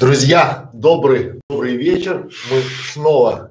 Друзья, добрый, добрый вечер. Мы снова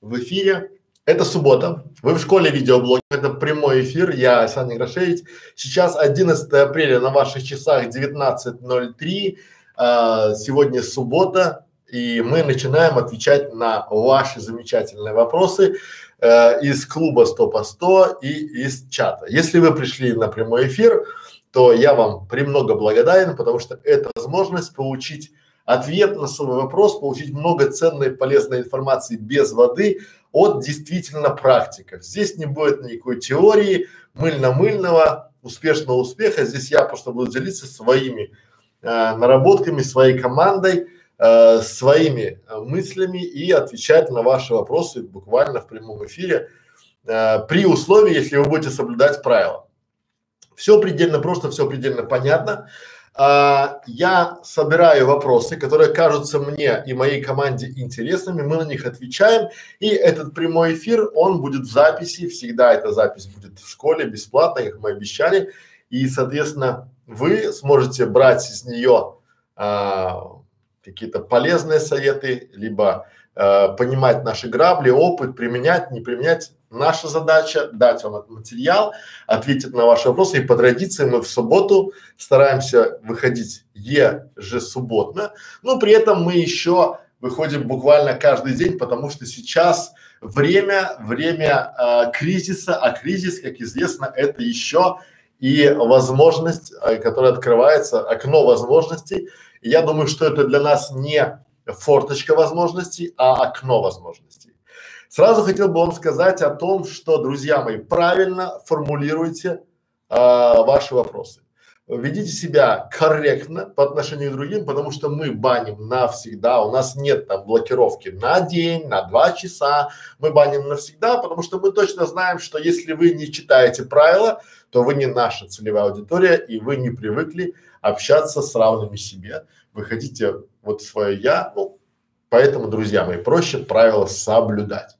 в эфире. Это суббота. Вы в школе видеоблог. Это прямой эфир. Я Саня Грошевич. Сейчас 11 апреля на ваших часах 19.03. А, сегодня суббота. И мы начинаем отвечать на ваши замечательные вопросы э, из клуба 100 по 100 и из чата. Если вы пришли на прямой эфир, то я вам премного благодарен, потому что это возможность получить ответ на свой вопрос, получить много ценной полезной информации без воды от действительно практиков. Здесь не будет никакой теории мыльно-мыльного, успешного успеха. Здесь я просто буду делиться своими э, наработками, своей командой, э, своими э, мыслями и отвечать на ваши вопросы буквально в прямом эфире э, при условии, если вы будете соблюдать правила. Все предельно просто, все предельно понятно а, я собираю вопросы, которые кажутся мне и моей команде интересными, мы на них отвечаем, и этот прямой эфир, он будет в записи, всегда эта запись будет в школе бесплатно, как мы обещали, и, соответственно, вы сможете брать из нее а, какие-то полезные советы, либо а, понимать наши грабли, опыт, применять, не применять, Наша задача дать вам этот материал, ответить на ваши вопросы. И по традиции мы в субботу стараемся выходить ежесубботно, но при этом мы еще выходим буквально каждый день, потому что сейчас время, время э, кризиса, а кризис, как известно, это еще и возможность, э, которая открывается, окно возможностей. И я думаю, что это для нас не форточка возможностей, а окно возможностей. Сразу хотел бы вам сказать о том, что, друзья мои, правильно формулируйте а, ваши вопросы. Ведите себя корректно по отношению к другим, потому что мы баним навсегда, у нас нет там блокировки на день, на два часа, мы баним навсегда, потому что мы точно знаем, что если вы не читаете правила, то вы не наша целевая аудитория и вы не привыкли общаться с равными себе. Вы хотите вот свое я, ну, поэтому, друзья мои, проще правила соблюдать.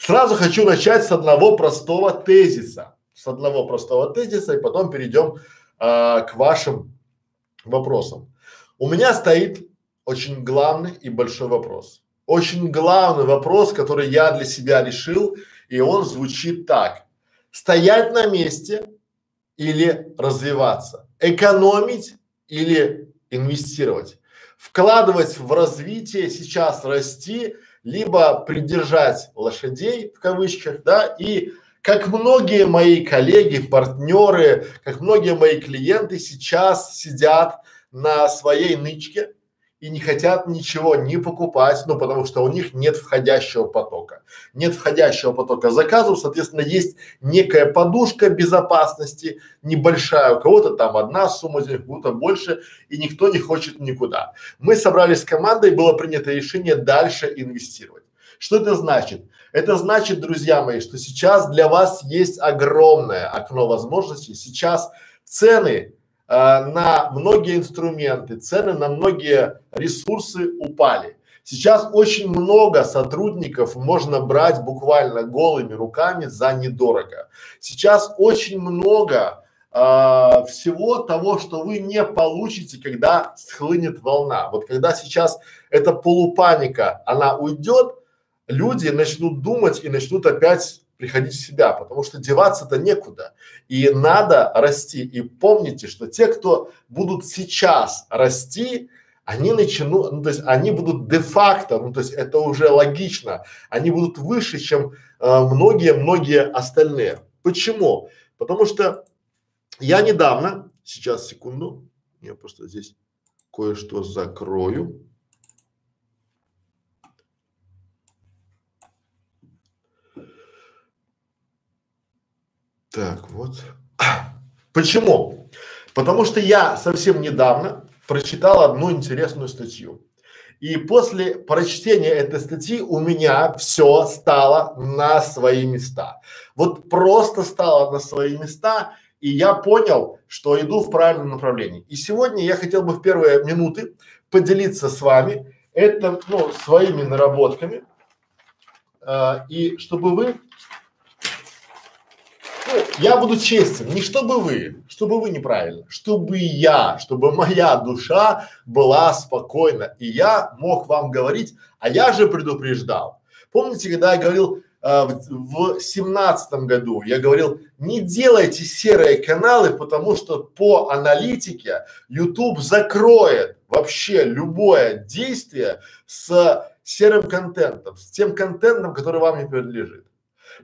Сразу хочу начать с одного простого тезиса, с одного простого тезиса, и потом перейдем а, к вашим вопросам. У меня стоит очень главный и большой вопрос. Очень главный вопрос, который я для себя решил, и он звучит так. Стоять на месте или развиваться? Экономить или инвестировать? Вкладывать в развитие, сейчас расти либо придержать лошадей в кавычках, да, и как многие мои коллеги, партнеры, как многие мои клиенты сейчас сидят на своей нычке, и не хотят ничего не покупать, ну потому что у них нет входящего потока. Нет входящего потока заказов, соответственно, есть некая подушка безопасности, небольшая, у кого-то там одна сумма денег, у кого-то больше, и никто не хочет никуда. Мы собрались с командой, было принято решение дальше инвестировать. Что это значит? Это значит, друзья мои, что сейчас для вас есть огромное окно возможностей. Сейчас цены на многие инструменты, цены на многие ресурсы упали. Сейчас очень много сотрудников можно брать буквально голыми руками за недорого. Сейчас очень много э, всего того, что вы не получите, когда схлынет волна. Вот когда сейчас эта полупаника, она уйдет, люди начнут думать и начнут опять приходить в себя, потому что деваться-то некуда. И надо расти. И помните, что те, кто будут сейчас расти, они начнут, ну то есть они будут де-факто, ну то есть это уже логично, они будут выше, чем многие-многие э, остальные. Почему? Потому что я недавно, сейчас секунду, я просто здесь кое-что закрою. Так, вот. Почему? Потому что я совсем недавно прочитал одну интересную статью. И после прочтения этой статьи у меня все стало на свои места. Вот просто стало на свои места, и я понял, что иду в правильном направлении. И сегодня я хотел бы в первые минуты поделиться с вами это, ну, своими наработками, э, и чтобы вы я буду честен, не чтобы вы, чтобы вы неправильно, чтобы я, чтобы моя душа была спокойна, и я мог вам говорить, а я же предупреждал. Помните, когда я говорил э, в семнадцатом году, я говорил, не делайте серые каналы, потому что по аналитике YouTube закроет вообще любое действие с серым контентом, с тем контентом, который вам не принадлежит.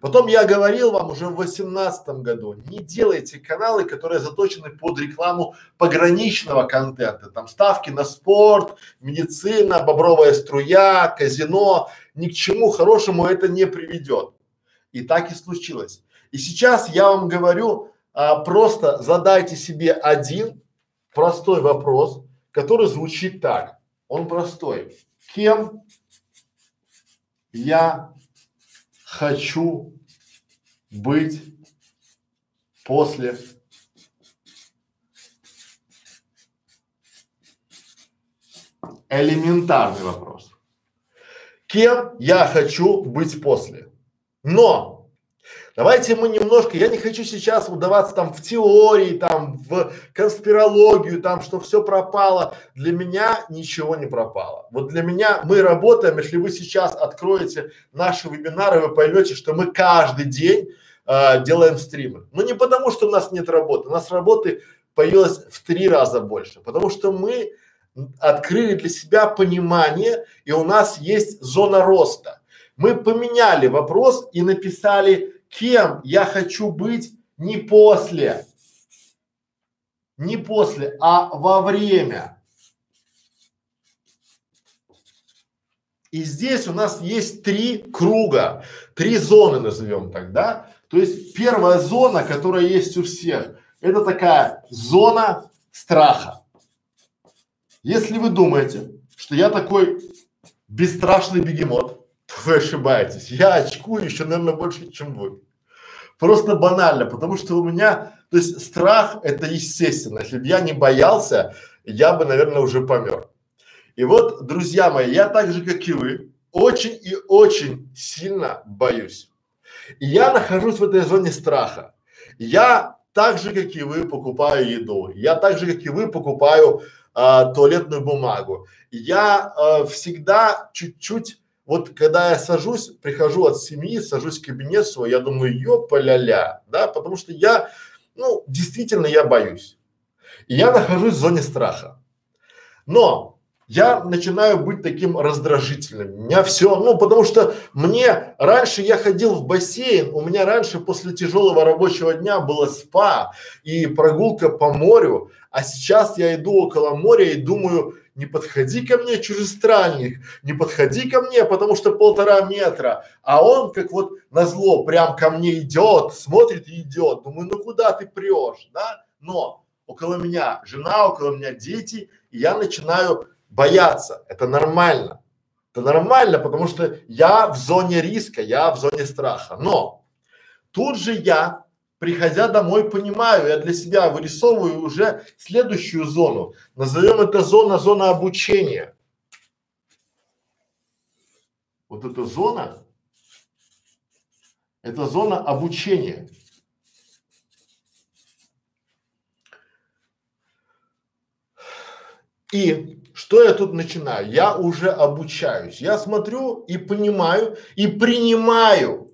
Потом я говорил вам уже в восемнадцатом году, не делайте каналы, которые заточены под рекламу пограничного контента, там ставки на спорт, медицина, бобровая струя, казино, ни к чему хорошему это не приведет. И так и случилось. И сейчас я вам говорю, а, просто задайте себе один простой вопрос, который звучит так. Он простой. Кем я хочу быть после элементарный вопрос. Кем я хочу быть после? Но Давайте мы немножко, я не хочу сейчас удаваться там в теории, там в конспирологию, там, что все пропало. Для меня ничего не пропало. Вот для меня мы работаем, если вы сейчас откроете наши вебинары, вы поймете, что мы каждый день э, делаем стримы. Ну не потому, что у нас нет работы, у нас работы появилось в три раза больше, потому что мы открыли для себя понимание, и у нас есть зона роста. Мы поменяли вопрос и написали кем я хочу быть не после, не после, а во время. И здесь у нас есть три круга, три зоны назовем так, да? То есть первая зона, которая есть у всех, это такая зона страха. Если вы думаете, что я такой бесстрашный бегемот, вы ошибаетесь. Я очкую еще, наверное, больше, чем вы. Просто банально, потому что у меня, то есть страх это естественно. Если бы я не боялся, я бы, наверное, уже помер. И вот, друзья мои, я так же, как и вы, очень и очень сильно боюсь. И я нахожусь в этой зоне страха. Я так же, как и вы, покупаю еду. Я так же, как и вы, покупаю а, туалетную бумагу. Я а, всегда чуть-чуть вот когда я сажусь, прихожу от семьи, сажусь в кабинет свой, я думаю, ёпа-ля-ля, да, потому что я, ну, действительно я боюсь. И я нахожусь в зоне страха. Но я начинаю быть таким раздражительным. У меня все, ну, потому что мне раньше я ходил в бассейн, у меня раньше после тяжелого рабочего дня было спа и прогулка по морю, а сейчас я иду около моря и думаю, не подходи ко мне, чужестранник, не подходи ко мне, потому что полтора метра. А он как вот на зло прям ко мне идет, смотрит и идет. Думаю, ну куда ты прешь, да? Но около меня жена, около меня дети, и я начинаю бояться. Это нормально. Это нормально, потому что я в зоне риска, я в зоне страха. Но тут же я приходя домой, понимаю, я для себя вырисовываю уже следующую зону. Назовем это зона, зона обучения. Вот эта зона, это зона обучения. И что я тут начинаю? Я уже обучаюсь. Я смотрю и понимаю и принимаю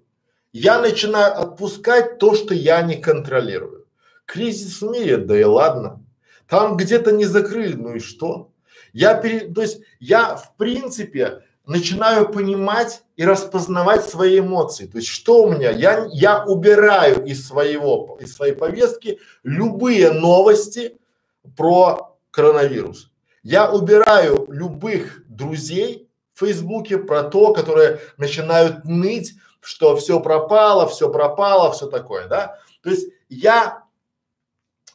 я начинаю отпускать то, что я не контролирую. Кризис в мире, да и ладно. Там где-то не закрыли, ну и что? Я пере, то есть я в принципе начинаю понимать и распознавать свои эмоции. То есть что у меня? Я, я убираю из своего, из своей повестки любые новости про коронавирус. Я убираю любых друзей в Фейсбуке про то, которые начинают ныть, что все пропало, все пропало, все такое, да. То есть я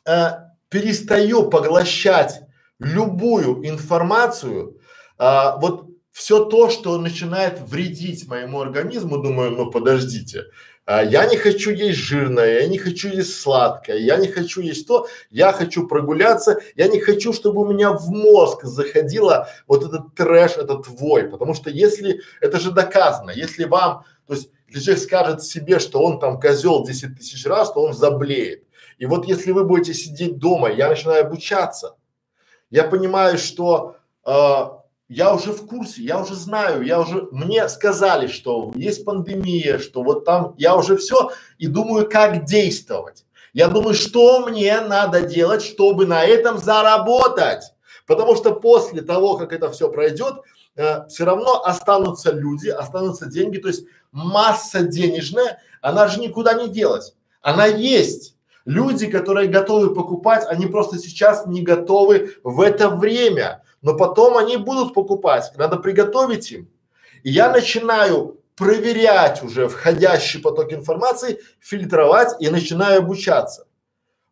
э, перестаю поглощать любую информацию, э, вот все то, что начинает вредить моему организму, думаю, ну подождите, а, я не хочу есть жирное, я не хочу есть сладкое, я не хочу есть то, я хочу прогуляться, я не хочу, чтобы у меня в мозг заходило вот этот трэш, этот вой, потому что если, это же доказано, если вам, то есть если человек скажет себе, что он там козел 10 тысяч раз, то он заблеет. И вот если вы будете сидеть дома, я начинаю обучаться, я понимаю, что э, я уже в курсе, я уже знаю, я уже, мне сказали, что есть пандемия, что вот там, я уже все и думаю, как действовать. Я думаю, что мне надо делать, чтобы на этом заработать. Потому что после того, как это все пройдет, э, все равно останутся люди, останутся деньги, то есть масса денежная, она же никуда не делась. Она есть. Люди, которые готовы покупать, они просто сейчас не готовы в это время но потом они будут покупать, надо приготовить им. И я начинаю проверять уже входящий поток информации, фильтровать и начинаю обучаться.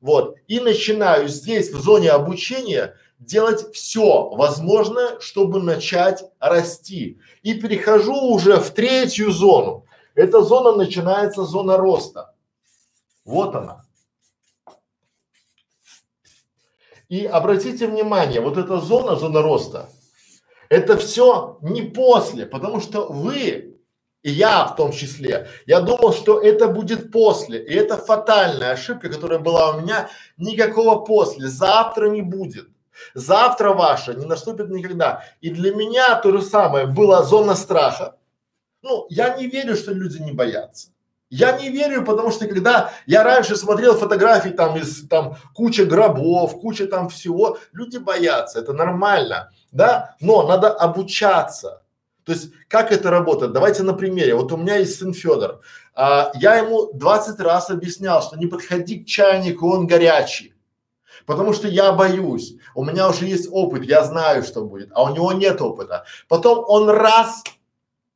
Вот. И начинаю здесь, в зоне обучения, делать все возможное, чтобы начать расти. И перехожу уже в третью зону. Эта зона начинается зона роста. Вот она. И обратите внимание, вот эта зона, зона роста, это все не после, потому что вы, и я в том числе, я думал, что это будет после. И это фатальная ошибка, которая была у меня. Никакого после. Завтра не будет. Завтра ваше не наступит никогда. И для меня то же самое была зона страха. Ну, я не верю, что люди не боятся. Я не верю, потому что когда я раньше смотрел фотографии там из там куча гробов, куча там всего, люди боятся, это нормально, да, но надо обучаться. То есть как это работает? Давайте на примере. Вот у меня есть сын Федор. А, я ему 20 раз объяснял, что не подходи к чайнику, он горячий. Потому что я боюсь. У меня уже есть опыт, я знаю, что будет, а у него нет опыта. Потом он раз,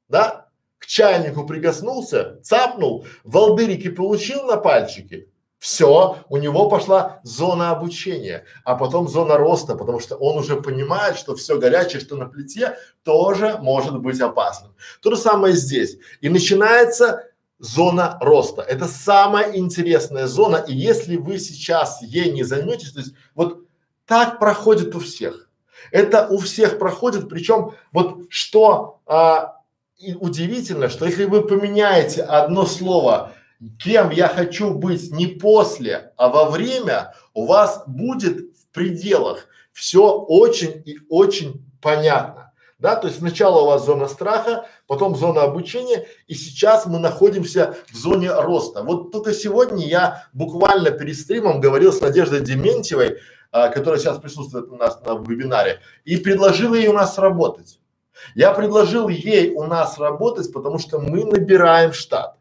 да, к чайнику прикоснулся, цапнул, волдырики получил на пальчике, все, у него пошла зона обучения, а потом зона роста, потому что он уже понимает, что все горячее, что на плите, тоже может быть опасным. То же самое здесь. И начинается зона роста. Это самая интересная зона, и если вы сейчас ей не займетесь, то есть вот так проходит у всех. Это у всех проходит, причем вот что а, и удивительно, что если вы поменяете одно слово, кем я хочу быть не после, а во время, у вас будет в пределах все очень и очень понятно. Да, то есть сначала у вас зона страха, потом зона обучения, и сейчас мы находимся в зоне роста. Вот только сегодня я буквально перед стримом говорил с Надеждой Дементьевой, а, которая сейчас присутствует у нас на вебинаре, и предложил ей у нас работать. Я предложил ей у нас работать, потому что мы набираем штат.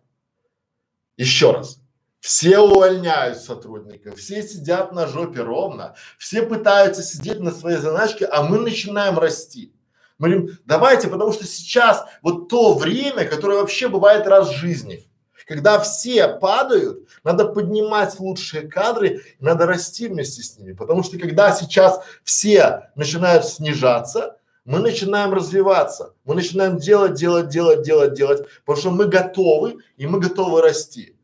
Еще раз. Все увольняют сотрудников, все сидят на жопе ровно, все пытаются сидеть на своей заначке, а мы начинаем расти. Мы говорим, давайте, потому что сейчас вот то время, которое вообще бывает раз в жизни, когда все падают, надо поднимать лучшие кадры, надо расти вместе с ними, потому что когда сейчас все начинают снижаться, мы начинаем развиваться, мы начинаем делать, делать, делать, делать, делать, потому что мы готовы и мы готовы расти.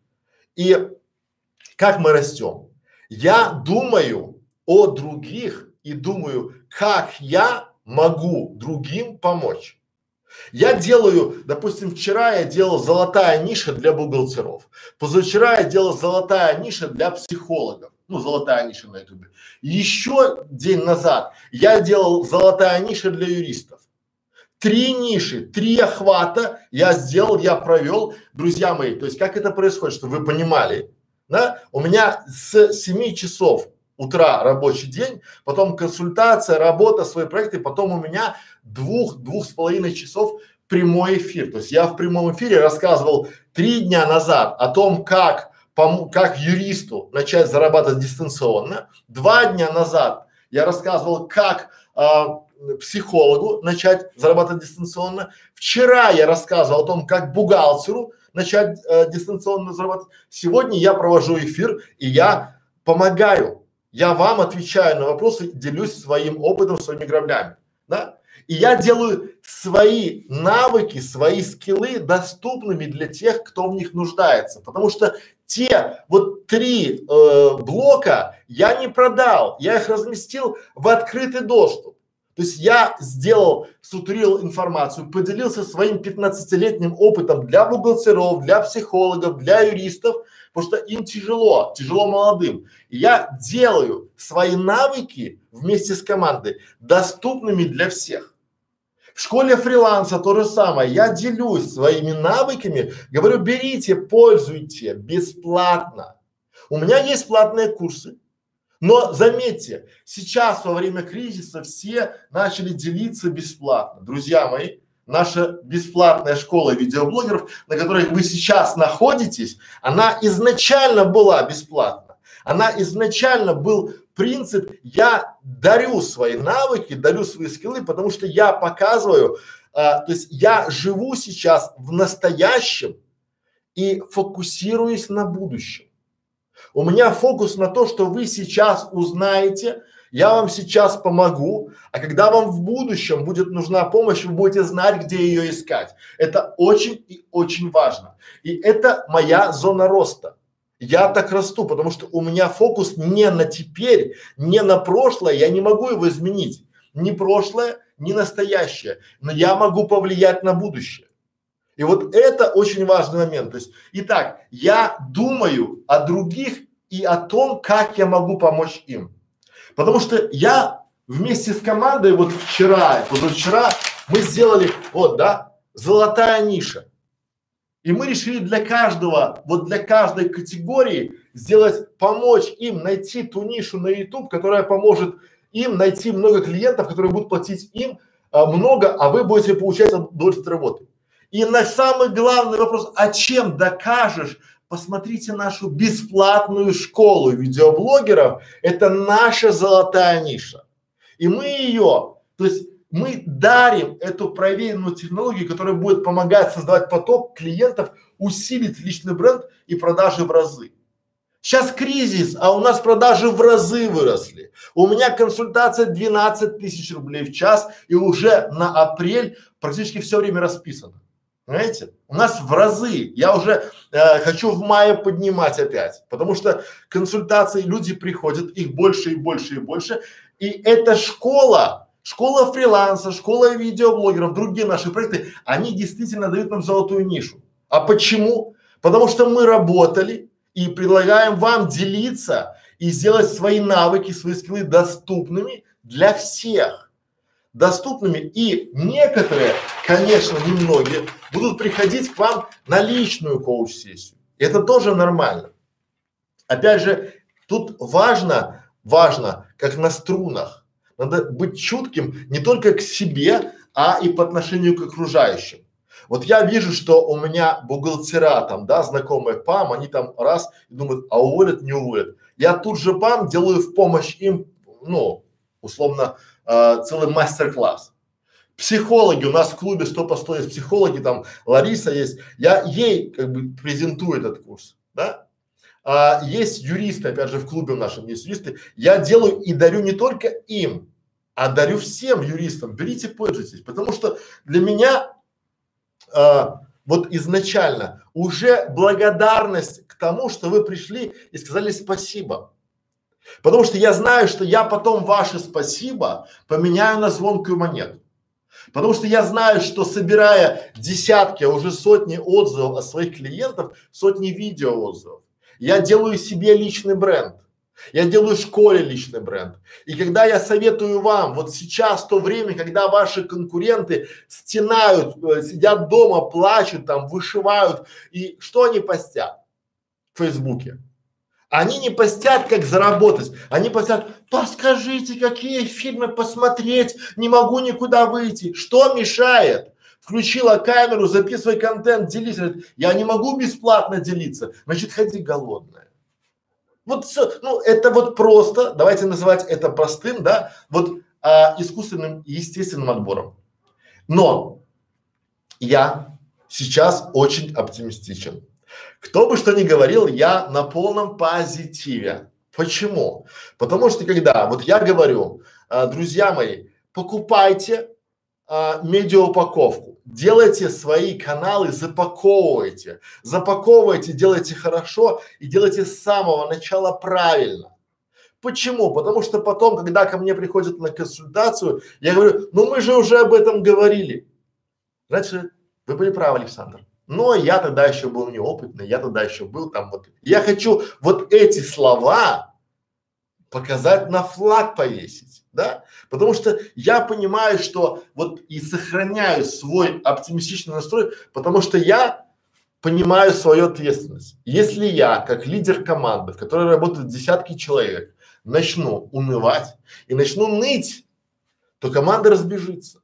И как мы растем? Я думаю о других и думаю, как я могу другим помочь. Я делаю, допустим, вчера я делал золотая ниша для бухгалтеров, позавчера я делал золотая ниша для психологов ну, золотая ниша на ютубе. Еще день назад я делал золотая ниша для юристов. Три ниши, три охвата я сделал, я провел, друзья мои. То есть как это происходит, чтобы вы понимали, да? У меня с 7 часов утра рабочий день, потом консультация, работа, свои проекты, потом у меня двух, двух с половиной часов прямой эфир. То есть я в прямом эфире рассказывал три дня назад о том, как как юристу начать зарабатывать дистанционно. Два дня назад я рассказывал, как а, психологу начать зарабатывать дистанционно. Вчера я рассказывал о том, как бухгалтеру начать э, дистанционно зарабатывать. Сегодня я провожу эфир и я помогаю. Я вам отвечаю на вопросы, делюсь своим опытом, своими граблями. Да? И я делаю свои навыки, свои скиллы доступными для тех, кто в них нуждается. Потому что те вот три э, блока я не продал, я их разместил в открытый доступ. То есть я сделал, структурировал информацию, поделился своим 15-летним опытом для бухгалтеров, для психологов, для юристов, потому что им тяжело, тяжело молодым. Я делаю свои навыки вместе с командой доступными для всех. В школе фриланса то же самое. Я делюсь своими навыками, говорю, берите, пользуйте бесплатно. У меня есть платные курсы, но заметьте, сейчас во время кризиса все начали делиться бесплатно. Друзья мои, наша бесплатная школа видеоблогеров, на которой вы сейчас находитесь, она изначально была бесплатна. Она изначально был принцип, я дарю свои навыки, дарю свои скиллы, потому что я показываю, а, то есть я живу сейчас в настоящем и фокусируюсь на будущем. У меня фокус на то, что вы сейчас узнаете, я вам сейчас помогу, а когда вам в будущем будет нужна помощь, вы будете знать, где ее искать. Это очень и очень важно. И это моя зона роста. Я так расту, потому что у меня фокус не на теперь, не на прошлое, я не могу его изменить. Ни прошлое, ни настоящее, но я могу повлиять на будущее. И вот это очень важный момент. То есть, итак, я думаю о других и о том, как я могу помочь им. Потому что я вместе с командой вот вчера, позавчера мы сделали, вот, да, золотая ниша. И мы решили для каждого, вот для каждой категории сделать, помочь им найти ту нишу на YouTube, которая поможет им найти много клиентов, которые будут платить им а, много, а вы будете получать удовольствие работы. И на самый главный вопрос, а чем докажешь? Посмотрите нашу бесплатную школу видеоблогеров. Это наша золотая ниша. И мы ее, то есть мы дарим эту проверенную технологию, которая будет помогать создавать поток клиентов, усилить личный бренд и продажи в разы. Сейчас кризис, а у нас продажи в разы выросли. У меня консультация 12 тысяч рублей в час и уже на апрель практически все время расписано. Понимаете? У нас в разы. Я уже э, хочу в мае поднимать опять, потому что консультации люди приходят, их больше и больше и больше. И эта школа, Школа фриланса, школа видеоблогеров, другие наши проекты, они действительно дают нам золотую нишу. А почему? Потому что мы работали и предлагаем вам делиться и сделать свои навыки, свои скиллы доступными для всех. Доступными. И некоторые, конечно, немногие, будут приходить к вам на личную коуч-сессию. Это тоже нормально. Опять же, тут важно, важно, как на струнах надо быть чутким не только к себе, а и по отношению к окружающим. Вот я вижу, что у меня бухгалтера там, да, знакомые ПАМ, они там раз думают, а уволят, не уволят. Я тут же ПАМ делаю в помощь им, ну, условно, э, целый мастер-класс. Психологи, у нас в клубе 100 по 100 есть психологи, там Лариса есть, я ей как бы презентую этот курс, да, а, есть юристы, опять же, в клубе нашем есть юристы. Я делаю и дарю не только им, а дарю всем юристам. Берите, пользуйтесь, потому что для меня а, вот изначально уже благодарность к тому, что вы пришли и сказали спасибо. Потому что я знаю, что я потом ваше спасибо поменяю на звонкую монету. Потому что я знаю, что собирая десятки, а уже сотни отзывов от своих клиентов, сотни видео отзывов, я делаю себе личный бренд. Я делаю школе личный бренд. И когда я советую вам, вот сейчас то время, когда ваши конкуренты стенают, э, сидят дома, плачут там, вышивают, и что они постят в Фейсбуке? Они не постят, как заработать. Они постят, подскажите, какие фильмы посмотреть, не могу никуда выйти. Что мешает? включила камеру, записывай контент, делись. Я не могу бесплатно делиться. Значит, ходи голодная. Вот все, ну это вот просто, давайте называть это простым, да, вот а, искусственным, естественным отбором. Но я сейчас очень оптимистичен. Кто бы что ни говорил, я на полном позитиве. Почему? Потому что когда, вот я говорю, а, друзья мои, покупайте а, медиаупаковку. Делайте свои каналы, запаковывайте. Запаковывайте, делайте хорошо и делайте с самого начала правильно. Почему? Потому что потом, когда ко мне приходят на консультацию, я говорю, ну мы же уже об этом говорили. Значит, вы были правы, Александр. Но я тогда еще был неопытный, я тогда еще был там вот. Я хочу вот эти слова показать на флаг повесить, да? Потому что я понимаю, что вот и сохраняю свой оптимистичный настрой, потому что я понимаю свою ответственность. Если я, как лидер команды, в которой работают десятки человек, начну унывать и начну ныть, то команда разбежится.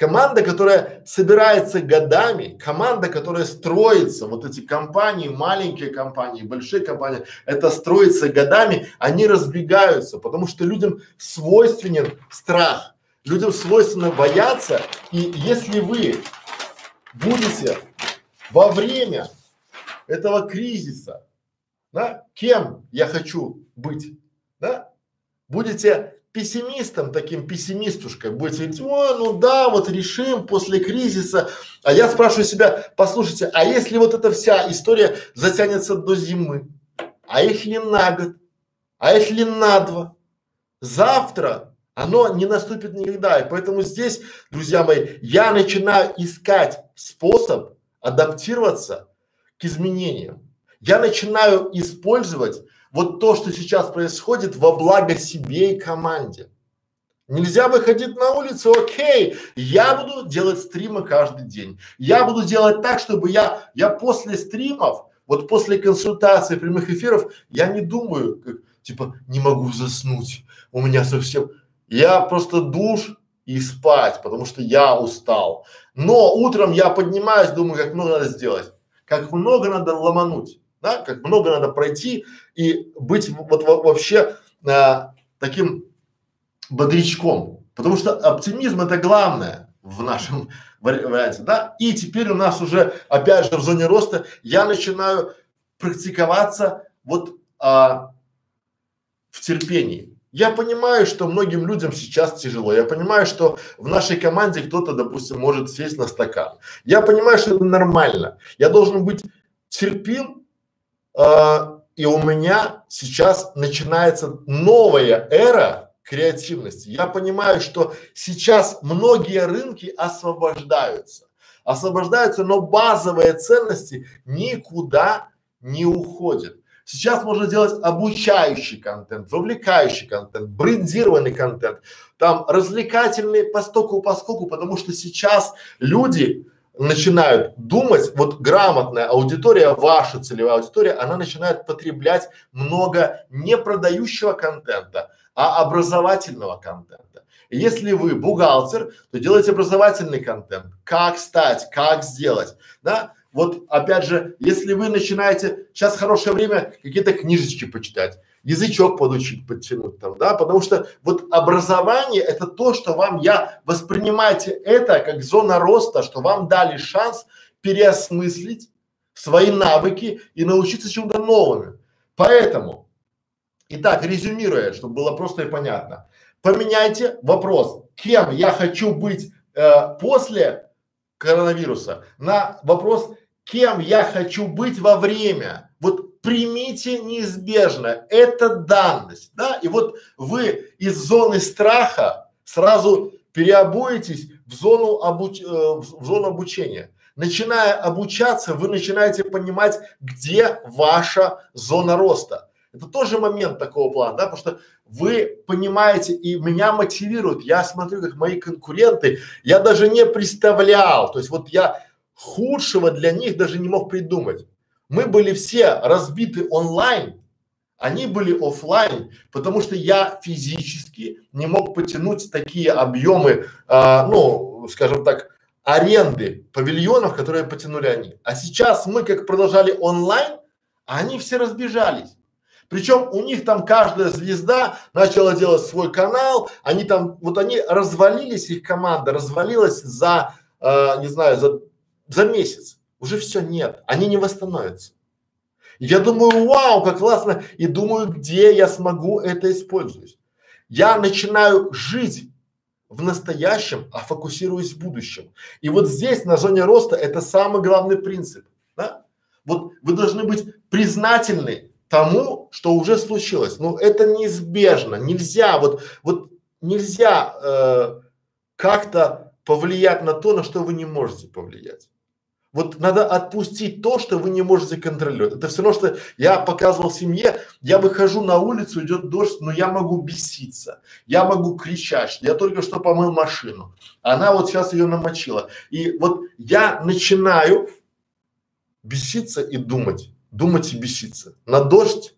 Команда, которая собирается годами, команда, которая строится, вот эти компании, маленькие компании, большие компании, это строится годами, они разбегаются, потому что людям свойственен страх, людям свойственно бояться, и если вы будете во время этого кризиса, да, кем я хочу быть, да, будете пессимистом, таким пессимистушкой, будете говорить, о, ну да, вот решим после кризиса. А я спрашиваю себя, послушайте, а если вот эта вся история затянется до зимы, а если на год, а если на два, завтра оно не наступит никогда. И поэтому здесь, друзья мои, я начинаю искать способ адаптироваться к изменениям. Я начинаю использовать вот то, что сейчас происходит во благо себе и команде. Нельзя выходить на улицу, окей, я буду делать стримы каждый день. Я буду делать так, чтобы я, я после стримов, вот после консультации, прямых эфиров, я не думаю, как, типа, не могу заснуть, у меня совсем, я просто душ и спать, потому что я устал. Но утром я поднимаюсь, думаю, как много надо сделать, как много надо ломануть да, как много надо пройти и быть вот вообще а, таким бодрячком, потому что оптимизм это главное в нашем варианте, да. И теперь у нас уже, опять же, в зоне роста я начинаю практиковаться вот а, в терпении. Я понимаю, что многим людям сейчас тяжело. Я понимаю, что в нашей команде кто-то, допустим, может сесть на стакан. Я понимаю, что это нормально. Я должен быть терпим а, и у меня сейчас начинается новая эра креативности. Я понимаю, что сейчас многие рынки освобождаются. Освобождаются, но базовые ценности никуда не уходят. Сейчас можно делать обучающий контент, вовлекающий контент, брендированный контент, там развлекательный постоку поскольку, потому что сейчас люди начинают думать, вот грамотная аудитория, ваша целевая аудитория, она начинает потреблять много не продающего контента, а образовательного контента. Если вы бухгалтер, то делайте образовательный контент. Как стать, как сделать, да? Вот опять же, если вы начинаете, сейчас хорошее время какие-то книжечки почитать, язычок подучить, подтянуть там, да, потому что вот образование это то, что вам я воспринимайте это как зона роста, что вам дали шанс переосмыслить свои навыки и научиться чему-то новому. Поэтому, итак, резюмируя, чтобы было просто и понятно, поменяйте вопрос, кем я хочу быть э, после коронавируса на вопрос, кем я хочу быть во время. Вот примите неизбежно, это данность, да, и вот вы из зоны страха сразу переобуетесь в зону обуч, э, в зону обучения. Начиная обучаться, вы начинаете понимать, где ваша зона роста. Это тоже момент такого плана, да, потому что вы понимаете и меня мотивирует. Я смотрю, как мои конкуренты, я даже не представлял, то есть вот я худшего для них даже не мог придумать. Мы были все разбиты онлайн, они были офлайн, потому что я физически не мог потянуть такие объемы, а, ну, скажем так, аренды павильонов, которые потянули они. А сейчас мы как продолжали онлайн, а они все разбежались. Причем у них там каждая звезда начала делать свой канал, они там, вот они развалились, их команда развалилась за, э, не знаю, за, за месяц уже все нет, они не восстановятся. Я думаю, вау, как классно, и думаю, где я смогу это использовать. Я начинаю жить в настоящем, а фокусируюсь в будущем. И вот здесь на зоне роста это самый главный принцип. Да? Вот вы должны быть признательны тому, что уже случилось. Ну это неизбежно. Нельзя вот вот нельзя э, как-то повлиять на то, на что вы не можете повлиять. Вот надо отпустить то, что вы не можете контролировать. Это все равно, что я показывал семье, я выхожу на улицу, идет дождь, но я могу беситься, я могу кричать, я только что помыл машину, она вот сейчас ее намочила. И вот я начинаю беситься и думать, думать и беситься. На дождь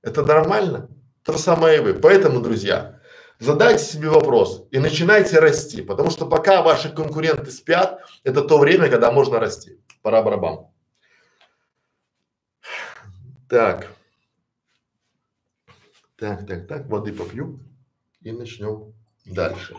это нормально? То же самое и вы. Поэтому, друзья, Задайте себе вопрос и начинайте расти, потому что пока ваши конкуренты спят, это то время, когда можно расти. Пора барабан. Так. Так, так, так, воды попью и начнем дальше.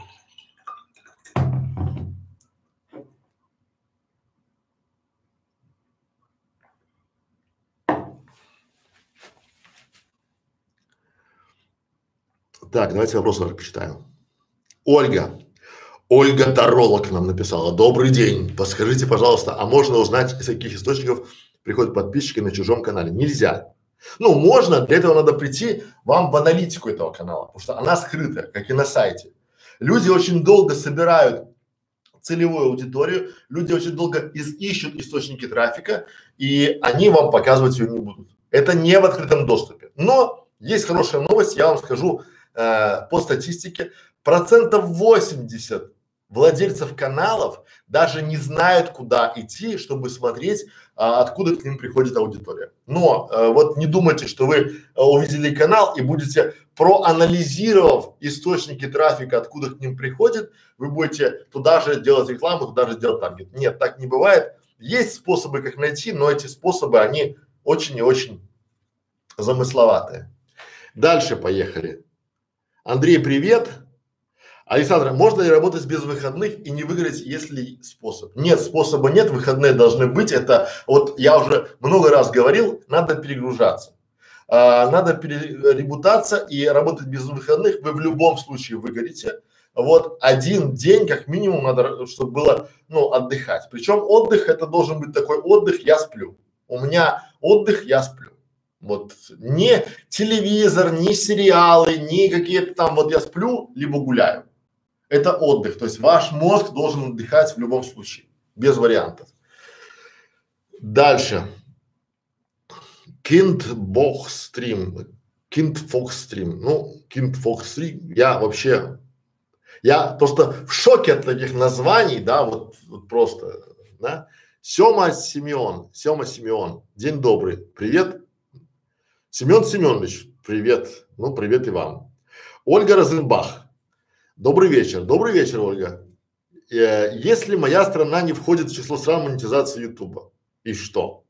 Так, давайте вопросы почитаем. Ольга. Ольга Таролог нам написала. Добрый день. Подскажите, пожалуйста, а можно узнать, из каких источников приходят подписчики на чужом канале? Нельзя. Ну, можно, для этого надо прийти вам в аналитику этого канала, потому что она скрыта, как и на сайте. Люди очень долго собирают целевую аудиторию, люди очень долго из, ищут источники трафика, и они вам показывать ее не будут. Это не в открытом доступе. Но есть хорошая новость, я вам скажу, э, по статистике, процентов 80 владельцев каналов даже не знают, куда идти, чтобы смотреть, а, откуда к ним приходит аудитория. Но а, вот не думайте, что вы а, увидели канал и будете проанализировав источники трафика, откуда к ним приходит, вы будете туда же делать рекламу, туда же делать таргет. Нет, так не бывает. Есть способы, как найти, но эти способы, они очень и очень замысловатые. Дальше поехали. Андрей, привет. Александр, можно ли работать без выходных и не выиграть, если способ? Нет, способа нет, выходные должны быть. Это вот я уже много раз говорил, надо перегружаться. А, надо переребутаться и работать без выходных. Вы в любом случае выгорите. Вот один день как минимум надо, чтобы было, ну, отдыхать. Причем отдых это должен быть такой отдых, я сплю. У меня отдых, я сплю. Вот не телевизор, не сериалы, не какие-то там вот я сплю, либо гуляю. Это отдых. То есть ваш мозг должен отдыхать в любом случае, без вариантов. Дальше. Kind Бог стрим. Kind Fox стрим. Ну, Kind Fox стрим. Я вообще, я просто в шоке от таких названий, да, вот, вот просто, да. Сема Симеон, Сема Симеон, день добрый, привет, Семен Семенович, привет. Ну, привет и вам. Ольга Розенбах. Добрый вечер. Добрый вечер, Ольга. Э, если моя страна не входит в число стран монетизации Ютуба, и что?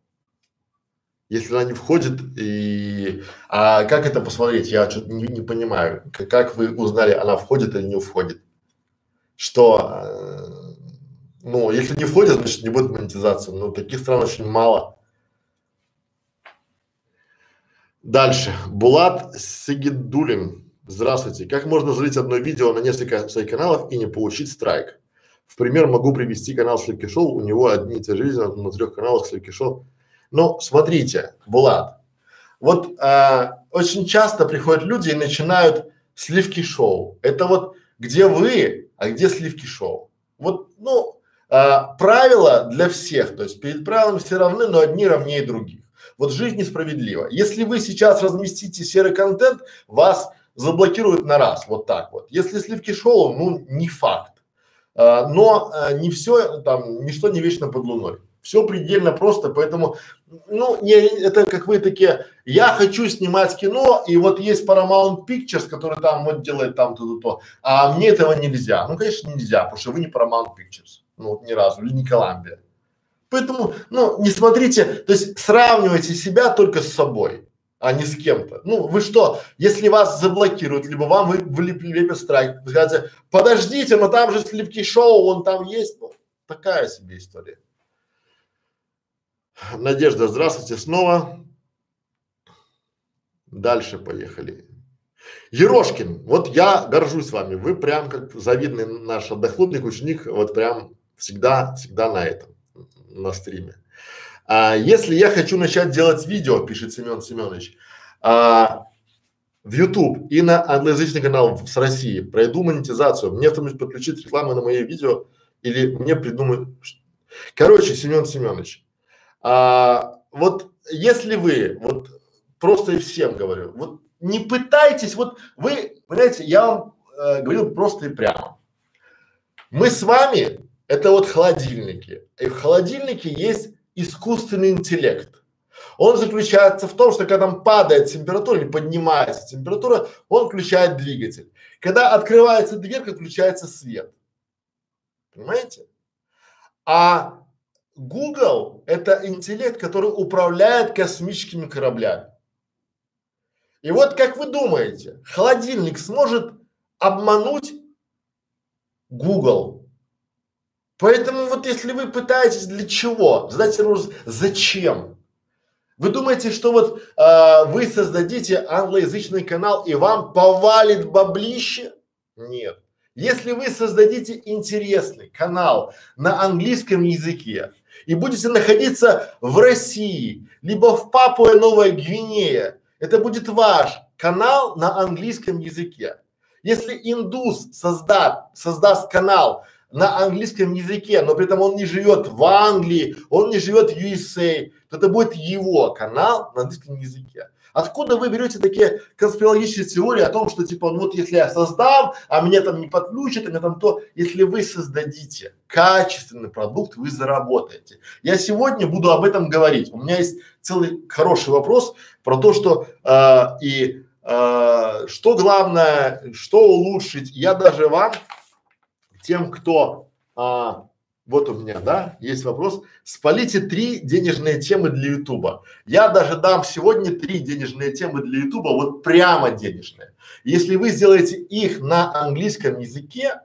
Если она не входит, и а как это посмотреть? Я что-то не, не понимаю. Как, вы узнали, она входит или не входит? Что, э, ну, если не входит, значит не будет монетизации. Но таких стран очень мало. Дальше. Булат Сигидулин. Здравствуйте. Как можно залить одно видео на несколько своих каналов и не получить страйк? В пример могу привести канал Сливки Шоу, у него одни и те же видео на трех каналах Сливки Шоу. Но смотрите, Булат, вот а, очень часто приходят люди и начинают Сливки Шоу. Это вот где вы, а где Сливки Шоу. Вот, ну, а, правила для всех, то есть перед правилами все равны, но одни равнее других. Вот жизнь несправедлива. Если вы сейчас разместите серый контент, вас заблокируют на раз, вот так вот. Если сливки шоу, ну, не факт. А, но а, не все, там, ничто не вечно под луной. Все предельно просто, поэтому, ну, не, это как вы такие, я хочу снимать кино, и вот есть Paramount Pictures, который там вот делает там то-то-то, а мне этого нельзя. Ну, конечно, нельзя, потому что вы не Paramount Pictures, ну, вот ни разу, или не Columbia. Поэтому, ну, не смотрите, то есть сравнивайте себя только с собой, а не с кем-то. Ну, вы что, если вас заблокируют, либо вам вы, влепят страйк, вы скажете, подождите, но там же сливки шоу, он там есть, ну, такая себе история. Надежда, здравствуйте снова. Дальше поехали. Ерошкин, вот я горжусь вами, вы прям как завидный наш одноклубник, ученик, вот прям всегда, всегда на этом на стриме. А, если я хочу начать делать видео, пишет Семен Семенович, а, в YouTube и на англоязычный канал с России, пройду монетизацию, мне в том подключить рекламу на мои видео или мне придумать, Короче, Семен Семенович, а, вот если вы, вот просто и всем говорю, вот не пытайтесь, вот вы, понимаете, я вам э, говорил просто и прямо. Мы с вами это вот холодильники. И в холодильнике есть искусственный интеллект. Он заключается в том, что когда там падает температура или поднимается температура, он включает двигатель. Когда открывается дверка, включается свет. Понимаете? А Google – это интеллект, который управляет космическими кораблями. И вот как вы думаете, холодильник сможет обмануть Google? Поэтому вот если вы пытаетесь для чего? Задайте вопрос, зачем? Вы думаете, что вот э, вы создадите англоязычный канал и вам повалит баблище? Нет. Если вы создадите интересный канал на английском языке и будете находиться в России, либо в Папуа Новая Гвинея, это будет ваш канал на английском языке. Если индус создаст, создаст канал на английском языке, но при этом он не живет в Англии, он не живет в USA, то это будет его канал на английском языке. Откуда вы берете такие конспирологические теории о том, что типа, ну вот если я создам, а меня там не подключат, а меня там то, если вы создадите качественный продукт, вы заработаете. Я сегодня буду об этом говорить. У меня есть целый хороший вопрос про то, что э, и э, что главное, что улучшить. Я даже вам, тем, кто а, вот у меня, да, есть вопрос. Спалите три денежные темы для Ютуба. Я даже дам сегодня три денежные темы для Ютуба, вот прямо денежные. Если вы сделаете их на английском языке,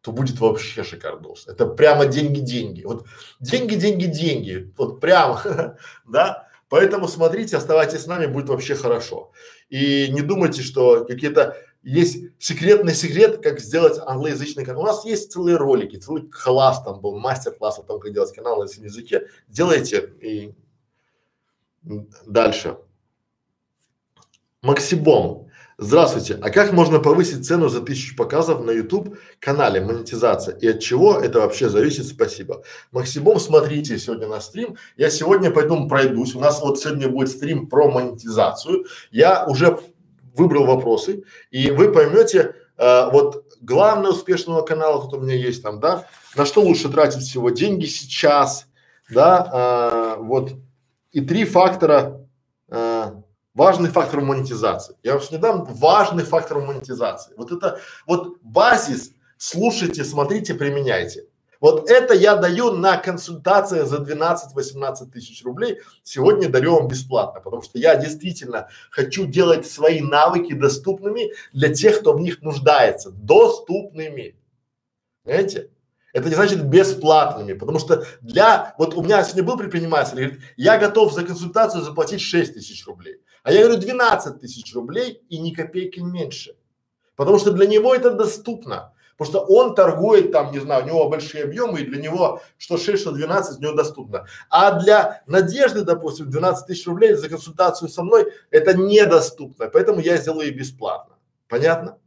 то будет вообще шикардос. Это прямо деньги-деньги. Вот деньги, деньги, деньги. Вот прямо, да. Поэтому смотрите, оставайтесь с нами, будет вообще хорошо. И не думайте, что какие-то есть секретный секрет, как сделать англоязычный канал. У нас есть целые ролики, целый класс там был, мастер-класс о том, как делать канал на английском языке. Делайте и дальше. Максибом. Здравствуйте. А как можно повысить цену за тысячу показов на YouTube канале монетизация и от чего это вообще зависит? Спасибо. Максимум, смотрите сегодня на стрим. Я сегодня пойду пройдусь. У нас вот сегодня будет стрим про монетизацию. Я уже выбрал вопросы, и вы поймете, э, вот главное успешного канала, тут у меня есть там, да, на что лучше тратить всего деньги сейчас, да, э, вот, и три фактора, э, важный фактор монетизации. Я вам не дам важный фактор монетизации. Вот это, вот базис, слушайте, смотрите, применяйте. Вот это я даю на консультации за 12-18 тысяч рублей. Сегодня дарю вам бесплатно, потому что я действительно хочу делать свои навыки доступными для тех, кто в них нуждается. Доступными. Понимаете? Это не значит бесплатными, потому что для, вот у меня сегодня был предприниматель, говорит, я готов за консультацию заплатить 6 тысяч рублей. А я говорю 12 тысяч рублей и ни копейки меньше. Потому что для него это доступно. Потому что он торгует там, не знаю, у него большие объемы, и для него что 6, что 12 у него доступно. А для Надежды, допустим, 12 тысяч рублей за консультацию со мной это недоступно, поэтому я сделаю и бесплатно. Понятно?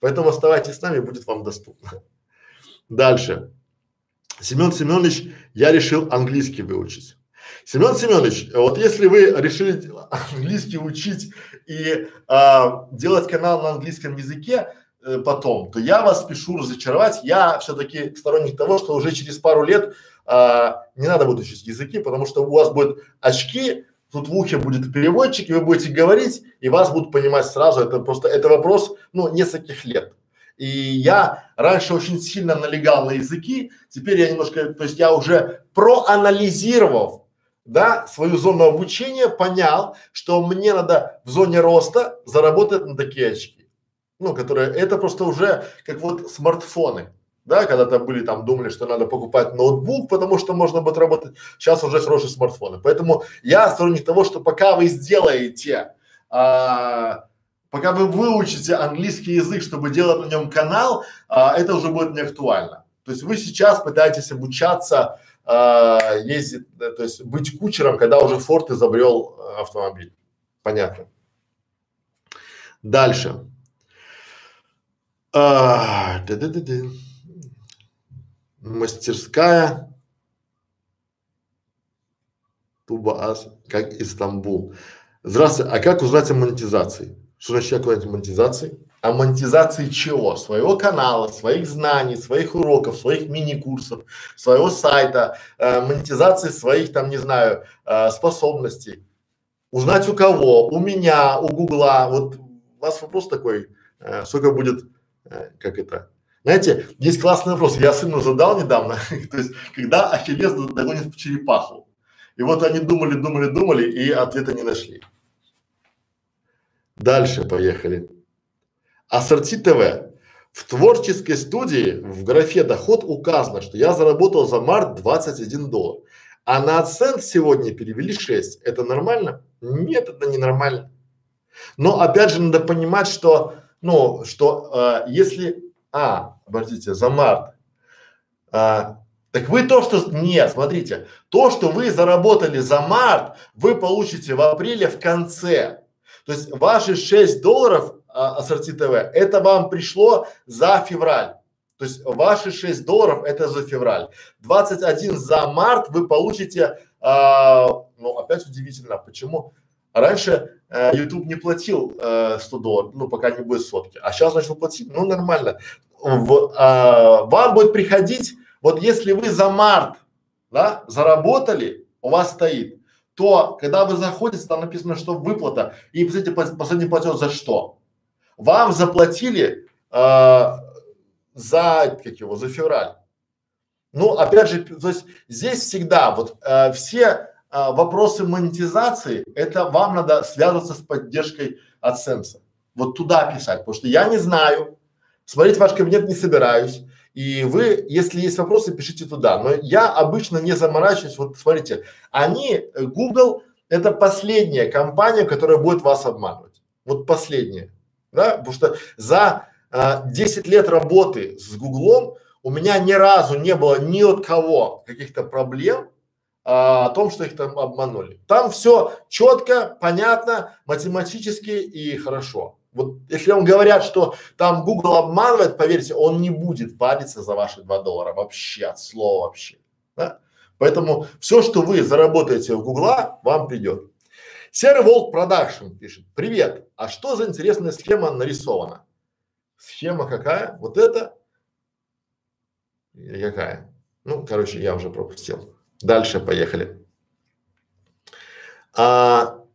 Поэтому оставайтесь с нами, будет вам доступно. Дальше. Семен Семенович, я решил английский выучить. Семен Семенович, вот если вы решили английский учить и а, делать канал на английском языке, э, потом, то я вас спешу разочаровать. Я все-таки сторонник того, что уже через пару лет а, не надо будет учить языки, потому что у вас будут очки, тут в ухе будет переводчик, и вы будете говорить, и вас будут понимать сразу. Это просто, это вопрос, ну, нескольких лет. И я раньше очень сильно налегал на языки, теперь я немножко, то есть я уже проанализировав, да, свою зону обучения, понял, что мне надо в зоне роста заработать на такие очки ну, которые, это просто уже как вот смартфоны, да, когда-то были там, думали, что надо покупать ноутбук, потому что можно будет работать, сейчас уже хорошие смартфоны. Поэтому я сторонник того, что пока вы сделаете, а, пока вы выучите английский язык, чтобы делать на нем канал, а, это уже будет не актуально. То есть вы сейчас пытаетесь обучаться а, ездить, то есть быть кучером, когда уже Форд изобрел а, автомобиль. Понятно. Дальше. Да -да -да -да. Мастерская Туба Ас, как Истамбул. Здравствуйте, а как узнать о монетизации? Что значит как узнать о монетизации? О монетизации чего? Своего канала, своих знаний, своих уроков, своих мини-курсов, своего сайта, э, монетизации своих там, не знаю, э, способностей. Узнать у кого? У меня, у Гугла. Вот у вас вопрос такой, э, сколько будет, как это, знаете, есть классный вопрос, я сыну задал недавно, то есть, когда Ахиллес догонит черепаху. И вот они думали, думали, думали и ответа не нашли. Дальше поехали. Ассорти ТВ. В творческой студии в графе доход указано, что я заработал за март 21 доллар. А на AdSense сегодня перевели 6. Это нормально? Нет, это не нормально. Но опять же надо понимать, что, ну, что э, если, а, подождите, за март, а, так вы то, что, нет, смотрите, то, что вы заработали за март, вы получите в апреле в конце. То есть ваши 6 долларов а, ассорти ТВ, это вам пришло за февраль. То есть ваши 6 долларов это за февраль. 21 за март вы получите, а, ну опять удивительно, почему? Раньше э, YouTube не платил э, 100 долларов, ну пока не будет сотки, а сейчас начал платить, ну нормально. В, а, вам будет приходить, вот если вы за март, да, заработали, у вас стоит, то когда вы заходите, там написано, что выплата, и посмотрите, последний платеж за что? Вам заплатили э, за, как его, за февраль. Ну, опять же, то есть здесь всегда вот э, все э, вопросы монетизации, это вам надо связываться с поддержкой AdSense. Вот туда писать, потому что я не знаю, смотреть ваш кабинет не собираюсь. И вы, если есть вопросы, пишите туда. Но я обычно не заморачиваюсь. Вот смотрите, они, Google, это последняя компания, которая будет вас обманывать. Вот последняя, да, потому что за а, 10 лет работы с Гуглом у меня ни разу не было ни от кого каких-то проблем а, о том, что их там обманули. Там все четко, понятно, математически и хорошо. Вот если вам говорят, что там Google обманывает, поверьте, он не будет париться за ваши 2 доллара вообще, от слова вообще. Да? Поэтому все, что вы заработаете в Гугла, вам придет. Серый Волк Продакшн пишет. Привет, а что за интересная схема нарисована? Схема какая? Вот это? Какая? Ну, короче, я уже пропустил. Дальше поехали. А,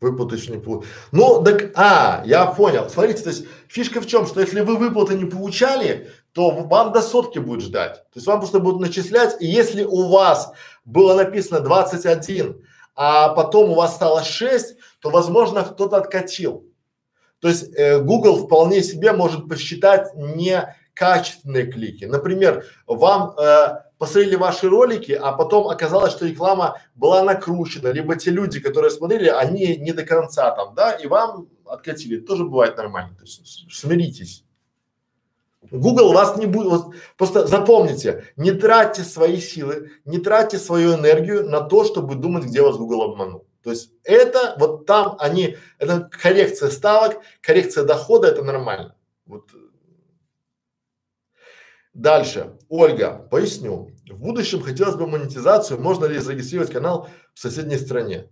Выплаты не получили. Ну, так, а, я понял. Смотрите, то есть фишка в чем, что если вы выплаты не получали, то вам до сотки будет ждать. То есть вам просто будут начислять, и если у вас было написано 21, а потом у вас стало 6, то возможно кто-то откатил. То есть э, Google вполне себе может посчитать некачественные клики. Например, вам э, посмотрели ваши ролики, а потом оказалось, что реклама была накручена, либо те люди, которые смотрели, они не до конца там, да, и вам откатили. тоже бывает нормально. То есть смиритесь. Google вас не будет, вот, просто запомните, не тратьте свои силы, не тратьте свою энергию на то, чтобы думать, где вас Google обманул. То есть это вот там они, это коррекция ставок, коррекция дохода, это нормально. Вот Дальше. Ольга, поясню. В будущем хотелось бы монетизацию. Можно ли зарегистрировать канал в соседней стране?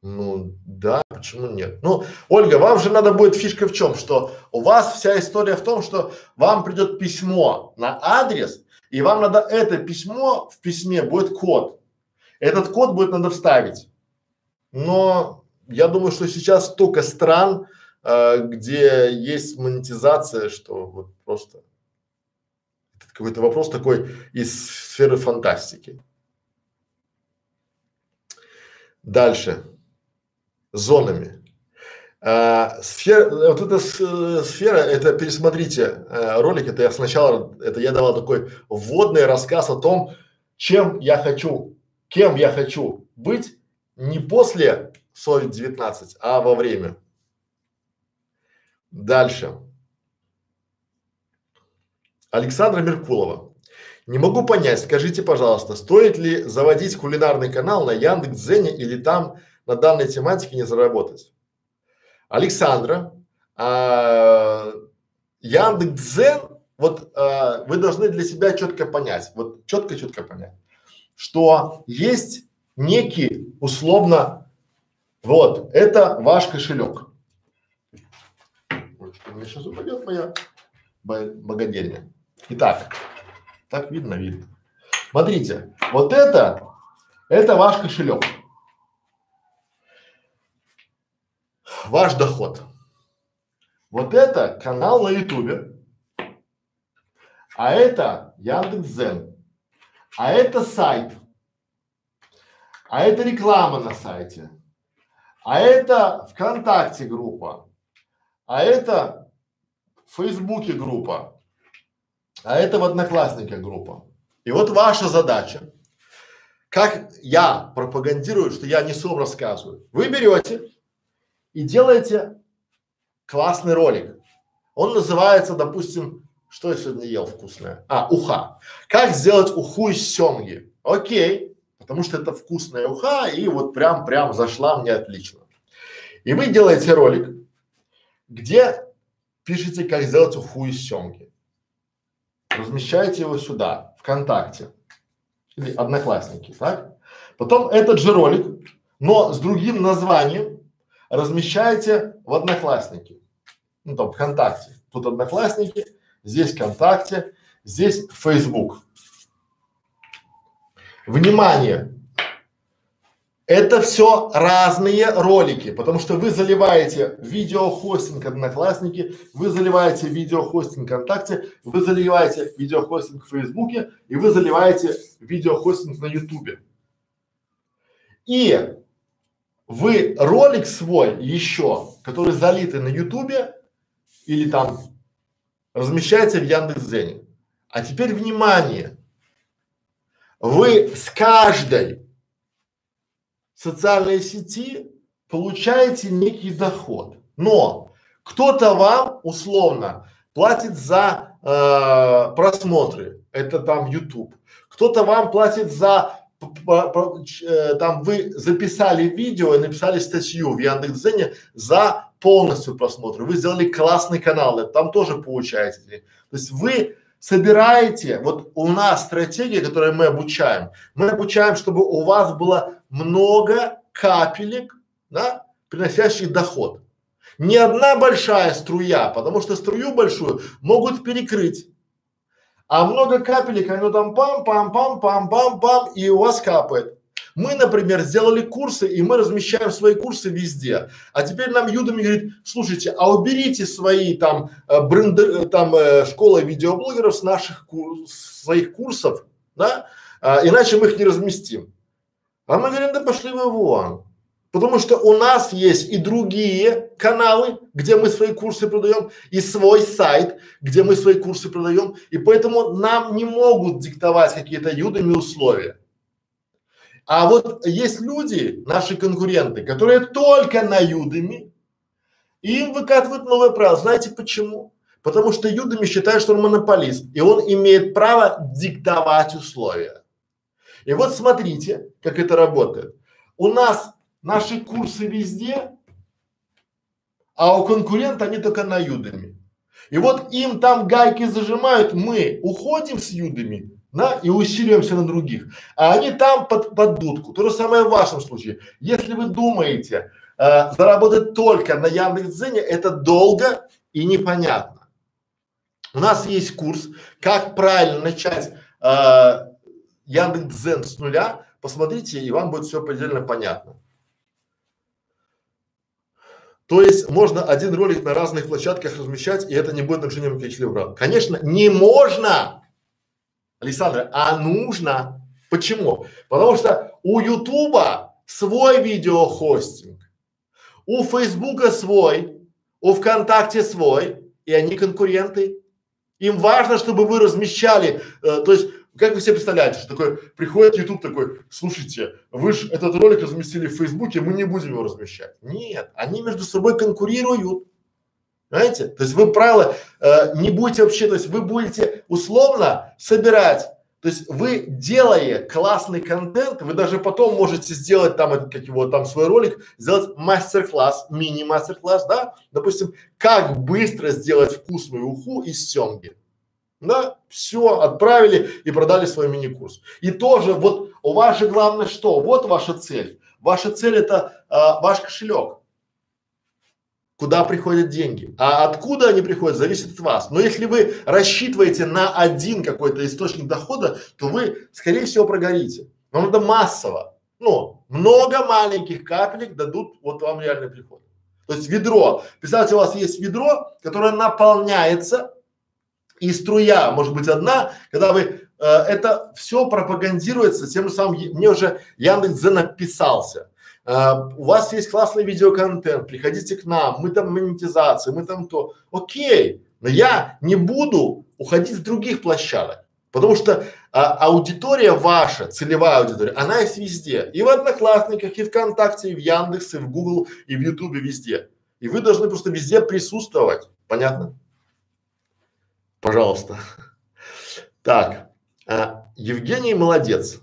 Ну да, почему нет? Ну, Ольга, вам же надо будет фишка в чем, что у вас вся история в том, что вам придет письмо на адрес, и вам надо это письмо, в письме будет код. Этот код будет надо вставить. Но я думаю, что сейчас столько стран, э, где есть монетизация, что вот просто какой-то вопрос такой из сферы фантастики. Дальше. Зонами. А, сфера, вот эта сфера, это пересмотрите а, ролик, это я сначала, это я давал такой вводный рассказ о том, чем я хочу, кем я хочу быть не после COVID-19, а во время. Дальше. Александра Меркулова. Не могу понять, скажите, пожалуйста, стоит ли заводить кулинарный канал на Яндекс.Дзене или там на данной тематике не заработать? Александра, а, Яндекс.Дзен, вот э, вы должны для себя четко понять, вот четко-четко понять, что есть некий условно, вот, это ваш кошелек. Что мне сейчас упадет моя богадельня. Итак, так видно, видно. Смотрите, вот это, это ваш кошелек. Ваш доход. Вот это канал на ютубе, а это Яндекс.Зен, а это сайт, а это реклама на сайте, а это ВКонтакте группа, а это в Фейсбуке группа, а это в Одноклассниках группа. И вот ваша задача, как я пропагандирую, что я несу, рассказываю. Вы берете и делаете классный ролик. Он называется, допустим, что я сегодня ел вкусное? А, уха. Как сделать уху из семги? Окей, потому что это вкусная уха и вот прям-прям зашла мне отлично. И вы делаете ролик, где пишете, как сделать уху из семги. Размещаете его сюда, ВКонтакте или Одноклассники, так? Потом этот же ролик, но с другим названием размещаете в Одноклассники ну там ВКонтакте. Тут Одноклассники, здесь ВКонтакте, здесь Facebook. Внимание! Это все разные ролики, потому что вы заливаете видеохостинг Одноклассники, вы заливаете видеохостинг ВКонтакте, вы заливаете видеохостинг в Фейсбуке и вы заливаете видеохостинг на Ютубе. И вы ролик свой еще, который залитый на Ютубе, или там размещается в Яндекс.Дзене. А теперь внимание! Вы с каждой социальной сети получаете некий доход, но кто-то вам условно платит за э, просмотры, это там YouTube, кто-то вам платит за там вы записали видео и написали статью в Яндекс.Дзене за полностью просмотр, вы сделали классный канал, это там тоже получаете. То есть вы собираете, вот у нас стратегия, которую мы обучаем, мы обучаем, чтобы у вас было много капелек, да, приносящих доход. Не одна большая струя, потому что струю большую могут перекрыть. А много капелек, оно там пам-пам-пам-пам-пам-пам, и у вас капает. Мы, например, сделали курсы, и мы размещаем свои курсы везде. А теперь нам Юдами говорит, слушайте, а уберите свои там э, бренды, э, там э, школы видеоблогеров с наших кур, своих курсов, да, а, иначе мы их не разместим. А мы говорим, да пошли вы вон. Потому что у нас есть и другие каналы, где мы свои курсы продаем, и свой сайт, где мы свои курсы продаем, и поэтому нам не могут диктовать какие-то юдами условия. А вот есть люди, наши конкуренты, которые только на Юдами, и им выкатывают новое правило. Знаете почему? Потому что Юдами считает, что он монополист, и он имеет право диктовать условия. И вот смотрите, как это работает. У нас наши курсы везде, а у конкурента они только на Юдами. И вот им там гайки зажимают, мы уходим с Юдами, да, и усиливаемся на других. А они там под, под дудку. То же самое в вашем случае. Если вы думаете э, заработать только на Яндекс.Дзене, это долго и непонятно. У нас есть курс, как правильно начать э, Яндекс.Дзен с нуля. Посмотрите, и вам будет все предельно понятно. То есть можно один ролик на разных площадках размещать, и это не будет нарушением количества прав. Конечно, не можно Александр, а нужно. Почему? Потому что у Ютуба свой видеохостинг, у Фейсбука свой, у ВКонтакте свой, и они конкуренты. Им важно, чтобы вы размещали, э, то есть как вы себе представляете, что такое, приходит YouTube такой, слушайте, вы же этот ролик разместили в Фейсбуке, мы не будем его размещать. Нет, они между собой конкурируют. Знаете? То есть вы правило э, не будете вообще, то есть вы будете условно собирать То есть вы делая классный контент, вы даже потом можете сделать там, как его, там свой ролик, сделать мастер-класс, мини-мастер-класс, да, допустим, как быстро сделать вкусную уху из семги. Да, все, отправили и продали свой мини-курс. И тоже вот у вас же главное что? Вот ваша цель. Ваша цель это а, ваш кошелек. Куда приходят деньги? А откуда они приходят, зависит от вас. Но если вы рассчитываете на один какой-то источник дохода, то вы, скорее всего, прогорите. Вам надо массово. Ну, много маленьких капелек дадут вот вам реальный приход. То есть ведро. Представьте, у вас есть ведро, которое наполняется и струя может быть одна, когда вы э, это все пропагандируется тем же самым, мне уже Яндекс.Дзен написался. Э, у вас есть классный видеоконтент, приходите к нам, мы там монетизация, мы там то. Окей, но я не буду уходить с других площадок. Потому что а, аудитория ваша, целевая аудитория, она есть везде. И в Одноклассниках, и ВКонтакте, и в Яндексе, и в Google, и в Ютубе, везде. И вы должны просто везде присутствовать. Понятно? Пожалуйста. Так, а, Евгений молодец.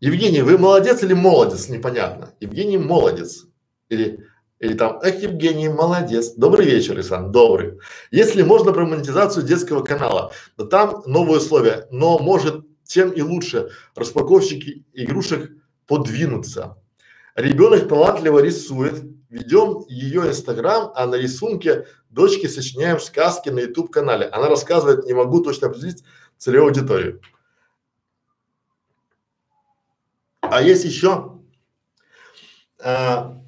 Евгений, вы молодец или молодец? Непонятно. Евгений молодец. Или, или там, эх, Евгений, молодец. Добрый вечер, Исан, добрый. Если можно про монетизацию детского канала, то там новые условия, но может тем и лучше распаковщики игрушек подвинуться. Ребенок талантливо рисует, ведем ее инстаграм, а на рисунке дочки сочиняем сказки на YouTube канале. Она рассказывает, не могу точно определить целевую аудиторию. А есть еще, а,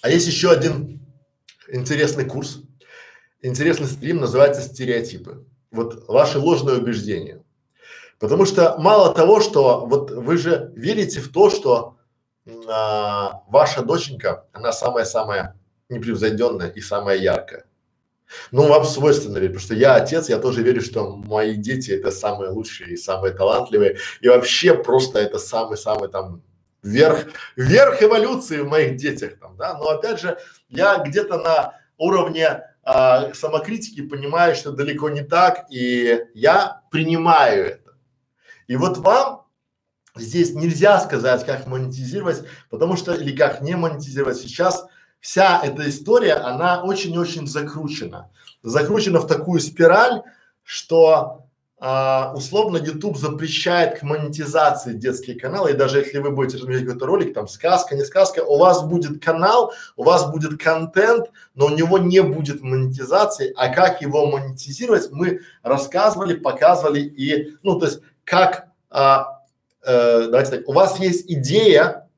а есть еще один интересный курс, интересный стрим, называется стереотипы. Вот ваши ложные убеждения. Потому что мало того, что вот вы же верите в то, что а, ваша доченька, она самая-самая непревзойденная и самая яркая. Ну, вам свойственно верить, потому что я отец, я тоже верю, что мои дети это самые лучшие и самые талантливые. И вообще просто это самый-самый там верх, верх эволюции в моих детях там, да. Но опять же, я где-то на уровне а, самокритики понимаю, что далеко не так, и я принимаю это. И вот вам здесь нельзя сказать, как монетизировать, потому что или как не монетизировать. Сейчас вся эта история, она очень-очень закручена. Закручена в такую спираль, что а, условно YouTube запрещает к монетизации детские каналы, и даже если вы будете размещать какой-то ролик, там сказка, не сказка, у вас будет канал, у вас будет контент, но у него не будет монетизации, а как его монетизировать, мы рассказывали, показывали и, ну, то есть, как, а, э, давайте так, у вас есть идея,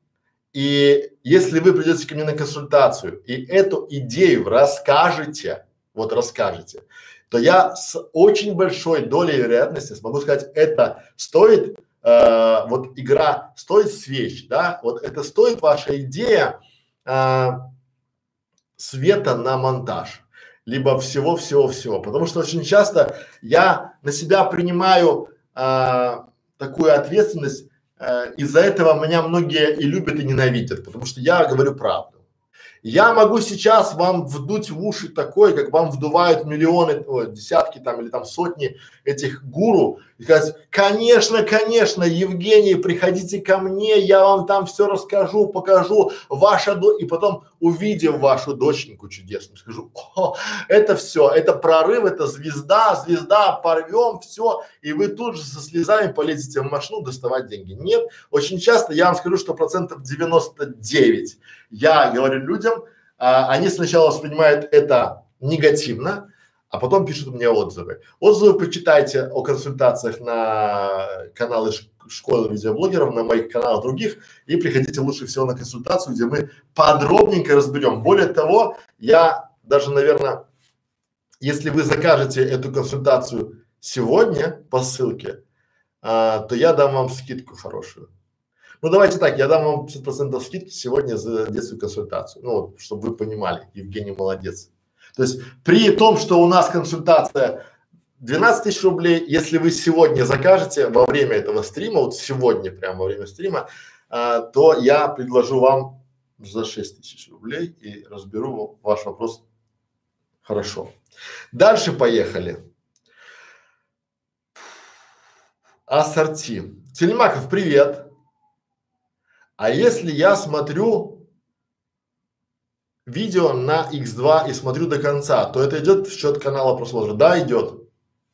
и если вы придете ко мне на консультацию и эту идею расскажете, вот расскажете, то я с очень большой долей вероятности смогу сказать, это стоит, э, вот игра стоит свеч, да, вот это стоит ваша идея э, света на монтаж, либо всего-всего-всего, потому что очень часто я на себя принимаю э, такую ответственность Э, из-за этого меня многие и любят, и ненавидят, потому что я говорю правду. Я могу сейчас вам вдуть в уши такое, как вам вдувают миллионы, о, десятки там или там сотни этих гуру и сказать, конечно, конечно, Евгений, приходите ко мне, я вам там все расскажу, покажу, ваша до и потом увидев вашу доченьку чудесную, скажу, о, это все, это прорыв, это звезда, звезда, порвем, все, и вы тут же со слезами полезете в машину доставать деньги. Нет, очень часто я вам скажу, что процентов 99 я говорю людям, а, они сначала воспринимают это негативно, а потом пишут мне отзывы. Отзывы почитайте о консультациях на каналы школы видеоблогеров, на моих каналах других и приходите лучше всего на консультацию, где мы подробненько разберем. Более того, я даже, наверное, если вы закажете эту консультацию сегодня по ссылке, а, то я дам вам скидку хорошую. Ну давайте так, я дам вам 50% скидки сегодня за детскую консультацию. Ну вот, чтобы вы понимали, Евгений молодец. То есть при том, что у нас консультация 12 тысяч рублей, если вы сегодня закажете во время этого стрима, вот сегодня прямо во время стрима, а, то я предложу вам за 6 тысяч рублей и разберу ваш вопрос хорошо. Дальше поехали. ассорти. Телемаков, привет. А если я смотрю видео на X2 и смотрю до конца, то это идет в счет канала просмотра? Да, идет.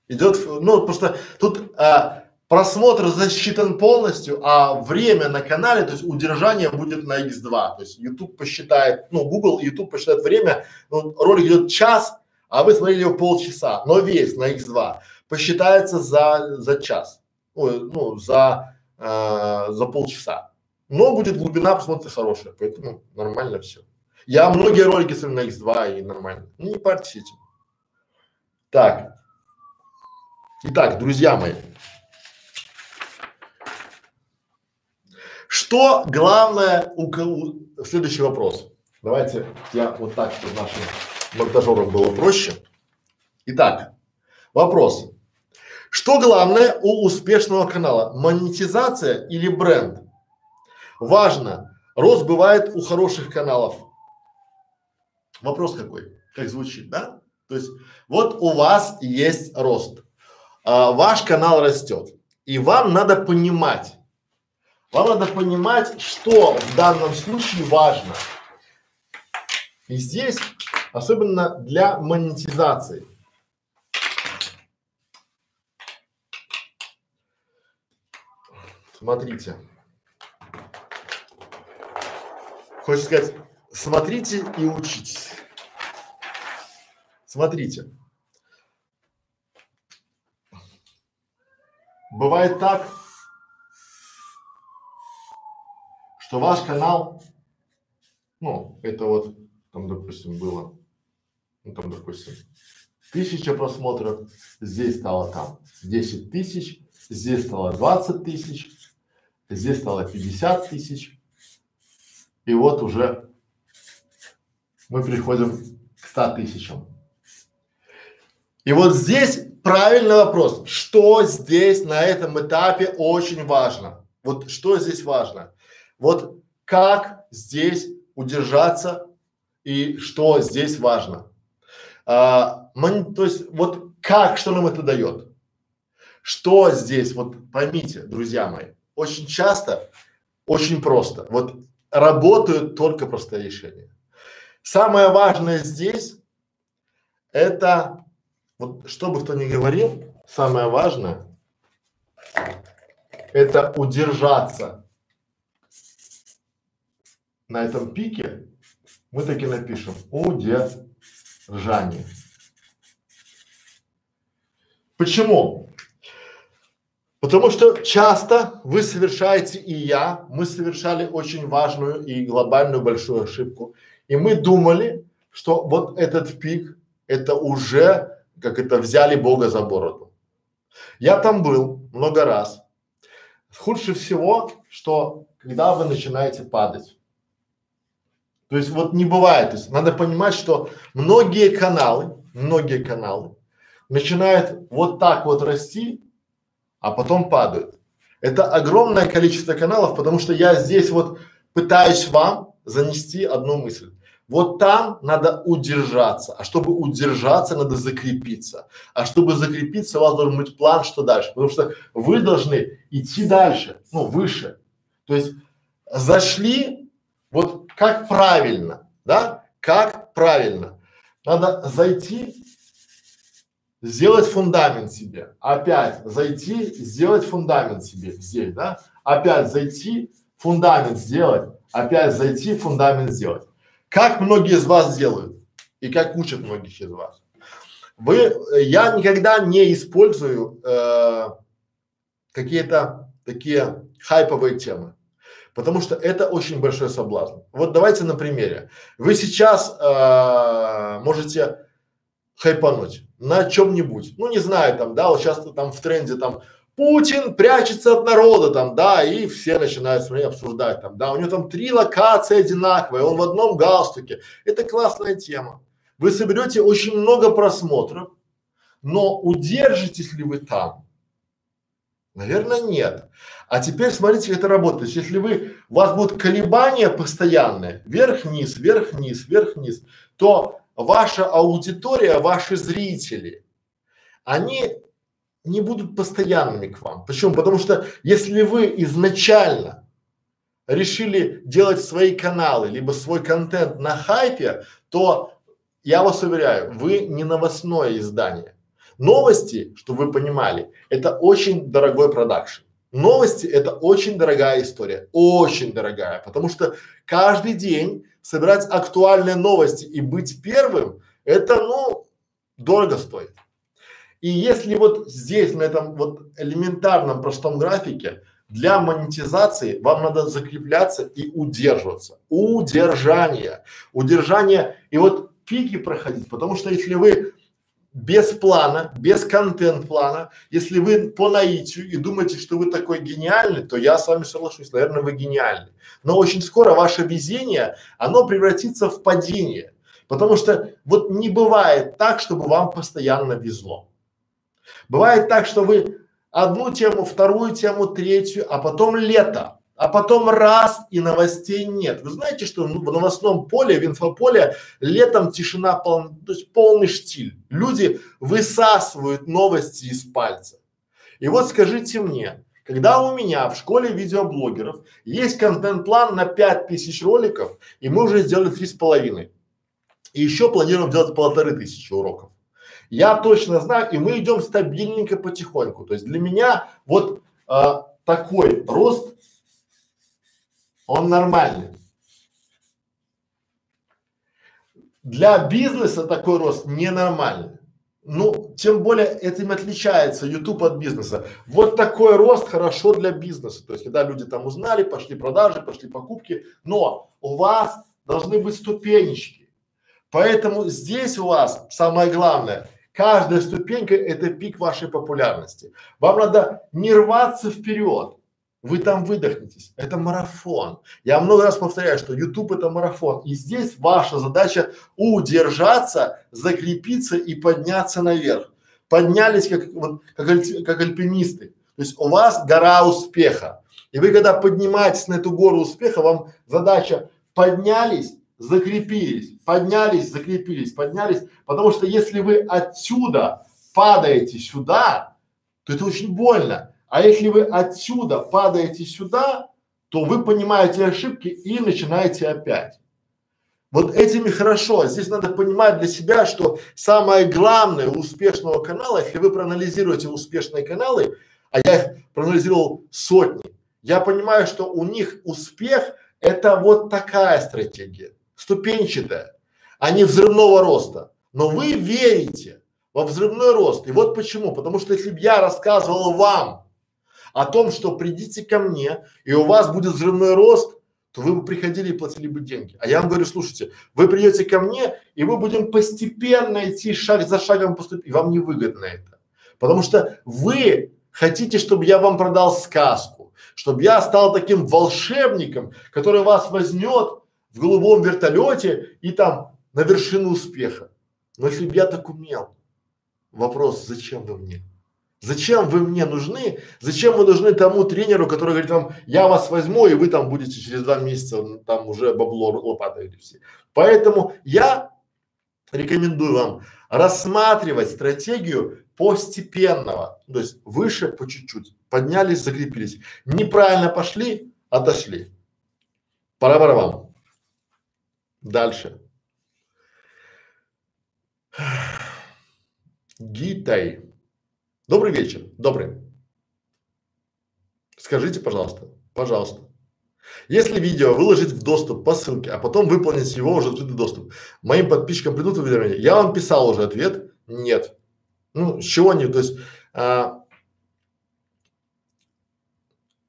Идет, ну просто тут а, просмотр засчитан полностью, а время на канале, то есть удержание будет на X2. То есть YouTube посчитает, ну Google YouTube посчитает время, ну, ролик идет час, а вы смотрели его полчаса, но весь на X2 посчитается за, за час, Ой, ну, за, э, за полчаса. Но будет глубина просмотра хорошая, поэтому нормально все. Я многие ролики смотрю на X2 и нормально. Ну, не парьтесь. Так. Итак, друзья мои. Что главное у, у следующий вопрос. Давайте я вот так, чтобы нашим монтажерам было проще. Итак, вопрос. Что главное у успешного канала? Монетизация или бренд? Важно. Рост бывает у хороших каналов. Вопрос какой? Как звучит, да? То есть вот у вас есть рост, а, ваш канал растет, и вам надо понимать, вам надо понимать, что в данном случае важно. И здесь особенно для монетизации. Смотрите. Хочется сказать, смотрите и учитесь. Смотрите. Бывает так, что ваш канал, ну, это вот, там, допустим, было, ну, там, допустим, тысяча просмотров, здесь стало там 10 тысяч, здесь стало 20 тысяч, здесь стало 50 тысяч, и вот уже мы приходим к 100 тысячам. И вот здесь правильный вопрос, что здесь на этом этапе очень важно. Вот что здесь важно? Вот как здесь удержаться и что здесь важно? А, мы, то есть вот как, что нам это дает? Что здесь, вот поймите, друзья мои, очень часто, очень просто, вот работают только простые решения. Самое важное здесь это, вот что бы кто ни говорил, самое важное это удержаться на этом пике, мы таки напишем удержание. Почему? Потому что часто вы совершаете и я, мы совершали очень важную и глобальную большую ошибку. И мы думали, что вот этот пик, это уже, как это, взяли Бога за бороду. Я там был много раз. Худше всего, что когда вы начинаете падать. То есть вот не бывает, то есть надо понимать, что многие каналы, многие каналы начинают вот так вот расти, а потом падают. Это огромное количество каналов, потому что я здесь вот пытаюсь вам занести одну мысль. Вот там надо удержаться, а чтобы удержаться, надо закрепиться. А чтобы закрепиться, у вас должен быть план, что дальше, потому что вы должны идти дальше, ну выше. То есть зашли, вот как правильно, да? Как правильно? Надо зайти, сделать фундамент себе. Опять зайти, сделать фундамент себе здесь, да? Опять зайти, фундамент сделать. Опять зайти, фундамент сделать. Как многие из вас делают и как учат многих из вас. Вы, я никогда не использую э, какие-то такие хайповые темы. Потому что это очень большой соблазн. Вот давайте на примере. Вы сейчас э, можете хайпануть на чем-нибудь. Ну не знаю там, да, вот сейчас там в тренде там Путин прячется от народа там, да, и все начинают смотреть, обсуждать там, да, у него там три локации одинаковые, он в одном галстуке. Это классная тема. Вы соберете очень много просмотров, но удержитесь ли вы там? Наверное, нет. А теперь смотрите, как это работает. Если вы, у вас будут колебания постоянные, вверх-вниз, вверх-вниз, вверх-вниз, то ваша аудитория, ваши зрители, они не будут постоянными к вам. Почему? Потому что если вы изначально решили делать свои каналы, либо свой контент на хайпе, то я вас уверяю, вы не новостное издание. Новости, чтобы вы понимали, это очень дорогой продакшн. Новости это очень дорогая история, очень дорогая, потому что каждый день собирать актуальные новости и быть первым, это ну дорого стоит. И если вот здесь, на этом вот элементарном простом графике, для монетизации вам надо закрепляться и удерживаться. Удержание. Удержание и вот пики проходить, потому что если вы без плана, без контент-плана, если вы по наитию и думаете, что вы такой гениальный, то я с вами соглашусь, наверное, вы гениальный. Но очень скоро ваше везение, оно превратится в падение. Потому что вот не бывает так, чтобы вам постоянно везло. Бывает так, что вы одну тему, вторую тему, третью, а потом лето, а потом раз и новостей нет. Вы знаете, что в новостном поле, в инфополе летом тишина, пол, то есть полный штиль. Люди высасывают новости из пальца. И вот скажите мне, когда у меня в школе видеоблогеров есть контент-план на пять тысяч роликов, и мы уже сделали три с половиной, и еще планируем делать полторы тысячи уроков. Я точно знаю, и мы идем стабильненько потихоньку. То есть для меня вот а, такой рост, он нормальный. Для бизнеса такой рост ненормальный. Ну, тем более этим отличается YouTube от бизнеса. Вот такой рост хорошо для бизнеса. То есть, когда люди там узнали, пошли продажи, пошли покупки, но у вас должны быть ступенечки. Поэтому здесь у вас самое главное Каждая ступенька – это пик вашей популярности. Вам надо не рваться вперед. Вы там выдохнетесь. Это марафон. Я много раз повторяю, что YouTube это марафон. И здесь ваша задача удержаться, закрепиться и подняться наверх. Поднялись как, вот, как, альпи, как альпинисты. То есть у вас гора успеха. И вы когда поднимаетесь на эту гору успеха, вам задача поднялись, закрепились, поднялись, закрепились, поднялись, потому что если вы отсюда падаете сюда, то это очень больно. А если вы отсюда падаете сюда, то вы понимаете ошибки и начинаете опять. Вот этими хорошо. Здесь надо понимать для себя, что самое главное у успешного канала, если вы проанализируете успешные каналы, а я их проанализировал сотни, я понимаю, что у них успех это вот такая стратегия ступенчатая, а не взрывного роста. Но вы верите во взрывной рост. И вот почему. Потому что если бы я рассказывал вам о том, что придите ко мне, и у вас будет взрывной рост, то вы бы приходили и платили бы деньги. А я вам говорю, слушайте, вы придете ко мне, и мы будем постепенно идти шаг за шагом поступить. Вам не выгодно это. Потому что вы хотите, чтобы я вам продал сказку, чтобы я стал таким волшебником, который вас возьмет в голубом вертолете и там на вершину успеха. Но если бы я так умел, вопрос, зачем вы мне? Зачем вы мне нужны? Зачем вы нужны тому тренеру, который говорит вам, я вас возьму, и вы там будете через два месяца там уже бабло лопатой все. Поэтому я рекомендую вам рассматривать стратегию постепенного, то есть выше по чуть-чуть, поднялись, закрепились. Неправильно пошли, отошли. Пора пора вам. Дальше. Гитай. Добрый вечер. Добрый. Скажите, пожалуйста, пожалуйста. Если видео выложить в доступ по ссылке, а потом выполнить его уже открытый доступ, моим подписчикам придут уведомления? Я вам писал уже ответ. Нет. Ну, с чего не? То есть а,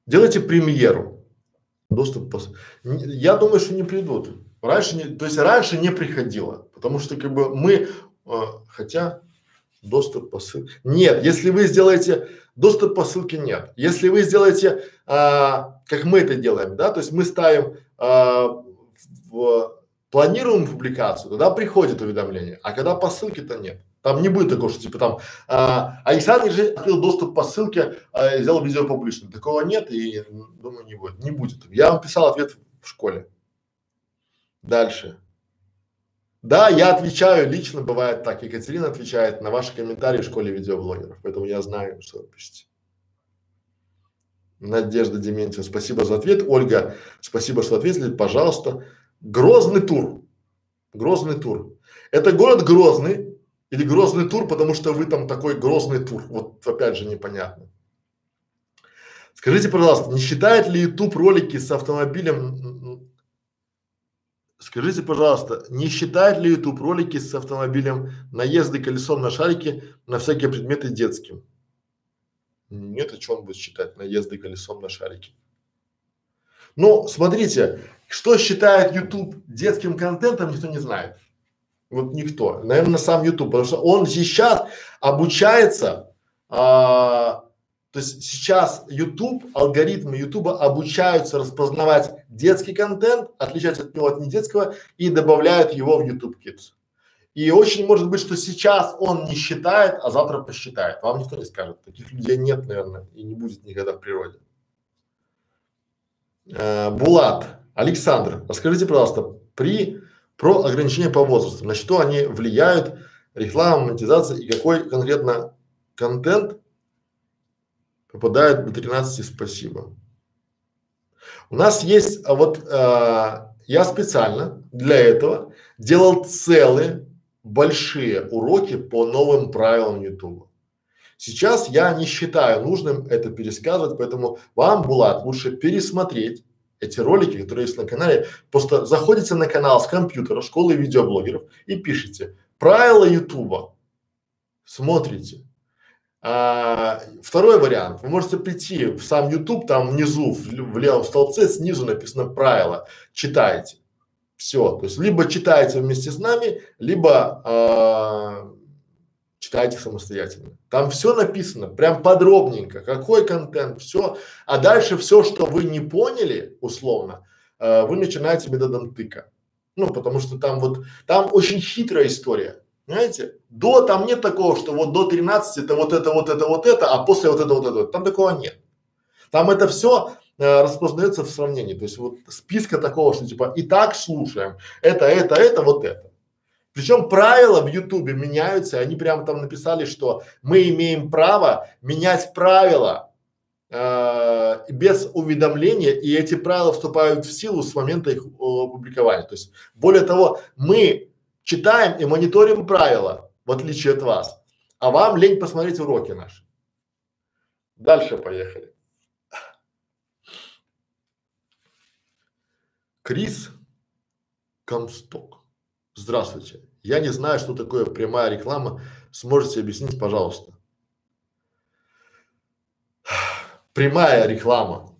делайте премьеру. Доступ по... Я думаю, что не придут. Раньше не, то есть раньше не приходило, потому что как бы мы, э, хотя доступ по ссылке, нет, если вы сделаете, доступ по ссылке нет. Если вы сделаете, а, как мы это делаем, да, то есть мы ставим а, в планируем публикацию, тогда приходит уведомление, а когда по ссылке, то нет. Там не будет такого, что типа там а, Александр же открыл доступ по ссылке, а, сделал видео публичным. Такого нет и думаю не будет. Не будет. Я вам писал ответ в школе. Дальше. Да, я отвечаю лично, бывает так. Екатерина отвечает на ваши комментарии в школе видеоблогеров, поэтому я знаю, что вы пишете. Надежда Дементьева, спасибо за ответ. Ольга, спасибо, что ответили. Пожалуйста. Грозный тур. Грозный тур. Это город Грозный или Грозный тур, потому что вы там такой Грозный тур. Вот опять же непонятно. Скажите, пожалуйста, не считает ли YouTube ролики с автомобилем Скажите, пожалуйста, не считает ли YouTube ролики с автомобилем наезды колесом на шарике на всякие предметы детским? Нет, что он будет считать наезды колесом на шарике? Ну, смотрите, что считает YouTube детским контентом, никто не знает. Вот никто. Наверное, сам YouTube, потому что он сейчас обучается а, то есть сейчас YouTube, алгоритмы YouTube обучаются распознавать детский контент, отличать от него от недетского и добавляют его в YouTube Kids. И очень может быть, что сейчас он не считает, а завтра посчитает. Вам никто не скажет. Таких людей нет, наверное, и не будет никогда в природе. Э, Булат, Александр, расскажите, пожалуйста, при про ограничения по возрасту, на что они влияют, реклама, монетизация и какой конкретно контент попадает до 13, спасибо. У нас есть, а вот а, я специально для этого делал целые большие уроки по новым правилам YouTube. Сейчас я не считаю нужным это пересказывать, поэтому вам, Булат, лучше пересмотреть эти ролики, которые есть на канале. Просто заходите на канал с компьютера, школы видеоблогеров и пишите правила YouTube. Смотрите, а, второй вариант. Вы можете прийти в сам YouTube, там внизу, в, в левом столбце, снизу написано правила. Читайте. Все. То есть, либо читайте вместе с нами, либо а, читайте самостоятельно. Там все написано, прям подробненько, какой контент, все. А дальше все, что вы не поняли, условно, а, вы начинаете методом тыка. Ну, потому что там вот, там очень хитрая история. Понимаете? До там нет такого, что вот до 13 это вот это, вот это, вот это, а после вот это, вот это. Там такого нет. Там это все э, распознается в сравнении. То есть вот списка такого, что типа и так слушаем, это, это, это, вот это. Причем правила в Ютубе меняются, они прямо там написали, что мы имеем право менять правила э, без уведомления, и эти правила вступают в силу с момента их опубликования. То есть более того, мы читаем и мониторим правила, в отличие от вас. А вам лень посмотреть уроки наши. Дальше поехали. Крис Комсток. Здравствуйте. Я не знаю, что такое прямая реклама. Сможете объяснить, пожалуйста? Прямая реклама.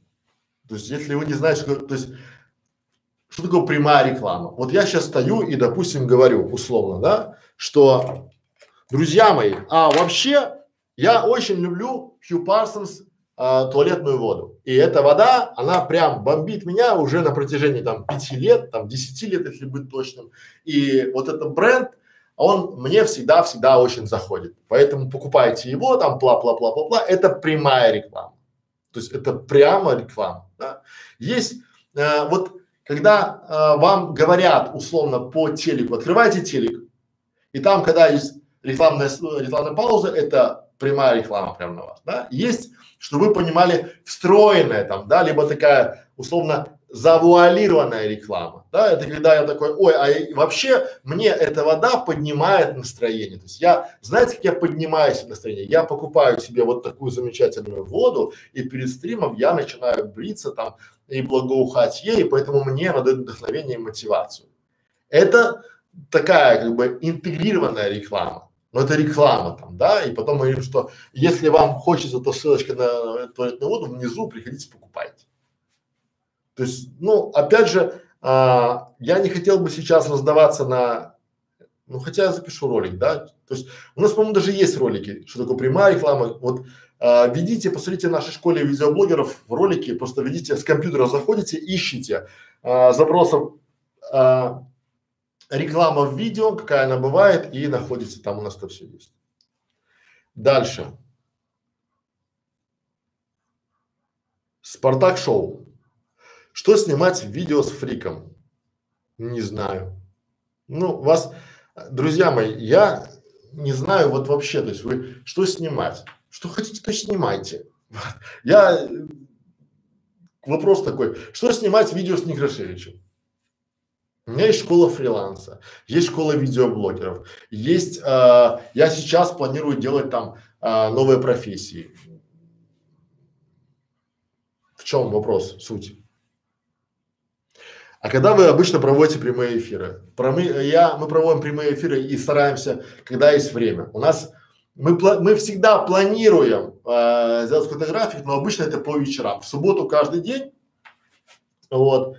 То есть, если вы не знаете, то есть что такое прямая реклама? Вот я сейчас стою и, допустим, говорю условно, да, что, друзья мои, а вообще я очень люблю Hugh Parsons а, туалетную воду. И эта вода, она прям бомбит меня уже на протяжении там пяти лет, там десяти лет, если быть точным. И вот этот бренд, он мне всегда-всегда очень заходит. Поэтому покупайте его, там пла-пла-пла-пла-пла. Это прямая реклама. То есть это прямо реклама. Да? Есть э, вот когда э, вам говорят условно по телеку, открывайте телек, и там, когда есть рекламная, рекламная пауза, это прямая реклама прямо на вас, да. Есть, что вы понимали, встроенная там, да, либо такая условно завуалированная реклама, да, это когда я такой, ой, а вообще мне эта вода поднимает настроение, то есть я, знаете, как я поднимаюсь настроение, я покупаю себе вот такую замечательную воду и перед стримом я начинаю бриться там и благоухать ей, поэтому мне дает вдохновение и мотивацию. Это такая как бы интегрированная реклама, но это реклама там, да, и потом мы говорим, что если вам хочется, то ссылочка на туалетную воду внизу, приходите, покупайте. То есть, ну, опять же, а, я не хотел бы сейчас раздаваться на, ну, хотя я запишу ролик, да, то есть у нас, по-моему, даже есть ролики, что такое прямая реклама, вот а, ведите, посмотрите в нашей школе видеоблогеров в ролики, просто ведите с компьютера, заходите, ищите а, запросом а, реклама в видео, какая она бывает, и находите, там у нас это все есть. Дальше. Спартак шоу. Что снимать видео с фриком? Не знаю. Ну, вас, друзья мои, я не знаю вот вообще, то есть вы что снимать? Что хотите, то снимайте. Я вопрос такой, что снимать видео с Некрашевичем? У меня есть школа фриланса, есть школа видеоблогеров, есть, а, я сейчас планирую делать там а, новые профессии. В чем вопрос, суть? А когда вы обычно проводите прямые эфиры? Промо, я, мы проводим прямые эфиры и стараемся, когда есть время. У нас мы, мы всегда планируем э, сделать какой-то график, но обычно это по вечерам. В субботу каждый день. Вот.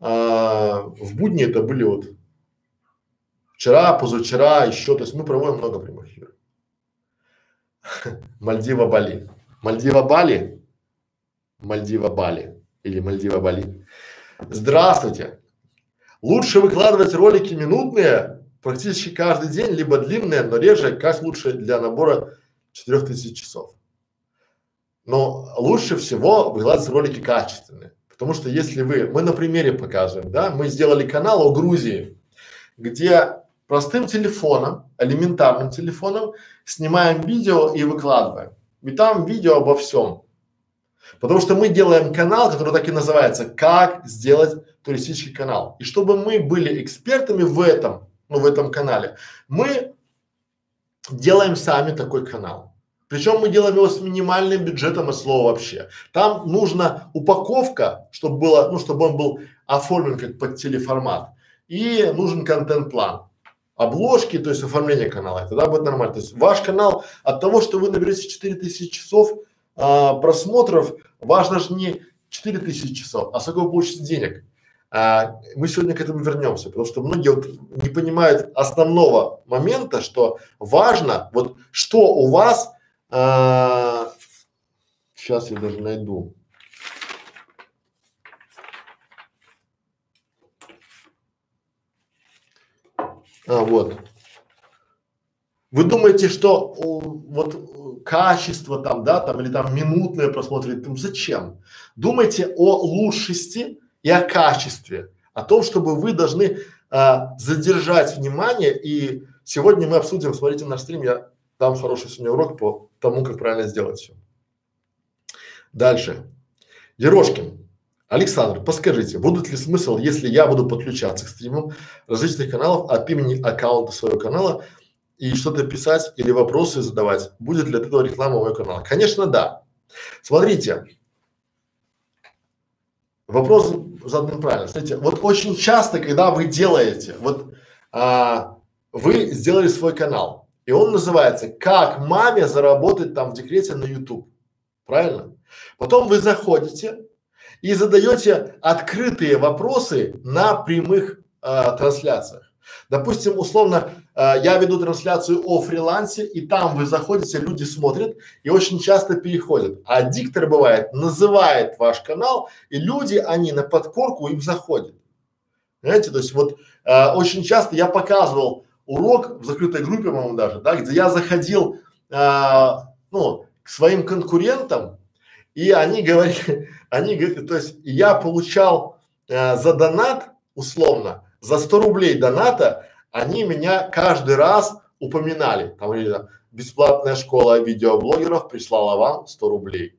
Э, в будни это были вот вчера, позавчера, еще. То есть мы проводим много прямых эфиров. Мальдива Бали. Мальдива Бали? Мальдива Бали. Или Мальдива Бали. Здравствуйте. Лучше выкладывать ролики минутные практически каждый день, либо длинные, но реже, как лучше для набора 4000 часов. Но лучше всего выкладывать ролики качественные. Потому что если вы, мы на примере покажем, да, мы сделали канал о Грузии, где простым телефоном, элементарным телефоном снимаем видео и выкладываем. И там видео обо всем. Потому что мы делаем канал, который так и называется «Как сделать туристический канал». И чтобы мы были экспертами в этом, ну, в этом канале, мы делаем сами такой канал. Причем мы делаем его с минимальным бюджетом от слова вообще. Там нужна упаковка, чтобы было, ну, чтобы он был оформлен как под телеформат. И нужен контент-план. Обложки, то есть оформление канала, и тогда будет нормально. То есть ваш канал от того, что вы наберете 4000 часов а, просмотров, важно же не 4000 часов, а сколько вы получите денег. А, мы сегодня к этому вернемся, потому что многие вот не понимают основного момента, что важно, вот что у вас, а, сейчас я даже найду. А, вот. Вы думаете, что о, вот качество там, да, там или там минутное просмотры, там зачем? Думайте о лучшести и о качестве, о том, чтобы вы должны а, задержать внимание. И сегодня мы обсудим, смотрите наш стрим, я дам хороший сегодня урок по тому, как правильно сделать все. Дальше. Ерошкин. Александр, подскажите, будет ли смысл, если я буду подключаться к стримам различных каналов от имени аккаунта своего канала и что-то писать или вопросы задавать? Будет ли от этого реклама моего канала? Конечно, да. Смотрите, Вопрос задан правильно. Смотрите, вот очень часто, когда вы делаете, вот а, вы сделали свой канал, и он называется «Как маме заработать там в декрете на YouTube». Правильно? Потом вы заходите и задаете открытые вопросы на прямых а, трансляциях. Допустим, условно, э, я веду трансляцию о фрилансе, и там вы заходите, люди смотрят и очень часто переходят. А диктор бывает, называет ваш канал, и люди, они на подкорку им заходят. Знаете, то есть вот э, очень часто я показывал урок в закрытой группе, по-моему, даже, да, где я заходил, э, ну, к своим конкурентам, и они говорили, они говорят, то есть я получал э, за донат условно за 100 рублей доната они меня каждый раз упоминали. Там или бесплатная школа видеоблогеров прислала вам 100 рублей.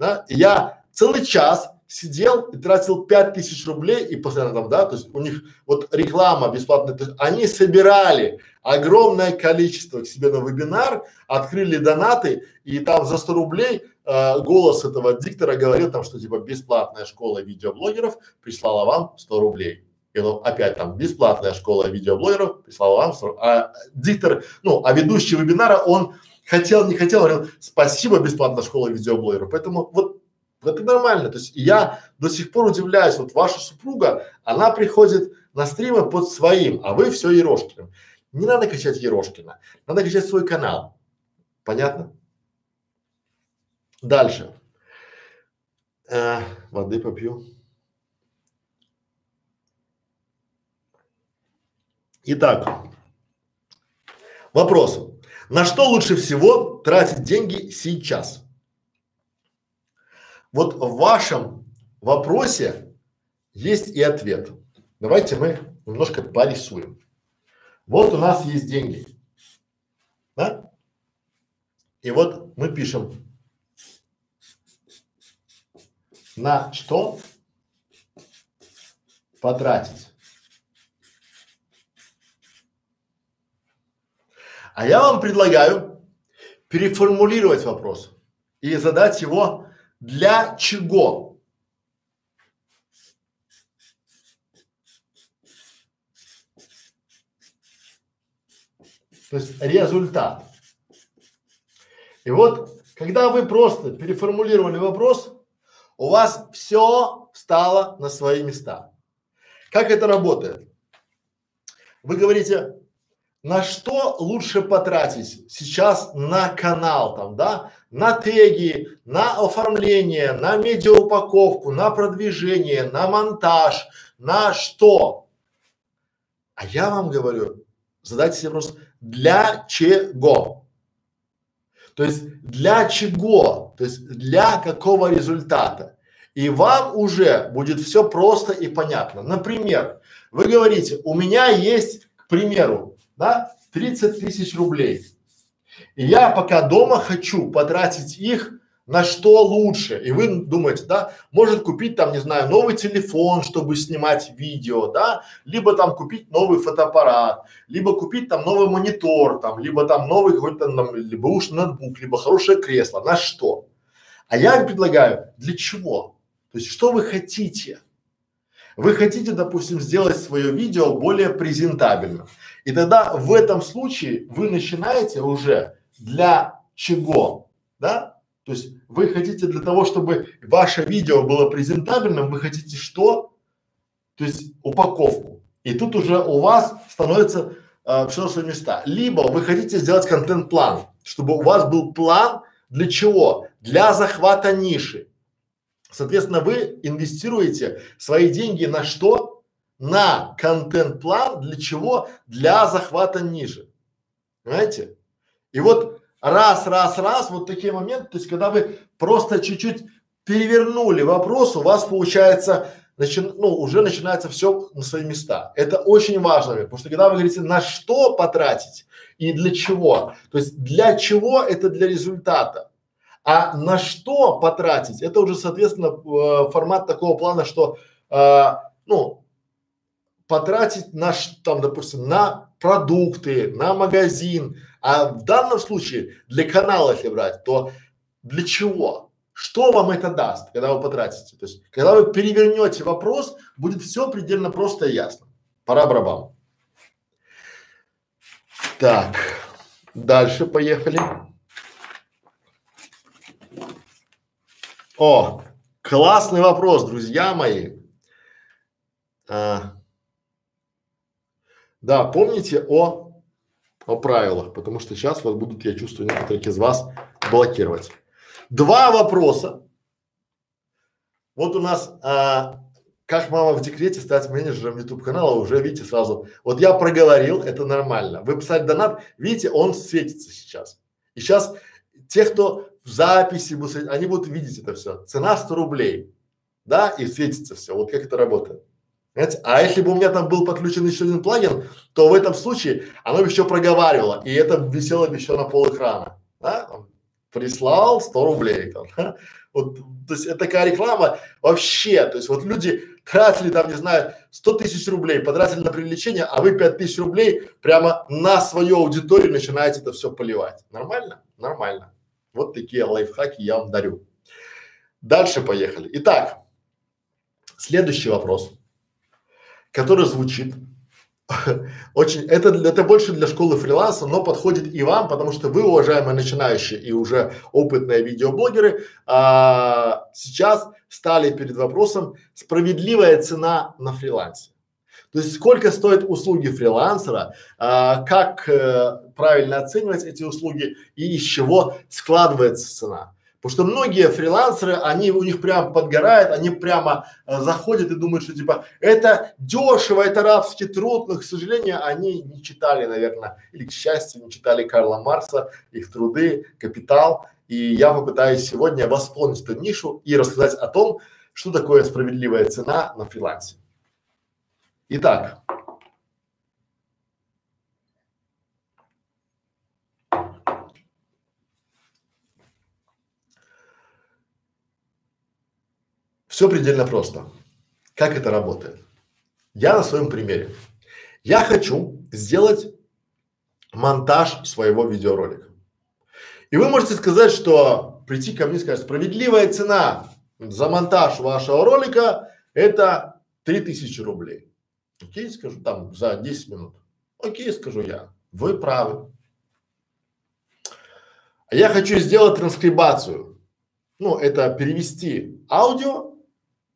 Да? И я целый час сидел и тратил 5000 рублей и постоянно там, да, то есть у них вот реклама бесплатная, то есть они собирали огромное количество к себе на вебинар, открыли донаты и там за 100 рублей э, голос этого диктора говорил там, что типа бесплатная школа видеоблогеров прислала вам 100 рублей. И опять там бесплатная школа видеоблогеров прислала вам, а диктор, ну, а ведущий вебинара, он хотел, не хотел, говорил, спасибо, бесплатная школа видеоблогеров. Поэтому вот это нормально. То есть я до сих пор удивляюсь, вот ваша супруга, она приходит на стримы под своим, а вы все Ерошкиным. Не надо качать Ерошкина, надо качать свой канал. Понятно? Дальше. Э, воды попью. Итак, вопрос. На что лучше всего тратить деньги сейчас? Вот в вашем вопросе есть и ответ. Давайте мы немножко порисуем. Вот у нас есть деньги, да? И вот мы пишем на что потратить. А я вам предлагаю переформулировать вопрос и задать его для чего? То есть результат. И вот, когда вы просто переформулировали вопрос, у вас все стало на свои места. Как это работает? Вы говорите, на что лучше потратить сейчас на канал там, да, на теги, на оформление, на медиаупаковку, на продвижение, на монтаж, на что? А я вам говорю, задайте себе вопрос, для чего? То есть для чего? То есть для какого результата? И вам уже будет все просто и понятно. Например, вы говорите, у меня есть, к примеру, да, 30 тысяч рублей. И я пока дома хочу потратить их на что лучше. И вы думаете, да, может купить там, не знаю, новый телефон, чтобы снимать видео, да, либо там купить новый фотоаппарат, либо купить там новый монитор, там, либо там новый какой-то, там, либо уж ноутбук, либо хорошее кресло. На что? А я им предлагаю, для чего? То есть, что вы хотите? Вы хотите, допустим, сделать свое видео более презентабельным. И тогда в этом случае вы начинаете уже для чего, да? То есть вы хотите для того, чтобы ваше видео было презентабельным, вы хотите что? То есть упаковку. И тут уже у вас становится э, все на свои места. Либо вы хотите сделать контент-план, чтобы у вас был план для чего? Для захвата ниши. Соответственно, вы инвестируете свои деньги на что? На контент-план. Для чего? Для захвата ниже. Понимаете? И вот раз, раз, раз, вот такие моменты, то есть когда вы просто чуть-чуть перевернули вопрос, у вас получается, начи, ну, уже начинается все на свои места. Это очень важно, потому что когда вы говорите, на что потратить и для чего, то есть для чего это для результата. А на что потратить? Это уже, соответственно, э, формат такого плана, что, э, ну, потратить на, там, допустим, на продукты, на магазин. А в данном случае для канала, если брать, то для чего? Что вам это даст, когда вы потратите? То есть, когда вы перевернете вопрос, будет все предельно просто и ясно. Пора барабан. Так, дальше поехали. О, классный вопрос, друзья мои. А, да, помните о, о правилах, потому что сейчас вас будут, я чувствую, некоторых из вас блокировать. Два вопроса. Вот у нас, а, как мама в декрете стать менеджером YouTube канала, уже видите сразу. Вот я проговорил, это нормально. Вы писали донат, видите, он светится сейчас. И сейчас те, кто в записи будут, они будут видеть это все. Цена 100 рублей, да, и светится все. Вот как это работает. Понимаете? А если бы у меня там был подключен еще один плагин, то в этом случае оно бы еще проговаривало, и это висело бы еще на пол экрана, да? Прислал 100 рублей там, да? Вот, то есть это такая реклама вообще, то есть вот люди тратили там, не знаю, 100 тысяч рублей, потратили на привлечение, а вы 5 тысяч рублей прямо на свою аудиторию начинаете это все поливать. Нормально? Нормально. Вот такие лайфхаки я вам дарю. Дальше поехали. Итак, следующий вопрос, который звучит очень, это, это больше для школы фриланса, но подходит и вам, потому что вы, уважаемые начинающие и уже опытные видеоблогеры, а, сейчас стали перед вопросом справедливая цена на фрилансе. То есть сколько стоят услуги фрилансера, а, как э, правильно оценивать эти услуги и из чего складывается цена. Потому что многие фрилансеры, они у них прям подгорает, они прямо э, заходят и думают, что типа это дешево, это рабский труд, но к сожалению они не читали, наверное, или к счастью не читали Карла Марса, их труды, Капитал. И я попытаюсь сегодня восполнить эту нишу и рассказать о том, что такое справедливая цена на фрилансе. Итак, все предельно просто. Как это работает? Я на своем примере. Я хочу сделать монтаж своего видеоролика. И вы можете сказать, что прийти ко мне и сказать, справедливая цена за монтаж вашего ролика это 3000 рублей. Окей, скажу там за 10 минут. Окей, скажу я. Вы правы. А я хочу сделать транскрибацию. Ну, это перевести аудио,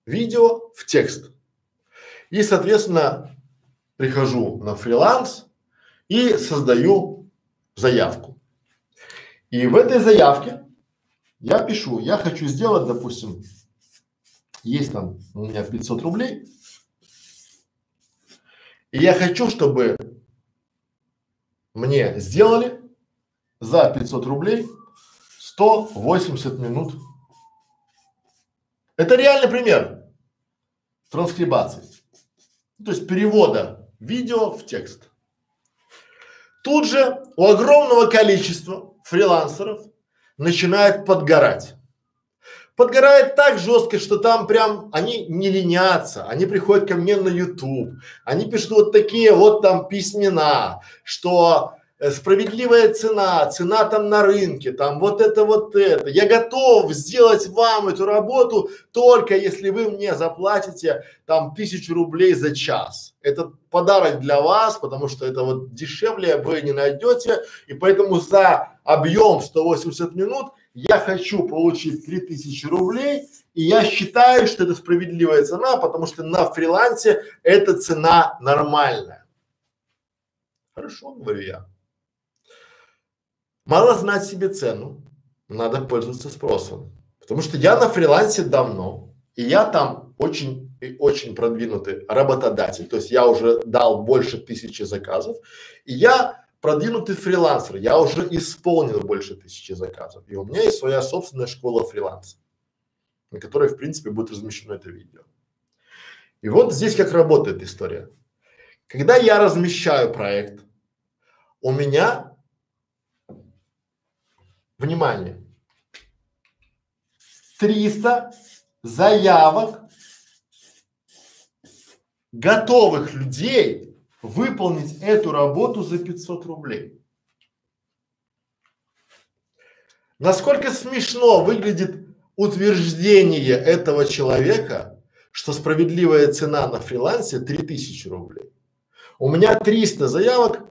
видео в текст. И, соответственно, прихожу на фриланс и создаю заявку. И в этой заявке я пишу, я хочу сделать, допустим, есть там у меня 500 рублей, и я хочу, чтобы мне сделали за 500 рублей 180 минут. Это реальный пример транскрибации, то есть перевода видео в текст. Тут же у огромного количества фрилансеров начинает подгорать. Подгорает так жестко, что там прям они не ленятся, они приходят ко мне на YouTube, они пишут вот такие вот там письмена, что э, справедливая цена, цена там на рынке, там вот это вот это. Я готов сделать вам эту работу только если вы мне заплатите там тысячу рублей за час. Это подарок для вас, потому что это вот дешевле вы не найдете, и поэтому за объем 180 минут я хочу получить 3000 рублей, и я считаю, что это справедливая цена, потому что на фрилансе эта цена нормальная. Хорошо, говорю я. Мало знать себе цену, надо пользоваться спросом. Потому что я на фрилансе давно, и я там очень, очень продвинутый работодатель. То есть я уже дал больше тысячи заказов, и я продвинутый фрилансер, я уже исполнил больше тысячи заказов. И у меня есть своя собственная школа фриланса, на которой, в принципе, будет размещено это видео. И вот здесь как работает история. Когда я размещаю проект, у меня, внимание, 300 заявок готовых людей выполнить эту работу за 500 рублей. Насколько смешно выглядит утверждение этого человека, что справедливая цена на фрилансе 3000 рублей. У меня 300 заявок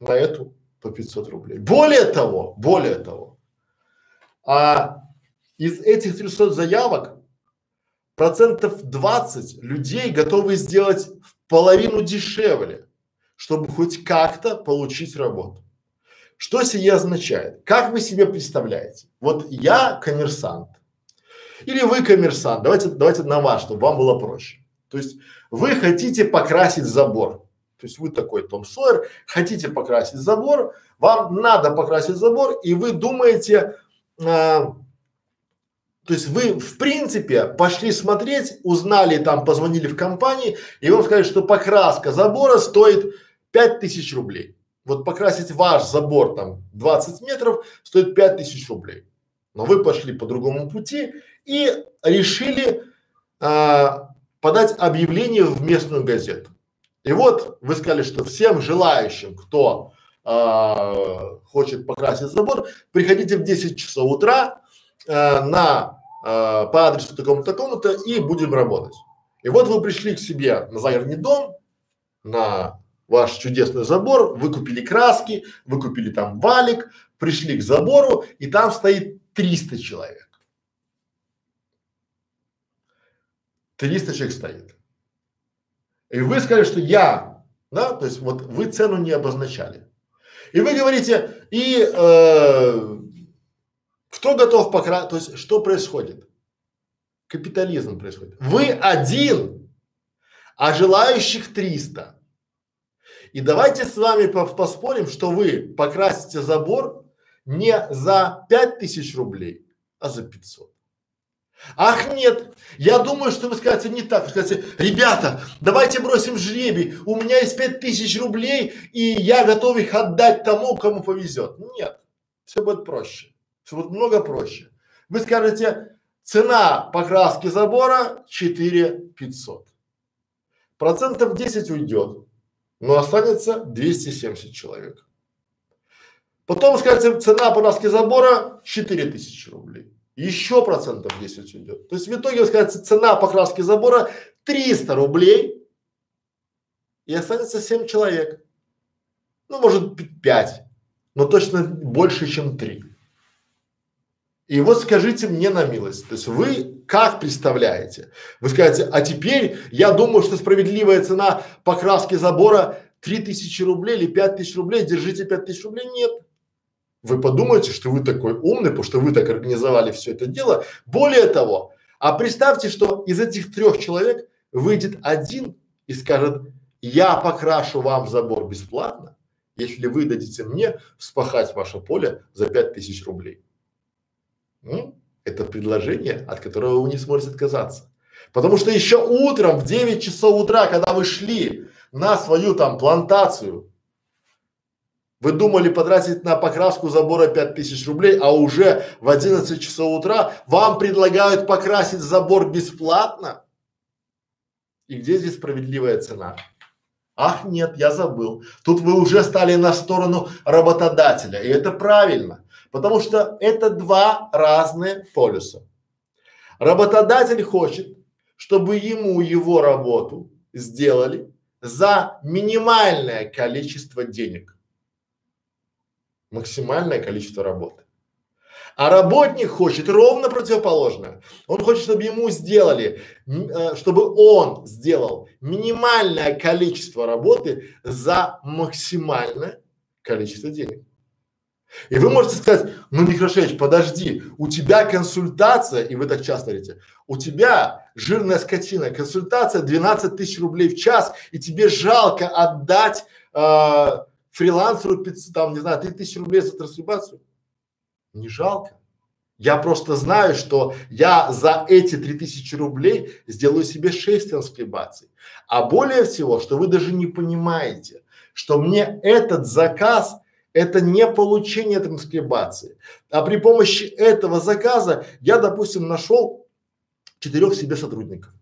на эту по 500 рублей. Более того, более того, а из этих 300 заявок процентов 20 людей готовы сделать в половину дешевле, чтобы хоть как-то получить работу. Что сие означает? Как вы себе представляете? Вот я коммерсант. Или вы коммерсант. Давайте, давайте на вас, чтобы вам было проще. То есть вы хотите покрасить забор. То есть вы такой Том Сойер, хотите покрасить забор, вам надо покрасить забор, и вы думаете, а, то есть вы в принципе пошли смотреть, узнали там, позвонили в компании и вам сказали, что покраска забора стоит пять тысяч рублей. Вот покрасить ваш забор там 20 метров стоит пять тысяч рублей. Но вы пошли по другому пути и решили а, подать объявление в местную газету. И вот вы сказали, что всем желающим, кто а, хочет покрасить забор, приходите в 10 часов утра а, на э, по адресу такому-то, такому-то и будем работать. И вот вы пришли к себе на загородный дом, на ваш чудесный забор, вы купили краски, вы купили там валик, пришли к забору, и там стоит 300 человек. 300 человек стоит. И вы сказали, что я, да, то есть вот вы цену не обозначали. И вы говорите, и э, кто готов покрасить? То есть что происходит? Капитализм происходит. Вы один, а желающих 300. И давайте с вами поспорим, что вы покрасите забор не за 5000 рублей, а за 500. Ах нет, я думаю, что вы скажете не так, вы скажете, ребята, давайте бросим жребий, у меня есть пять тысяч рублей, и я готов их отдать тому, кому повезет. Нет, все будет проще. Все вот много проще. Вы скажете, Цена покраски забора 4 500. Процентов 10 уйдет, но останется 270 человек. Потом, скажем, цена покраски забора 4000 рублей. Еще процентов 10 уйдет. То есть в итоге, скажется, цена покраски забора 300 рублей и останется 7 человек. Ну, может, 5, но точно больше, чем 3. И вот скажите мне на милость, то есть вы как представляете? Вы скажете, а теперь я думаю, что справедливая цена покраски забора 3000 рублей или 5000 рублей, держите 5000 рублей. Нет. Вы подумаете, что вы такой умный, потому что вы так организовали все это дело. Более того, а представьте, что из этих трех человек выйдет один и скажет, я покрашу вам забор бесплатно, если вы дадите мне вспахать ваше поле за пять тысяч рублей. Ну, это предложение, от которого вы не сможете отказаться. Потому что еще утром в 9 часов утра, когда вы шли на свою там плантацию, вы думали потратить на покраску забора 5000 рублей, а уже в 11 часов утра вам предлагают покрасить забор бесплатно? И где здесь справедливая цена? Ах нет, я забыл. Тут вы уже стали на сторону работодателя, и это правильно. Потому что это два разные полюса. Работодатель хочет, чтобы ему его работу сделали за минимальное количество денег. Максимальное количество работы. А работник хочет ровно противоположное. Он хочет, чтобы ему сделали, э, чтобы он сделал минимальное количество работы за максимальное количество денег. И вы можете сказать, ну Михрашевич, подожди, у тебя консультация, и вы так часто говорите, у тебя жирная скотина, консультация 12 тысяч рублей в час, и тебе жалко отдать э, фрилансеру, там, не знаю, 3 тысячи рублей за трансформацию. Не жалко. Я просто знаю, что я за эти три тысячи рублей сделаю себе шесть транскрибаций. А более всего, что вы даже не понимаете, что мне этот заказ это не получение транскрибации. А при помощи этого заказа я, допустим, нашел четырех себе сотрудников.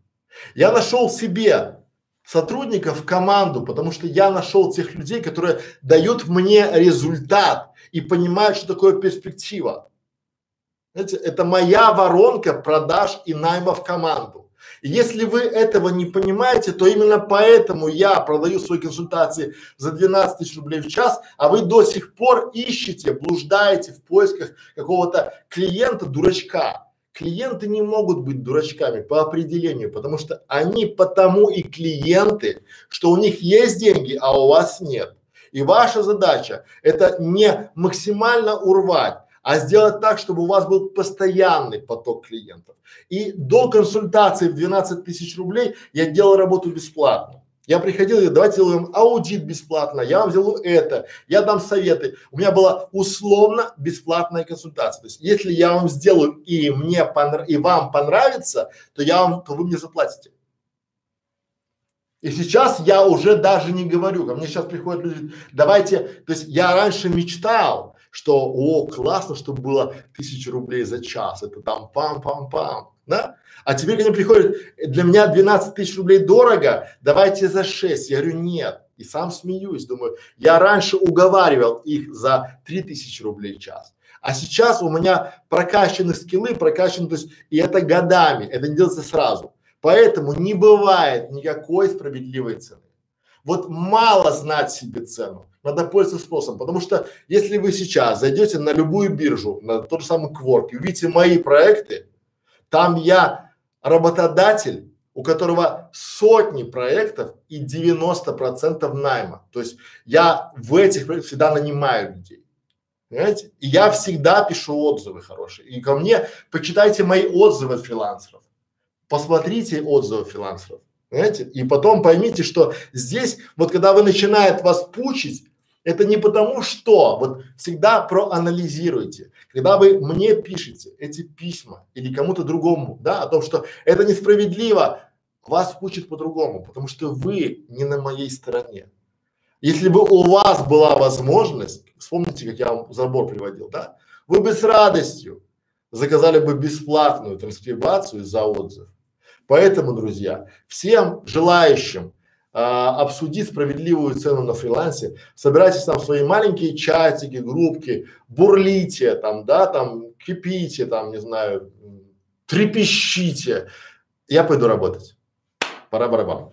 Я нашел себе сотрудников в команду, потому что я нашел тех людей, которые дают мне результат и понимают, что такое перспектива. Знаете, это моя воронка продаж и найма в команду. Если вы этого не понимаете, то именно поэтому я продаю свои консультации за 12 тысяч рублей в час, а вы до сих пор ищете, блуждаете в поисках какого-то клиента-дурачка. Клиенты не могут быть дурачками по определению, потому что они потому и клиенты, что у них есть деньги, а у вас нет. И ваша задача это не максимально урвать, а сделать так, чтобы у вас был постоянный поток клиентов. И до консультации в 12 тысяч рублей я делал работу бесплатно. Я приходил и давайте сделаем аудит бесплатно, я вам сделаю это, я дам советы. У меня была условно бесплатная консультация. То есть, если я вам сделаю и мне понрав... и вам понравится, то я вам, то вы мне заплатите. И сейчас я уже даже не говорю, ко мне сейчас приходят люди, давайте, то есть я раньше мечтал, что о, классно, чтобы было тысяча рублей за час, это там пам-пам-пам, да? А теперь, когда приходят, для меня 12 тысяч рублей дорого, давайте за 6. Я говорю, нет. И сам смеюсь, думаю, я раньше уговаривал их за 3 тысячи рублей в час. А сейчас у меня прокачаны скиллы, прокачаны, то есть, и это годами, это не делается сразу. Поэтому не бывает никакой справедливой цены. Вот мало знать себе цену, надо пользоваться спросом, потому что если вы сейчас зайдете на любую биржу, на тот же самый Quark и увидите мои проекты, там я работодатель, у которого сотни проектов и 90 процентов найма. То есть я в этих проектах всегда нанимаю людей. Понимаете? И я всегда пишу отзывы хорошие. И ко мне почитайте мои отзывы от фрилансеров. Посмотрите отзывы фрилансеров. Понимаете? И потом поймите, что здесь, вот когда вы начинает вас пучить, это не потому что, вот всегда проанализируйте, когда вы мне пишете эти письма или кому-то другому, да, о том, что это несправедливо, вас пучит по-другому, потому что вы не на моей стороне. Если бы у вас была возможность, вспомните, как я вам забор приводил, да, вы бы с радостью заказали бы бесплатную транскрибацию за отзыв. Поэтому, друзья, всем желающим а, обсудить справедливую цену на фрилансе, собирайтесь там в свои маленькие чатики, группки, бурлите там, да, там, кипите там, не знаю, трепещите. Я пойду работать. Пора барабан.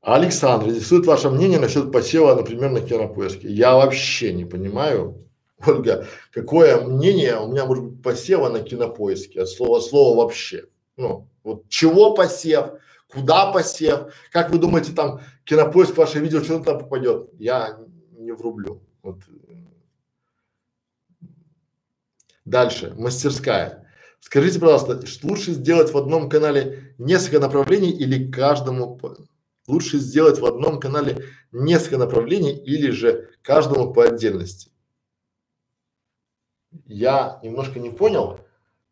Александр, интересует ваше мнение насчет посева, например, на кинопоиске. Я вообще не понимаю, Ольга, какое мнение у меня может быть посева на кинопоиске от слова слова вообще. Ну, вот чего посев, куда посев, как вы думаете, там кинопоиск ваше видео что там попадет? Я не врублю. Вот. Дальше, мастерская. Скажите, пожалуйста, лучше сделать в одном канале несколько направлений или каждому лучше сделать в одном канале несколько направлений или же каждому по отдельности? Я немножко не понял.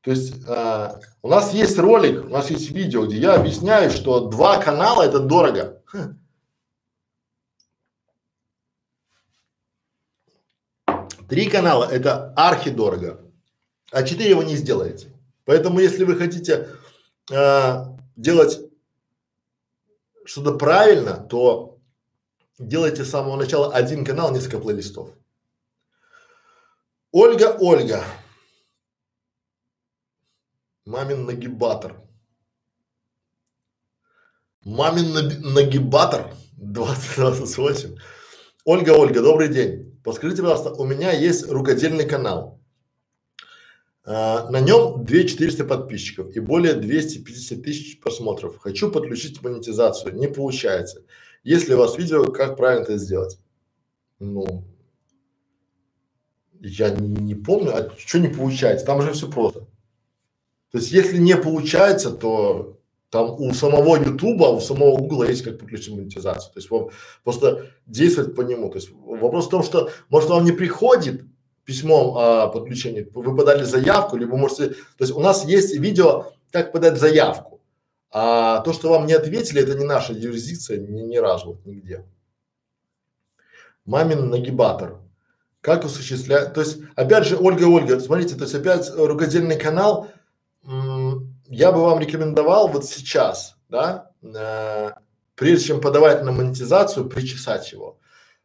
То есть э, у нас есть ролик, у нас есть видео, где я объясняю, что два канала это дорого. Хм. Три канала это архидорого, а четыре вы не сделаете. Поэтому если вы хотите э, делать что-то правильно, то делайте с самого начала один канал, несколько плейлистов. Ольга, Ольга. Мамин нагибатор. Мамин нагибатор 2028. Ольга, Ольга, добрый день. Подскажите, пожалуйста, у меня есть рукодельный канал. А, на нем 2400 подписчиков и более 250 тысяч просмотров. Хочу подключить монетизацию. Не получается. Есть ли у вас видео, как правильно это сделать? Ну, я не, не помню, а что не получается? Там же все просто. То есть, если не получается, то там у самого Ютуба, у самого Гугла есть как подключить монетизацию. То есть, вам просто действовать по нему. То есть, вопрос в том, что может вам не приходит письмом о подключении, вы подали заявку, либо можете, то есть у нас есть видео, как подать заявку, а то, что вам не ответили, это не наша юрисдикция ни, ни разу, нигде. Мамин нагибатор. Как осуществлять, то есть, опять же, Ольга, Ольга, смотрите, то есть опять рукодельный канал, я бы вам рекомендовал вот сейчас, да, э, прежде чем подавать на монетизацию, причесать его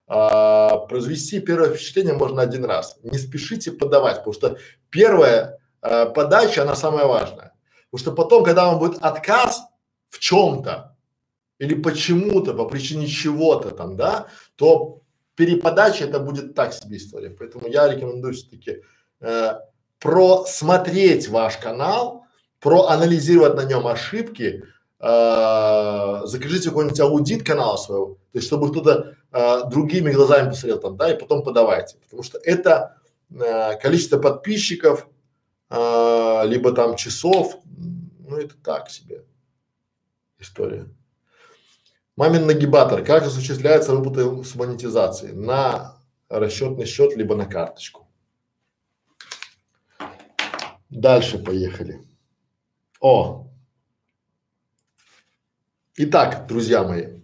а, произвести первое впечатление можно один раз. Не спешите подавать, потому что первая а, подача, она самая важная. Потому что потом, когда вам будет отказ в чем-то или почему-то, по причине чего-то там, да, то переподача это будет так себе история. Поэтому я рекомендую все-таки э, просмотреть ваш канал, проанализировать на нем ошибки, э, закажите какой-нибудь аудит канала своего, то есть чтобы кто-то э, другими глазами посмотрел там, да, и потом подавайте, потому что это э, количество подписчиков, э, либо там часов, ну это так себе история. Мамин нагибатор. Как осуществляется выплата с монетизацией? На расчетный счет, либо на карточку. Дальше поехали. О, Итак, друзья мои,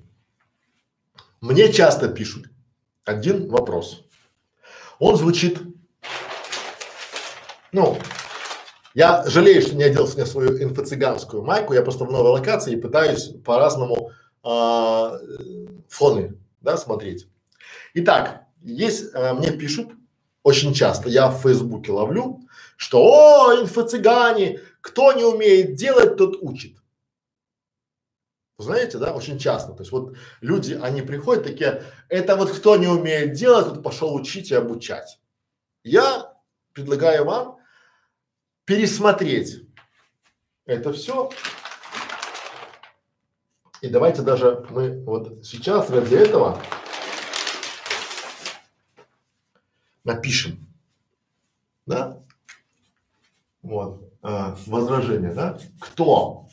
мне часто пишут один вопрос. Он звучит, ну, я жалею, что не одел сегодня свою инфо-цыганскую майку, я просто в новой локации и пытаюсь по-разному а, фоны, да, смотреть. Итак, есть, а, мне пишут очень часто, я в Фейсбуке ловлю, что о, инфо-цыгане, кто не умеет делать, тот учит. Знаете, да, очень часто. То есть вот люди, они приходят такие, это вот кто не умеет делать, вот пошел учить и обучать. Я предлагаю вам пересмотреть это все. И давайте даже мы вот сейчас для этого напишем, да, вот, э, возражение, да, кто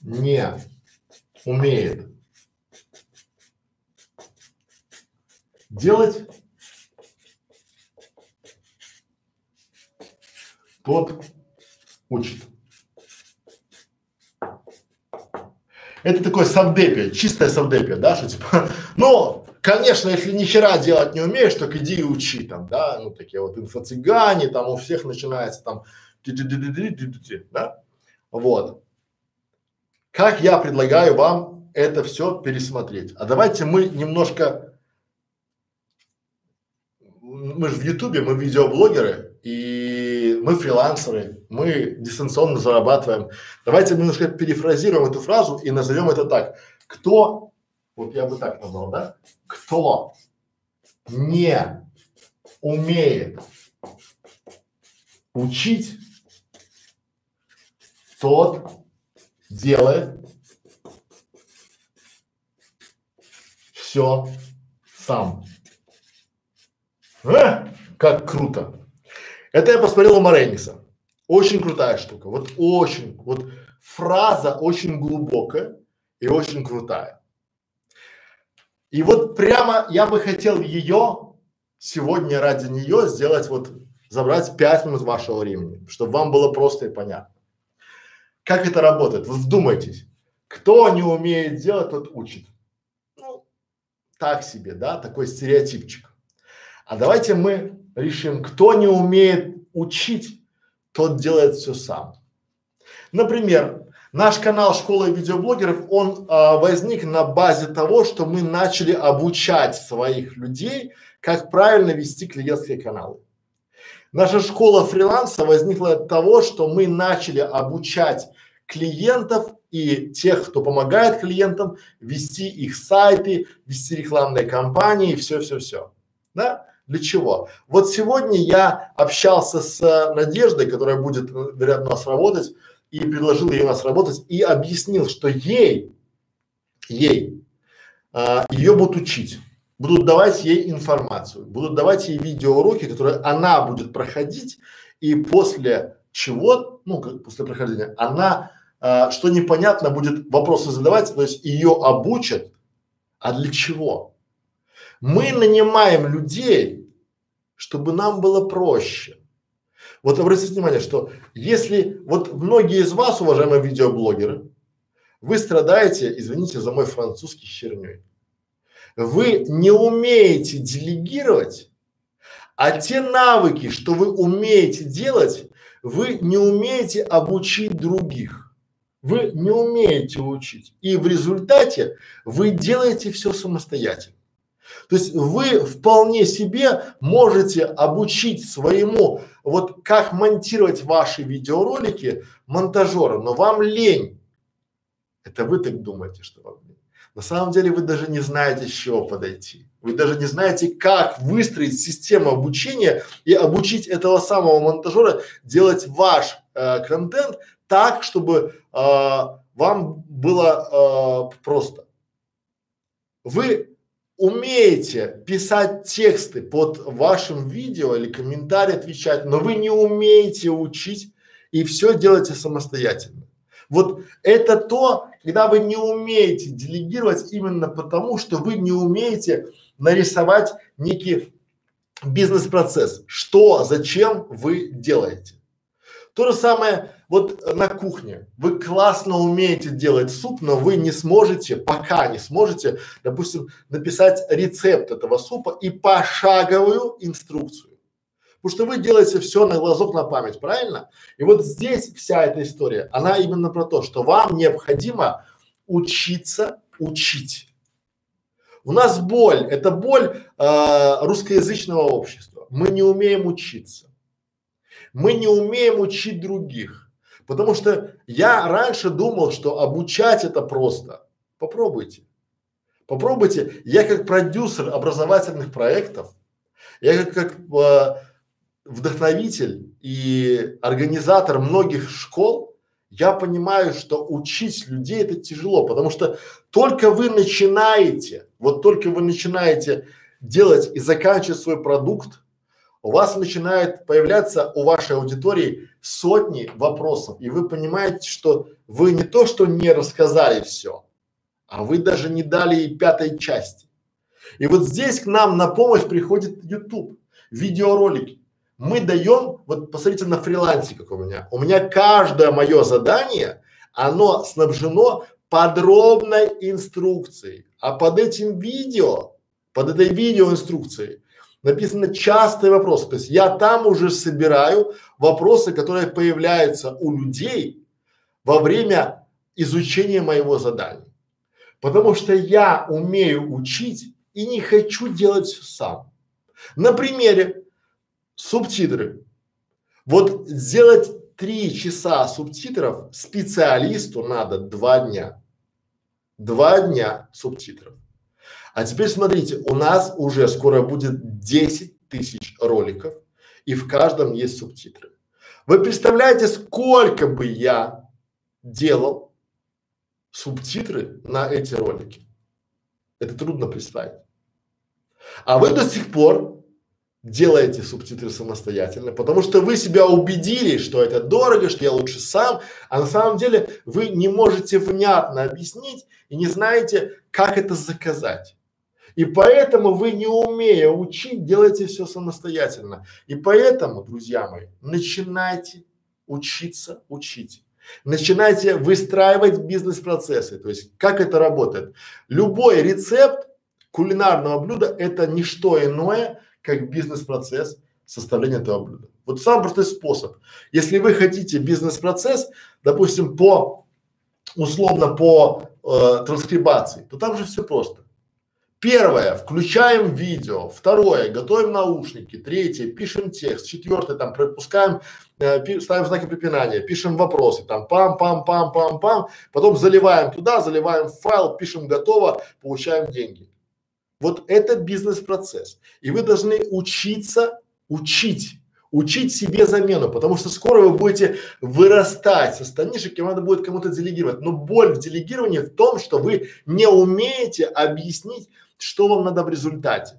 не умеет делать, тот учит. Это такое совдепие, чистое совдепие, да, что типа, но конечно, если ни хера делать не умеешь, так иди и учи там, да, ну такие вот инфо-цыгане, там у всех начинается там, да, вот. Как я предлагаю вам это все пересмотреть? А давайте мы немножко, мы же в Ютубе, мы видеоблогеры и мы фрилансеры, мы дистанционно зарабатываем. Давайте немножко перефразируем эту фразу и назовем это так. Кто, вот я бы так назвал, да? Кто не умеет учить, тот делает все сам. А, как круто. Это я посмотрел у Марениса. Очень крутая штука. Вот очень, вот фраза очень глубокая и очень крутая. И вот прямо я бы хотел ее сегодня ради нее сделать вот, забрать пять минут вашего времени, чтобы вам было просто и понятно. Как это работает? Вы вдумайтесь. Кто не умеет делать, тот учит. Ну, так себе, да, такой стереотипчик. А давайте мы решим, кто не умеет учить, тот делает все сам. Например, наш канал Школа видеоблогеров, он а, возник на базе того, что мы начали обучать своих людей, как правильно вести клиентские каналы. Наша школа фриланса возникла от того, что мы начали обучать клиентов и тех, кто помогает клиентам вести их сайты, вести рекламные кампании, все-все-все. Да? Для чего? Вот сегодня я общался с Надеждой, которая будет, вероятно, у нас работать, и предложил ей у нас работать, и объяснил, что ей, ей, а, ее будут учить будут давать ей информацию, будут давать ей видеоуроки, которые она будет проходить, и после чего, ну, как после прохождения, она, а, что непонятно, будет вопросы задавать, то есть ее обучат, а для чего? Мы нанимаем людей, чтобы нам было проще. Вот обратите внимание, что если вот многие из вас, уважаемые видеоблогеры, вы страдаете, извините за мой французский херней вы не умеете делегировать, а те навыки, что вы умеете делать, вы не умеете обучить других. Вы не умеете учить. И в результате вы делаете все самостоятельно. То есть вы вполне себе можете обучить своему, вот как монтировать ваши видеоролики монтажера, но вам лень. Это вы так думаете, что вам лень. На самом деле вы даже не знаете, с чего подойти. Вы даже не знаете, как выстроить систему обучения и обучить этого самого монтажера делать ваш э, контент так, чтобы э, вам было э, просто. Вы умеете писать тексты под вашим видео или комментарий отвечать, но вы не умеете учить и все делаете самостоятельно. Вот это то, когда вы не умеете делегировать именно потому, что вы не умеете нарисовать некий бизнес-процесс. Что, зачем вы делаете. То же самое вот на кухне. Вы классно умеете делать суп, но вы не сможете, пока не сможете, допустим, написать рецепт этого супа и пошаговую инструкцию. Потому что вы делаете все на глазок, на память, правильно? И вот здесь вся эта история, она именно про то, что вам необходимо учиться учить. У нас боль, это боль э, русскоязычного общества. Мы не умеем учиться. Мы не умеем учить других. Потому что я раньше думал, что обучать это просто. Попробуйте. Попробуйте. Я как продюсер образовательных проектов, я как, как э, вдохновитель и организатор многих школ, я понимаю, что учить людей это тяжело, потому что только вы начинаете, вот только вы начинаете делать и заканчивать свой продукт, у вас начинает появляться у вашей аудитории сотни вопросов, и вы понимаете, что вы не то, что не рассказали все, а вы даже не дали и пятой части. И вот здесь к нам на помощь приходит YouTube, видеоролики мы даем, вот посмотрите на фрилансе, как у меня. У меня каждое мое задание, оно снабжено подробной инструкцией. А под этим видео, под этой видеоинструкцией написаны частые вопросы. То есть я там уже собираю вопросы, которые появляются у людей во время изучения моего задания. Потому что я умею учить и не хочу делать все сам. На примере субтитры. Вот сделать три часа субтитров специалисту надо два дня. Два дня субтитров. А теперь смотрите, у нас уже скоро будет 10 тысяч роликов, и в каждом есть субтитры. Вы представляете, сколько бы я делал субтитры на эти ролики? Это трудно представить. А вы до сих пор делаете субтитры самостоятельно, потому что вы себя убедили, что это дорого, что я лучше сам, а на самом деле вы не можете внятно объяснить и не знаете, как это заказать. И поэтому вы, не умея учить, делаете все самостоятельно. И поэтому, друзья мои, начинайте учиться учить. Начинайте выстраивать бизнес-процессы. То есть, как это работает? Любой рецепт кулинарного блюда – это не что иное, как бизнес-процесс составления этого блюда. Вот самый простой способ. Если вы хотите бизнес-процесс, допустим, по условно по э, транскрибации, то там же все просто. Первое, включаем видео. Второе, готовим наушники. Третье, пишем текст. Четвертое, там пропускаем, э, пи, ставим знаки препинания, пишем вопросы, там пам-пам-пам-пам-пам. Потом заливаем туда, заливаем файл, пишем готово, получаем деньги. Вот это бизнес-процесс. И вы должны учиться учить учить себе замену, потому что скоро вы будете вырастать со станишек, и надо будет кому-то делегировать. Но боль в делегировании в том, что вы не умеете объяснить что вам надо в результате.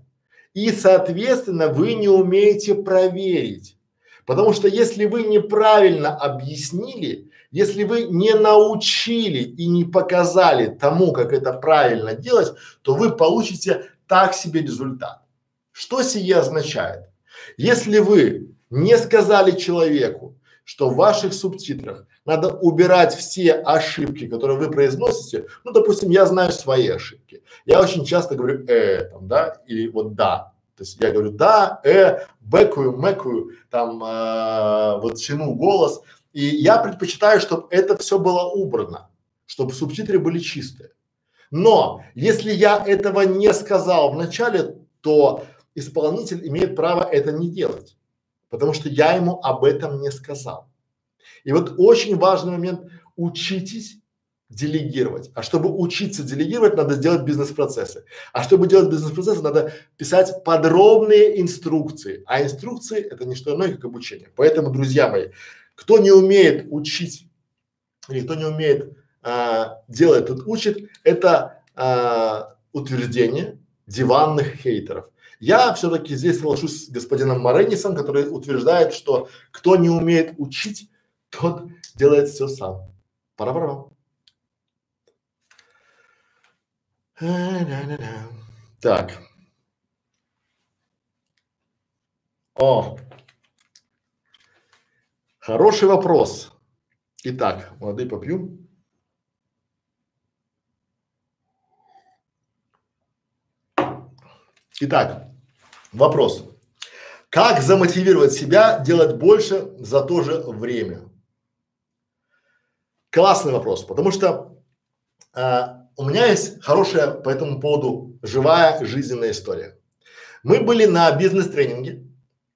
И, соответственно, вы не умеете проверить. Потому что если вы неправильно объяснили, если вы не научили и не показали тому, как это правильно делать, то вы получите так себе результат. Что сие означает? Если вы не сказали человеку, что в ваших субтитрах надо убирать все ошибки, которые вы произносите. Ну, допустим, я знаю свои ошибки. Я очень часто говорю э, там, да, или вот да. То есть я говорю да, э, бэкую, мэкую, там э, вот тяну голос. И я предпочитаю, чтобы это все было убрано, чтобы субтитры были чистые. Но если я этого не сказал в начале, то исполнитель имеет право это не делать, потому что я ему об этом не сказал. И вот очень важный момент – учитесь делегировать. А чтобы учиться делегировать, надо сделать бизнес-процессы. А чтобы делать бизнес-процессы, надо писать подробные инструкции. А инструкции – это не что иное, как обучение. Поэтому, друзья мои, кто не умеет учить или кто не умеет а, делать, тот учит, это а, утверждение диванных хейтеров. Я все-таки здесь соглашусь с господином Маренисом, который утверждает, что кто не умеет учить, тот делает все сам. Пора-пора. Так. О, хороший вопрос. Итак, воды попью. Итак, вопрос. Как замотивировать себя делать больше за то же время? Классный вопрос, потому что э, у меня есть хорошая по этому поводу живая жизненная история. Мы были на бизнес-тренинге,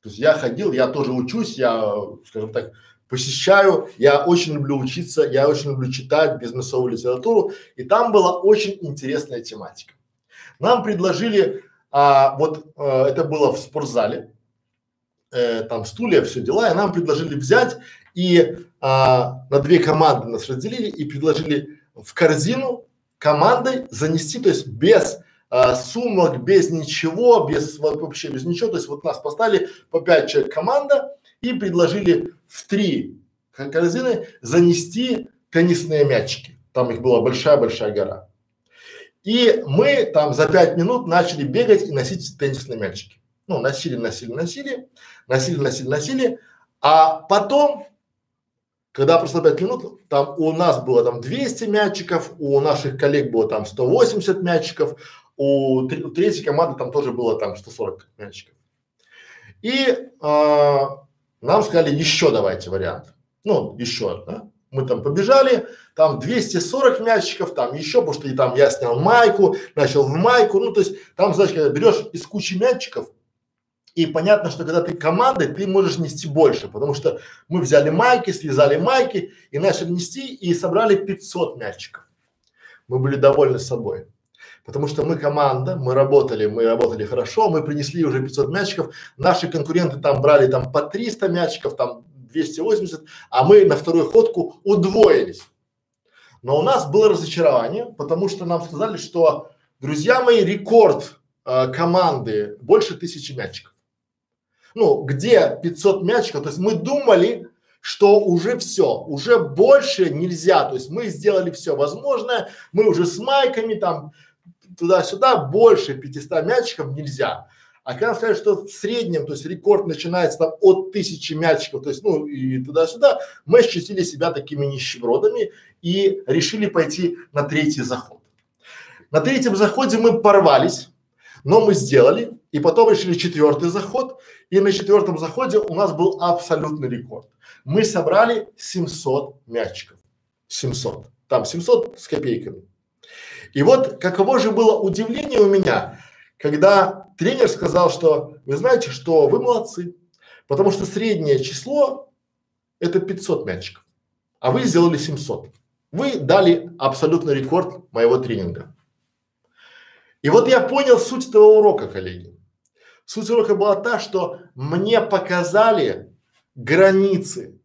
то есть я ходил, я тоже учусь, я, скажем так, посещаю, я очень люблю учиться, я очень люблю читать бизнесовую литературу, и там была очень интересная тематика. Нам предложили, а, вот а, это было в спортзале, э, там стулья, все дела, и нам предложили взять и а, на две команды нас разделили и предложили в корзину командой занести, то есть без а, сумок, без ничего, без вообще без ничего, то есть вот нас поставили по пять человек команда и предложили в три корзины занести теннисные мячики. Там их была большая-большая гора. И мы там за пять минут начали бегать и носить теннисные мячики. Ну, носили, носили, носили, носили, носили, носили. А потом когда прошло 5 минут, там у нас было там 200 мячиков, у наших коллег было там 180 мячиков, у, у третьей команды там тоже было там 140 мячиков. И а, нам сказали еще давайте вариант. Ну, еще, да. Мы там побежали, там 240 мячиков, там еще, потому что и там я снял майку, начал в майку, ну то есть там, знаешь, когда берешь из кучи мячиков, и понятно, что когда ты командой, ты можешь нести больше, потому что мы взяли майки, связали майки и начали нести и собрали 500 мячиков. Мы были довольны собой. Потому что мы команда, мы работали, мы работали хорошо, мы принесли уже 500 мячиков, наши конкуренты там брали там по 300 мячиков, там 280, а мы на вторую ходку удвоились. Но у нас было разочарование, потому что нам сказали, что, друзья мои, рекорд э, команды больше тысячи мячиков. Ну, где 500 мячиков, то есть мы думали, что уже все, уже больше нельзя, то есть мы сделали все возможное, мы уже с майками там туда-сюда, больше 500 мячиков нельзя. А когда сказали, что в среднем, то есть рекорд начинается там от тысячи мячиков, то есть ну и туда-сюда, мы ощутили себя такими нищебродами и решили пойти на третий заход. На третьем заходе мы порвались, но мы сделали, и потом решили четвертый заход, и на четвертом заходе у нас был абсолютный рекорд. Мы собрали 700 мячиков. 700. Там 700 с копейками. И вот каково же было удивление у меня, когда тренер сказал, что вы знаете, что вы молодцы, потому что среднее число это 500 мячиков, а вы сделали 700. Вы дали абсолютный рекорд моего тренинга. И вот я понял суть этого урока, коллеги. Суть урока была та, что мне показали границы.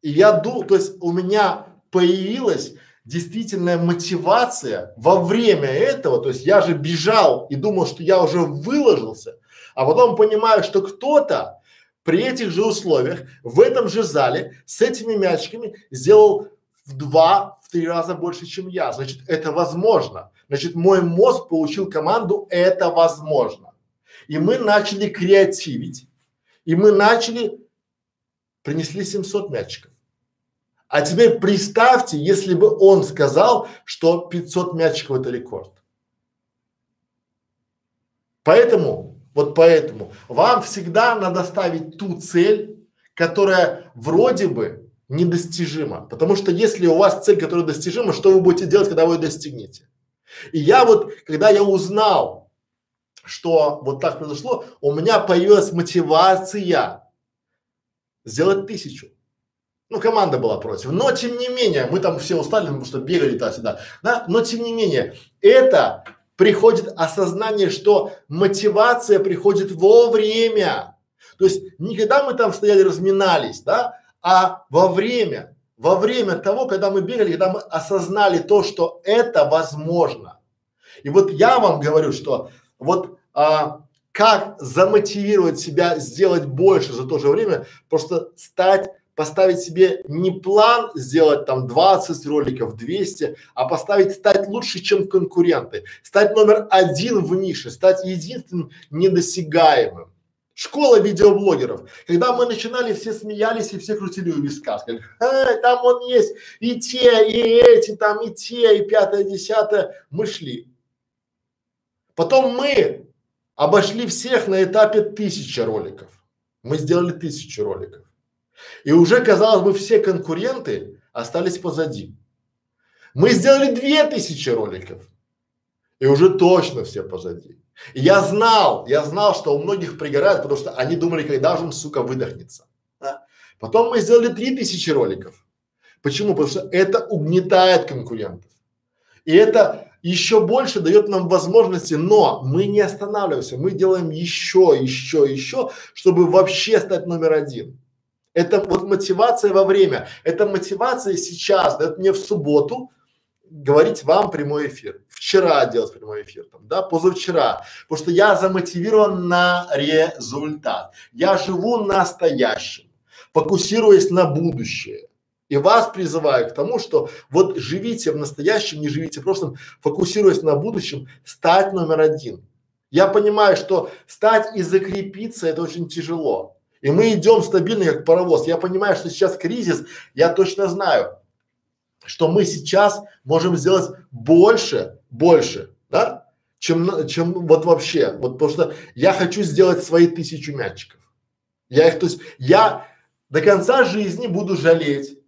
И я думал, то есть у меня появилась действительная мотивация во время этого, то есть я же бежал и думал, что я уже выложился, а потом понимаю, что кто-то при этих же условиях в этом же зале с этими мячиками сделал в два, в три раза больше, чем я. Значит, это возможно. Значит, мой мозг получил команду «это возможно». И мы начали креативить, и мы начали, принесли 700 мячиков. А теперь представьте, если бы он сказал, что 500 мячиков это рекорд. Поэтому, вот поэтому, вам всегда надо ставить ту цель, которая вроде бы недостижима. Потому что если у вас цель, которая достижима, что вы будете делать, когда вы ее достигнете? И я вот, когда я узнал, что вот так произошло, у меня появилась мотивация сделать тысячу. Ну, команда была против. Но тем не менее, мы там все устали, потому что бегали туда-сюда. Да? Но тем не менее, это приходит осознание, что мотивация приходит вовремя. То есть не когда мы там стояли, разминались, да, а во время, во время того, когда мы бегали, когда мы осознали то, что это возможно. И вот я вам говорю, что вот а, как замотивировать себя сделать больше за то же время, просто стать поставить себе не план сделать там 20 роликов, 200, а поставить стать лучше, чем конкуренты, стать номер один в нише, стать единственным недосягаемым. Школа видеоблогеров. Когда мы начинали, все смеялись и все крутили у виска. Сказали, а, там он есть и те, и эти, там и те, и пятое, десятое. Мы шли. Потом мы обошли всех на этапе тысячи роликов. Мы сделали тысячу роликов. И уже, казалось бы, все конкуренты остались позади. Мы сделали две тысячи роликов. И уже точно все позади. И я знал, я знал, что у многих пригорает, потому что они думали, когда же он, сука, выдохнется. Да? Потом мы сделали три тысячи роликов. Почему? Потому что это угнетает конкурентов. И это еще больше дает нам возможности, но мы не останавливаемся, мы делаем еще, еще, еще, чтобы вообще стать номер один. Это вот мотивация во время, это мотивация сейчас, дает мне в субботу говорить вам прямой эфир. Вчера делать прямой эфир, там, да, позавчера. Потому что я замотивирован на результат. Я живу настоящим, фокусируясь на будущее. И вас призываю к тому, что вот живите в настоящем, не живите в прошлом, фокусируясь на будущем, стать номер один. Я понимаю, что стать и закрепиться это очень тяжело. И мы идем стабильно, как паровоз. Я понимаю, что сейчас кризис, я точно знаю, что мы сейчас можем сделать больше, больше, да, чем, чем вот вообще. Вот потому что я хочу сделать свои тысячу мячиков. Я их, то есть я до конца жизни буду жалеть,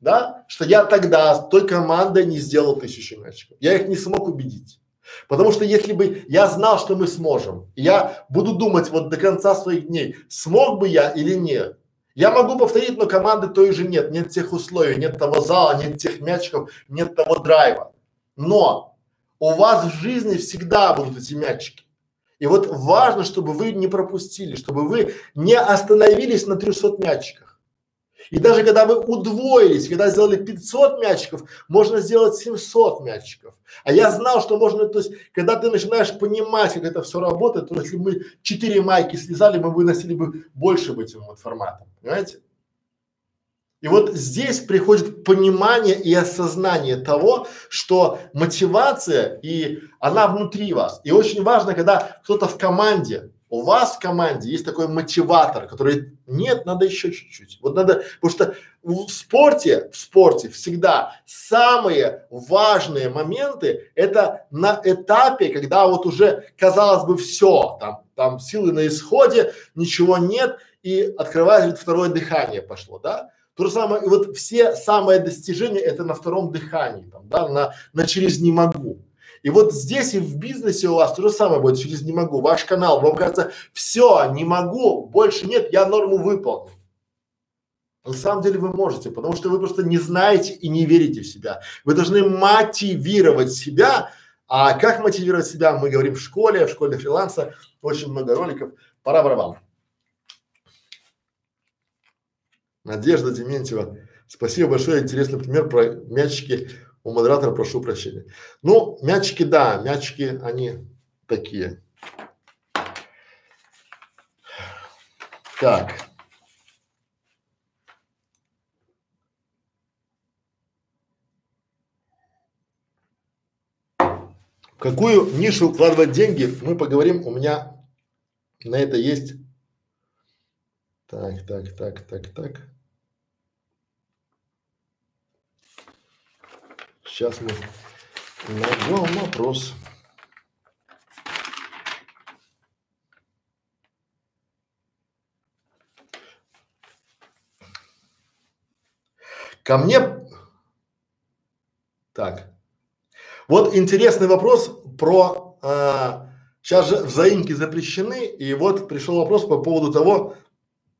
да, что я тогда с той командой не сделал тысячу мячиков. Я их не смог убедить. Потому что если бы я знал, что мы сможем, я буду думать вот до конца своих дней, смог бы я или нет. Я могу повторить, но команды той же нет, нет тех условий, нет того зала, нет тех мячиков, нет того драйва. Но у вас в жизни всегда будут эти мячики. И вот важно, чтобы вы не пропустили, чтобы вы не остановились на 300 мячиках. И даже когда вы удвоились, когда сделали 500 мячиков, можно сделать 700 мячиков. А я знал, что можно, то есть, когда ты начинаешь понимать, как это все работает, то если мы 4 майки слезали, мы выносили бы больше бы этим вот форматом, понимаете? И вот здесь приходит понимание и осознание того, что мотивация и она внутри вас. И очень важно, когда кто-то в команде, у вас в команде есть такой мотиватор, который нет, надо еще чуть-чуть. Вот надо, потому что в спорте, в спорте всегда самые важные моменты это на этапе, когда вот уже казалось бы все, там, там силы на исходе, ничего нет и открывается второе дыхание пошло, да? То же самое, и вот все самые достижения это на втором дыхании, там, да, на, на через не могу. И вот здесь и в бизнесе у вас то же самое будет через не могу. Ваш канал, вам кажется, все, не могу, больше нет, я норму выполнил. На самом деле вы можете, потому что вы просто не знаете и не верите в себя. Вы должны мотивировать себя. А как мотивировать себя, мы говорим в школе, в школе фриланса, очень много роликов. Пора барабан. Надежда Дементьева. Спасибо большое, интересный пример про мячики у модератора прошу прощения. Ну, мячики, да, мячики, они такие. Так. В какую нишу вкладывать деньги, мы поговорим. У меня на это есть. Так, так, так, так, так. Сейчас мы найдем вопрос. Ко мне, так, вот интересный вопрос про, а, сейчас же взаимки запрещены, и вот пришел вопрос по поводу того,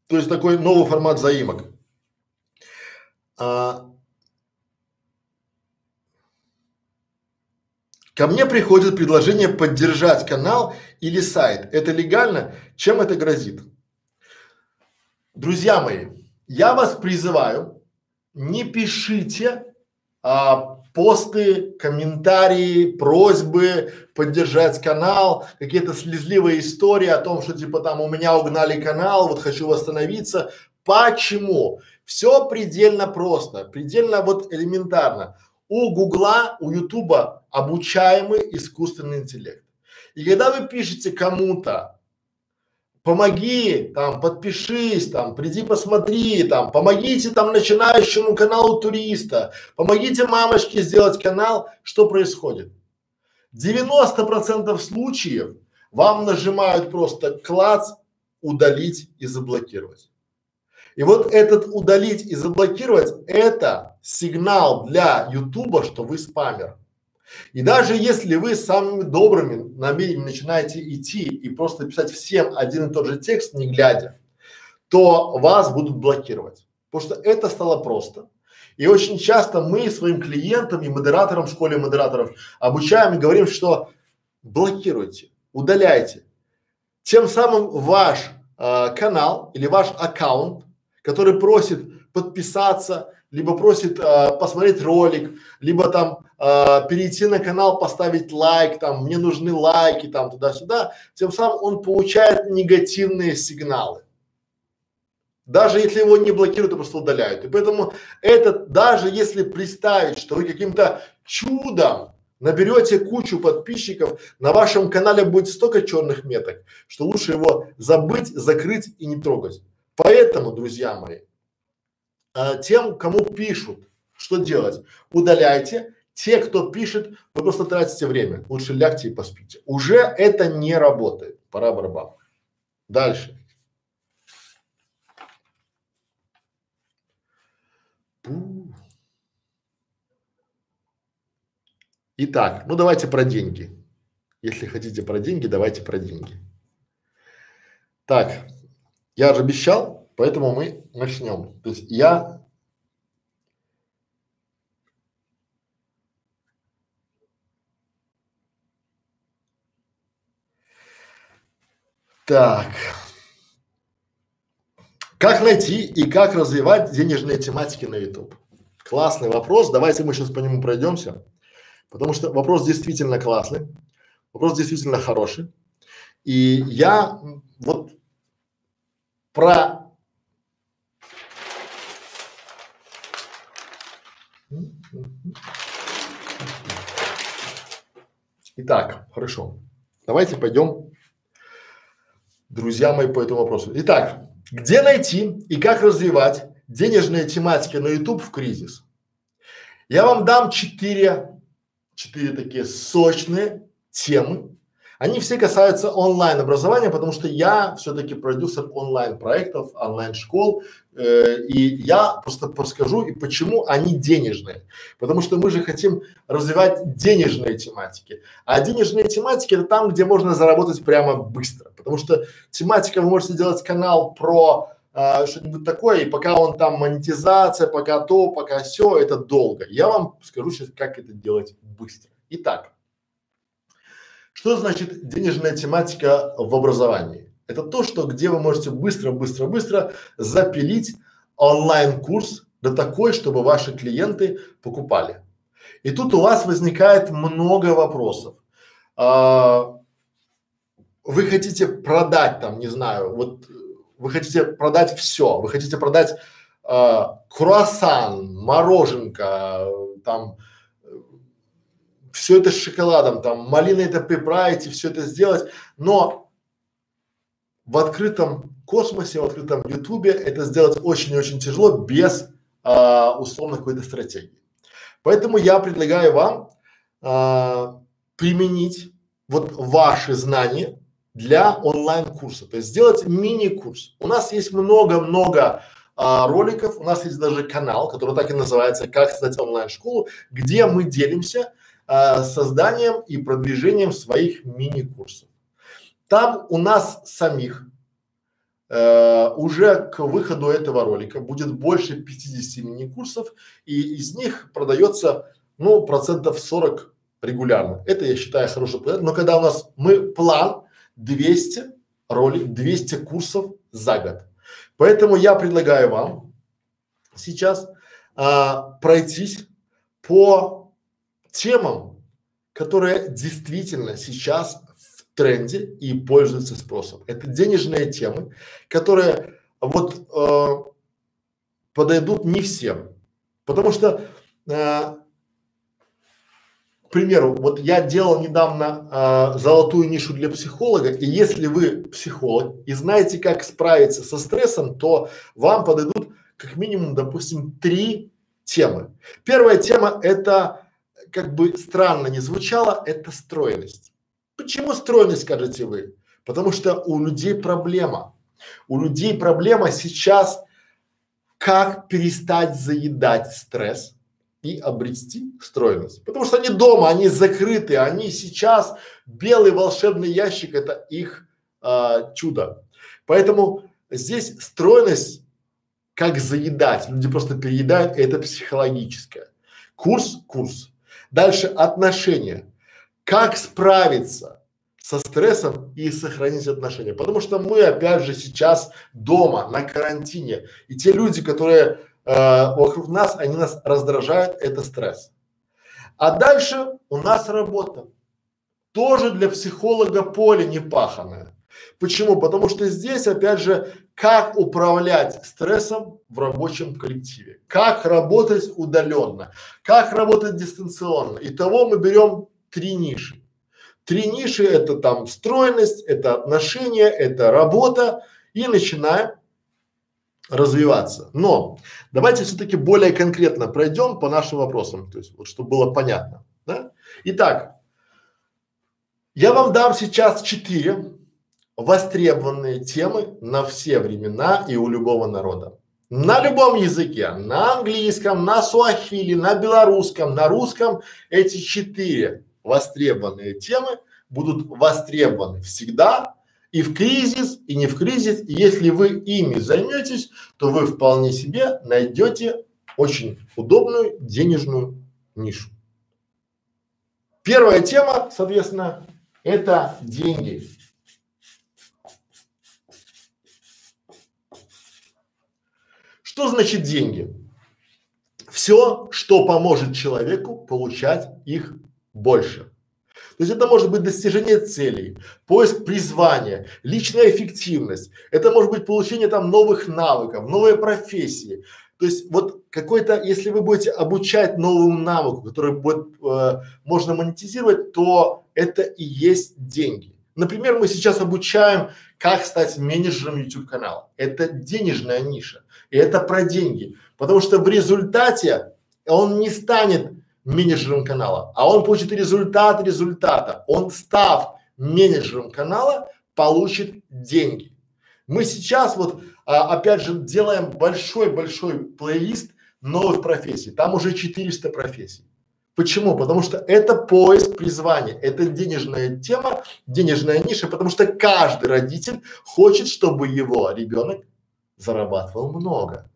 то есть такой новый формат заимок. А, Ко мне приходит предложение поддержать канал или сайт. Это легально? Чем это грозит? Друзья мои, я вас призываю, не пишите а, посты, комментарии, просьбы поддержать канал, какие-то слезливые истории о том, что типа там у меня угнали канал, вот хочу восстановиться. Почему? Все предельно просто, предельно вот элементарно. У Гугла, у Ютуба обучаемый искусственный интеллект. И когда вы пишете кому-то, помоги, там, подпишись, там, приди посмотри, там, помогите там начинающему каналу туриста, помогите мамочке сделать канал, что происходит? 90% случаев вам нажимают просто клац, удалить и заблокировать. И вот этот удалить и заблокировать это сигнал для Ютуба, что вы спамер. И даже если вы самыми добрыми намерениями начинаете идти и просто писать всем один и тот же текст, не глядя, то вас будут блокировать. Потому что это стало просто. И очень часто мы своим клиентам и модераторам в школе модераторов обучаем и говорим, что блокируйте, удаляйте. Тем самым ваш э, канал или ваш аккаунт, который просит подписаться, либо просит э, посмотреть ролик, либо там э, перейти на канал, поставить лайк, там мне нужны лайки, там туда-сюда, тем самым он получает негативные сигналы. Даже если его не блокируют, то просто удаляют. И поэтому это, даже если представить, что вы каким-то чудом наберете кучу подписчиков, на вашем канале будет столько черных меток, что лучше его забыть, закрыть и не трогать. Поэтому, друзья мои, а, тем, кому пишут, что делать? Удаляйте, Те, кто пишет, вы просто тратите время. Лучше лягте и поспите. Уже это не работает. Пора барабан. Дальше. Итак, ну давайте про деньги. Если хотите про деньги, давайте про деньги. Так, я же обещал, поэтому мы начнем. То есть я Так. Как найти и как развивать денежные тематики на YouTube? Классный вопрос. Давайте мы сейчас по нему пройдемся. Потому что вопрос действительно классный. Вопрос действительно хороший. И я вот про Итак, хорошо. Давайте пойдем друзья мои, по этому вопросу. Итак, где найти и как развивать денежные тематики на YouTube в кризис? Я вам дам четыре, четыре такие сочные темы, они все касаются онлайн образования, потому что я все-таки продюсер онлайн проектов, онлайн школ, э, и я просто подскажу и почему они денежные. Потому что мы же хотим развивать денежные тематики, а денежные тематики это там, где можно заработать прямо быстро. Потому что тематика вы можете делать канал про а, что-нибудь такое, и пока он там монетизация, пока то, пока все, это долго. Я вам скажу сейчас, как это делать быстро. Итак, что значит денежная тематика в образовании? Это то, что где вы можете быстро, быстро, быстро запилить онлайн-курс до такой, чтобы ваши клиенты покупали. И тут у вас возникает много вопросов. А, вы хотите продать там, не знаю, вот вы хотите продать все, вы хотите продать а, круассан, мороженка, там все это с шоколадом, там малины это приправить и все это сделать, но в открытом космосе, в открытом ютубе это сделать очень-очень тяжело без а, условно какой-то стратегии. Поэтому я предлагаю вам а, применить вот ваши знания для онлайн-курса, то есть сделать мини-курс. У нас есть много-много а, роликов, у нас есть даже канал, который так и называется «Как создать онлайн-школу», где мы делимся э, созданием и продвижением своих мини-курсов. Там у нас самих э, уже к выходу этого ролика будет больше 50 мини-курсов, и из них продается, ну, процентов 40 регулярно. Это я считаю хороший план. Но когда у нас мы план 200 ролик, 200 курсов за год. Поэтому я предлагаю вам сейчас а, пройтись по темам, которые действительно сейчас в тренде и пользуются спросом. Это денежные темы, которые вот э, подойдут не всем, потому что, э, к примеру, вот я делал недавно э, золотую нишу для психолога, и если вы психолог и знаете, как справиться со стрессом, то вам подойдут как минимум, допустим, три темы. Первая тема это как бы странно не звучало, это стройность. Почему стройность, скажете вы? Потому что у людей проблема. У людей проблема сейчас, как перестать заедать стресс и обрести стройность. Потому что они дома, они закрыты, они сейчас белый волшебный ящик это их а, чудо. Поэтому здесь стройность как заедать, люди просто переедают, это психологическое. Курс, курс. Дальше отношения. Как справиться со стрессом и сохранить отношения? Потому что мы опять же сейчас дома, на карантине. И те люди, которые э, вокруг нас, они нас раздражают, это стресс. А дальше у нас работа. Тоже для психолога поле не паханое. Почему? Потому что здесь, опять же, как управлять стрессом в рабочем коллективе, как работать удаленно, как работать дистанционно. Итого мы берем три ниши. Три ниши это там стройность, это отношения, это работа и начинаем развиваться. Но давайте все-таки более конкретно пройдем по нашим вопросам, то есть вот чтобы было понятно. Да? Итак, я вам дам сейчас четыре востребованные темы на все времена и у любого народа. На любом языке, на английском, на суахили, на белорусском, на русском эти четыре востребованные темы будут востребованы всегда и в кризис, и не в кризис. И если вы ими займетесь, то вы вполне себе найдете очень удобную денежную нишу. Первая тема, соответственно, это деньги. Что значит деньги? Все, что поможет человеку получать их больше. То есть это может быть достижение целей, поиск призвания, личная эффективность. Это может быть получение там новых навыков, новые профессии. То есть вот какой-то, если вы будете обучать новому навыку, который будет э, можно монетизировать, то это и есть деньги. Например, мы сейчас обучаем, как стать менеджером YouTube канала. Это денежная ниша, и это про деньги, потому что в результате он не станет менеджером канала, а он получит результат результата. Он став менеджером канала, получит деньги. Мы сейчас вот а, опять же делаем большой-большой плейлист новых профессий. Там уже 400 профессий. Почему? Потому что это поиск призвания, это денежная тема, денежная ниша, потому что каждый родитель хочет, чтобы его ребенок зарабатывал много.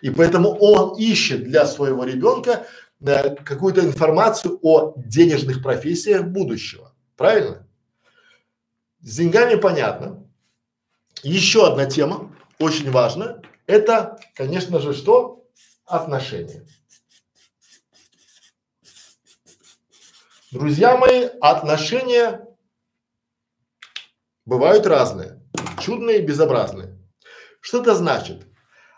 И поэтому он ищет для своего ребенка э, какую-то информацию о денежных профессиях будущего. Правильно? С деньгами понятно. Еще одна тема, очень важная, это, конечно же, что? Отношения. Друзья мои, отношения бывают разные, чудные и безобразные. Что это значит?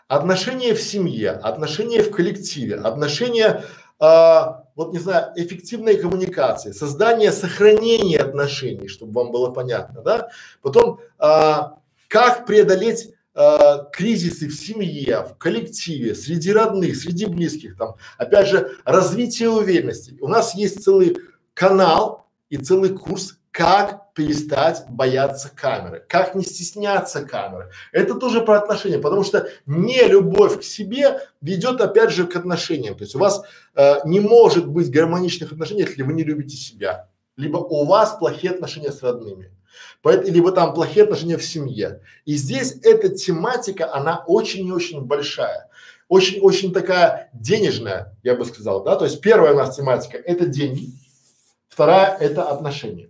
Отношения в семье, отношения в коллективе, отношения, а, вот не знаю, эффективной коммуникации, создание, сохранение отношений, чтобы вам было понятно, да? Потом, а, как преодолеть а, кризисы в семье, в коллективе, среди родных, среди близких, там, опять же, развитие уверенности. У нас есть целый канал и целый курс, как перестать бояться камеры, как не стесняться камеры. Это тоже про отношения, потому что не любовь к себе ведет опять же к отношениям. То есть у вас э, не может быть гармоничных отношений, если вы не любите себя, либо у вас плохие отношения с родными. Поэтому, либо там плохие отношения в семье. И здесь эта тематика, она очень и очень большая. Очень-очень такая денежная, я бы сказал, да. То есть первая у нас тематика – это деньги. Вторая – это отношения.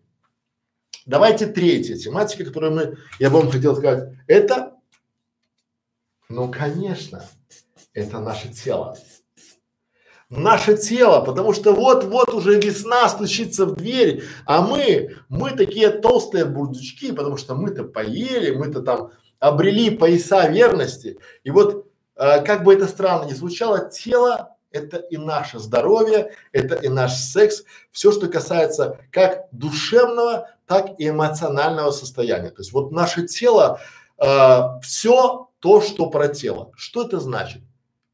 Давайте третья тематика, которую мы, я бы вам хотел сказать, это, ну, конечно, это наше тело. Наше тело, потому что вот-вот уже весна стучится в дверь, а мы, мы такие толстые бурдючки, потому что мы-то поели, мы-то там обрели пояса верности. И вот, э, как бы это странно ни звучало, тело это и наше здоровье, это и наш секс, все, что касается как душевного, так и эмоционального состояния. То есть вот наше тело, э, все то, что про тело. Что это значит?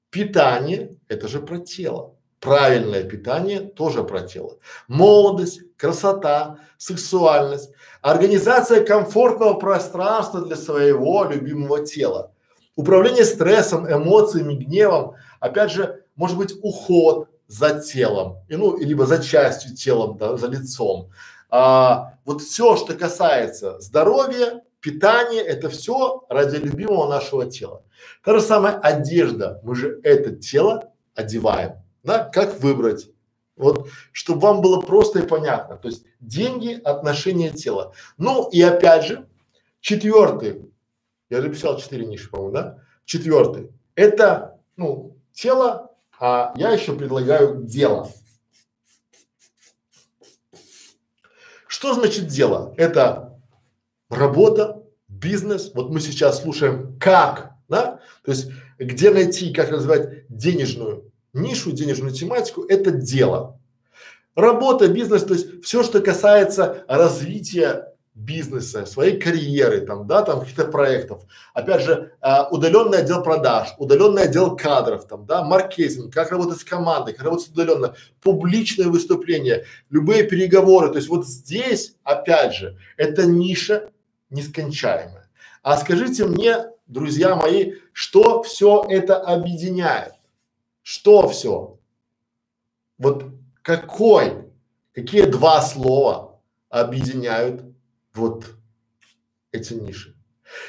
Питание – это же про тело. Правильное питание тоже про тело. Молодость, красота, сексуальность, организация комфортного пространства для своего любимого тела, управление стрессом, эмоциями, гневом, опять же, может быть уход за телом, и, ну, либо за частью тела, да, за лицом. А, вот все, что касается здоровья, питания, это все ради любимого нашего тела. Та же самая одежда, мы же это тело одеваем, да, как выбрать, вот, чтобы вам было просто и понятно. То есть деньги, отношения тела. Ну и опять же, четвертый, я же писал четыре ниши, по-моему, да? Четвертый, это, ну, тело, а я еще предлагаю дело. Что значит дело? Это работа, бизнес. Вот мы сейчас слушаем как, да? То есть где найти, как развивать денежную нишу, денежную тематику, это дело. Работа, бизнес, то есть все, что касается развития бизнеса, своей карьеры, там, да, там каких-то проектов. Опять же, э, удаленный отдел продаж, удаленный отдел кадров, там, да, маркетинг, как работать с командой, как работать удаленно, публичные выступления, любые переговоры. То есть вот здесь, опять же, это ниша нескончаемая. А скажите мне, друзья мои, что все это объединяет? Что все? Вот какой, какие два слова объединяют вот эти ниши?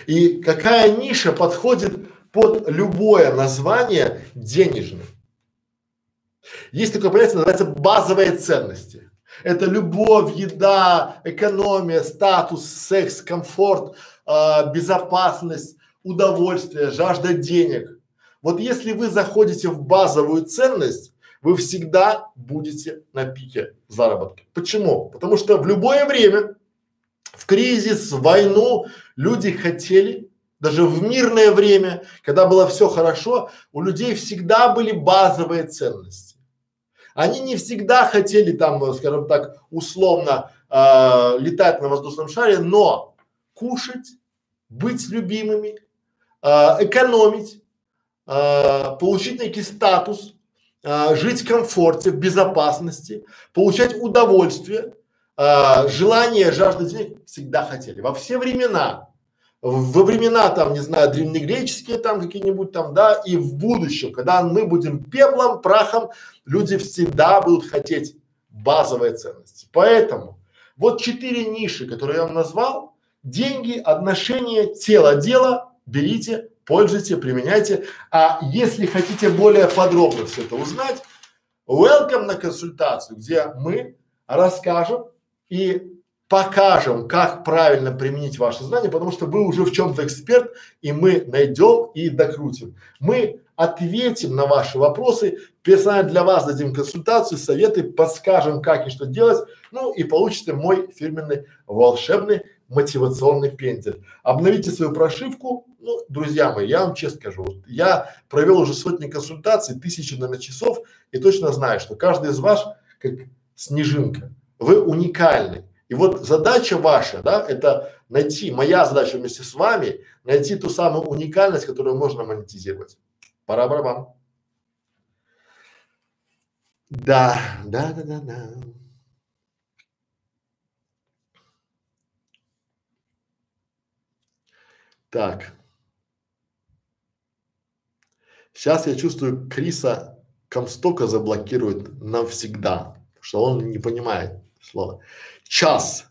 И какая ниша подходит под любое название денежное? Есть такое понятие, называется базовые ценности. Это любовь, еда, экономия, статус, секс, комфорт, э, безопасность, удовольствие, жажда денег. Вот если вы заходите в базовую ценность, вы всегда будете на пике заработка. Почему? Потому что в любое время, в кризис, в войну люди хотели, даже в мирное время, когда было все хорошо, у людей всегда были базовые ценности. Они не всегда хотели там, скажем так, условно э, летать на воздушном шаре, но кушать, быть любимыми, э, экономить, э, получить некий статус, э, жить в комфорте, в безопасности, получать удовольствие, э, желание, жажда денег всегда хотели. Во все времена, во времена там, не знаю, древнегреческие там какие-нибудь там, да, и в будущем, когда мы будем пеплом, прахом, люди всегда будут хотеть базовые ценности. Поэтому вот четыре ниши, которые я вам назвал, деньги, отношения, тело, дело, берите, пользуйте, применяйте. А если хотите более подробно все это узнать, welcome на консультацию, где мы расскажем и покажем, как правильно применить ваши знания, потому что вы уже в чем-то эксперт, и мы найдем и докрутим. Мы ответим на ваши вопросы, персонально для вас дадим консультацию, советы, подскажем, как и что делать, ну и получите мой фирменный волшебный мотивационный пендель. Обновите свою прошивку. Ну, друзья мои, я вам честно скажу, вот я провел уже сотни консультаций, тысячи, наверное, часов и точно знаю, что каждый из вас как снежинка. Вы уникальны. И вот задача ваша, да, это найти, моя задача вместе с вами, найти ту самую уникальность, которую можно монетизировать. Пора барабан. Да, да, да, да, да. Так. Сейчас я чувствую, Криса Комстока заблокирует навсегда, что он не понимает слова. Час.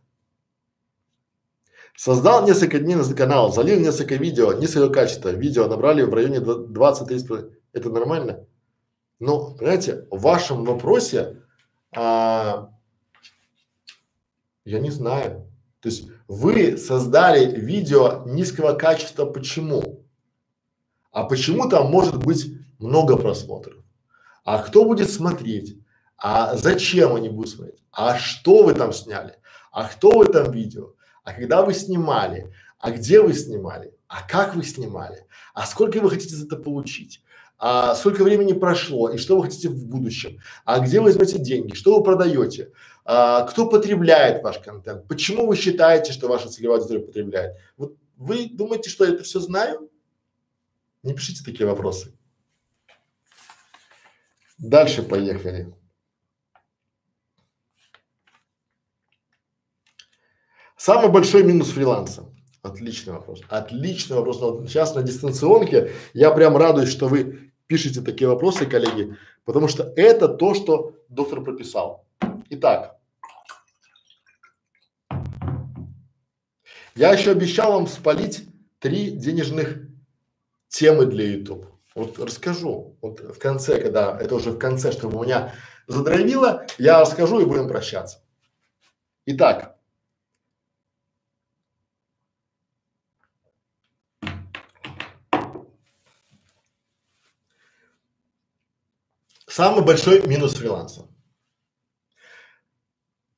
Создал несколько дней на канал, залил несколько видео, низкого качества. Видео набрали в районе 20-30. Это нормально? Но, понимаете, в вашем вопросе, а, я не знаю. То есть вы создали видео низкого качества почему? А почему там может быть много просмотров? А кто будет смотреть? А зачем они будут смотреть? А что вы там сняли? А кто в этом видео? А когда вы снимали? А где вы снимали? А как вы снимали? А сколько вы хотите за это получить? А сколько времени прошло? И что вы хотите в будущем? А где вы возьмете деньги? Что вы продаете? А, кто потребляет ваш контент? Почему вы считаете, что ваша целевая аудитория потребляет? Вот вы думаете, что я это все знаю? Не пишите такие вопросы. Дальше поехали. Самый большой минус фриланса. Отличный вопрос. Отличный вопрос. Сейчас на дистанционке я прям радуюсь, что вы пишете такие вопросы, коллеги, потому что это то, что доктор прописал. Итак, я еще обещал вам спалить три денежных темы для YouTube. Вот расскажу. Вот в конце, когда это уже в конце, чтобы у меня задровило, я расскажу и будем прощаться. Итак, Самый большой минус фриланса.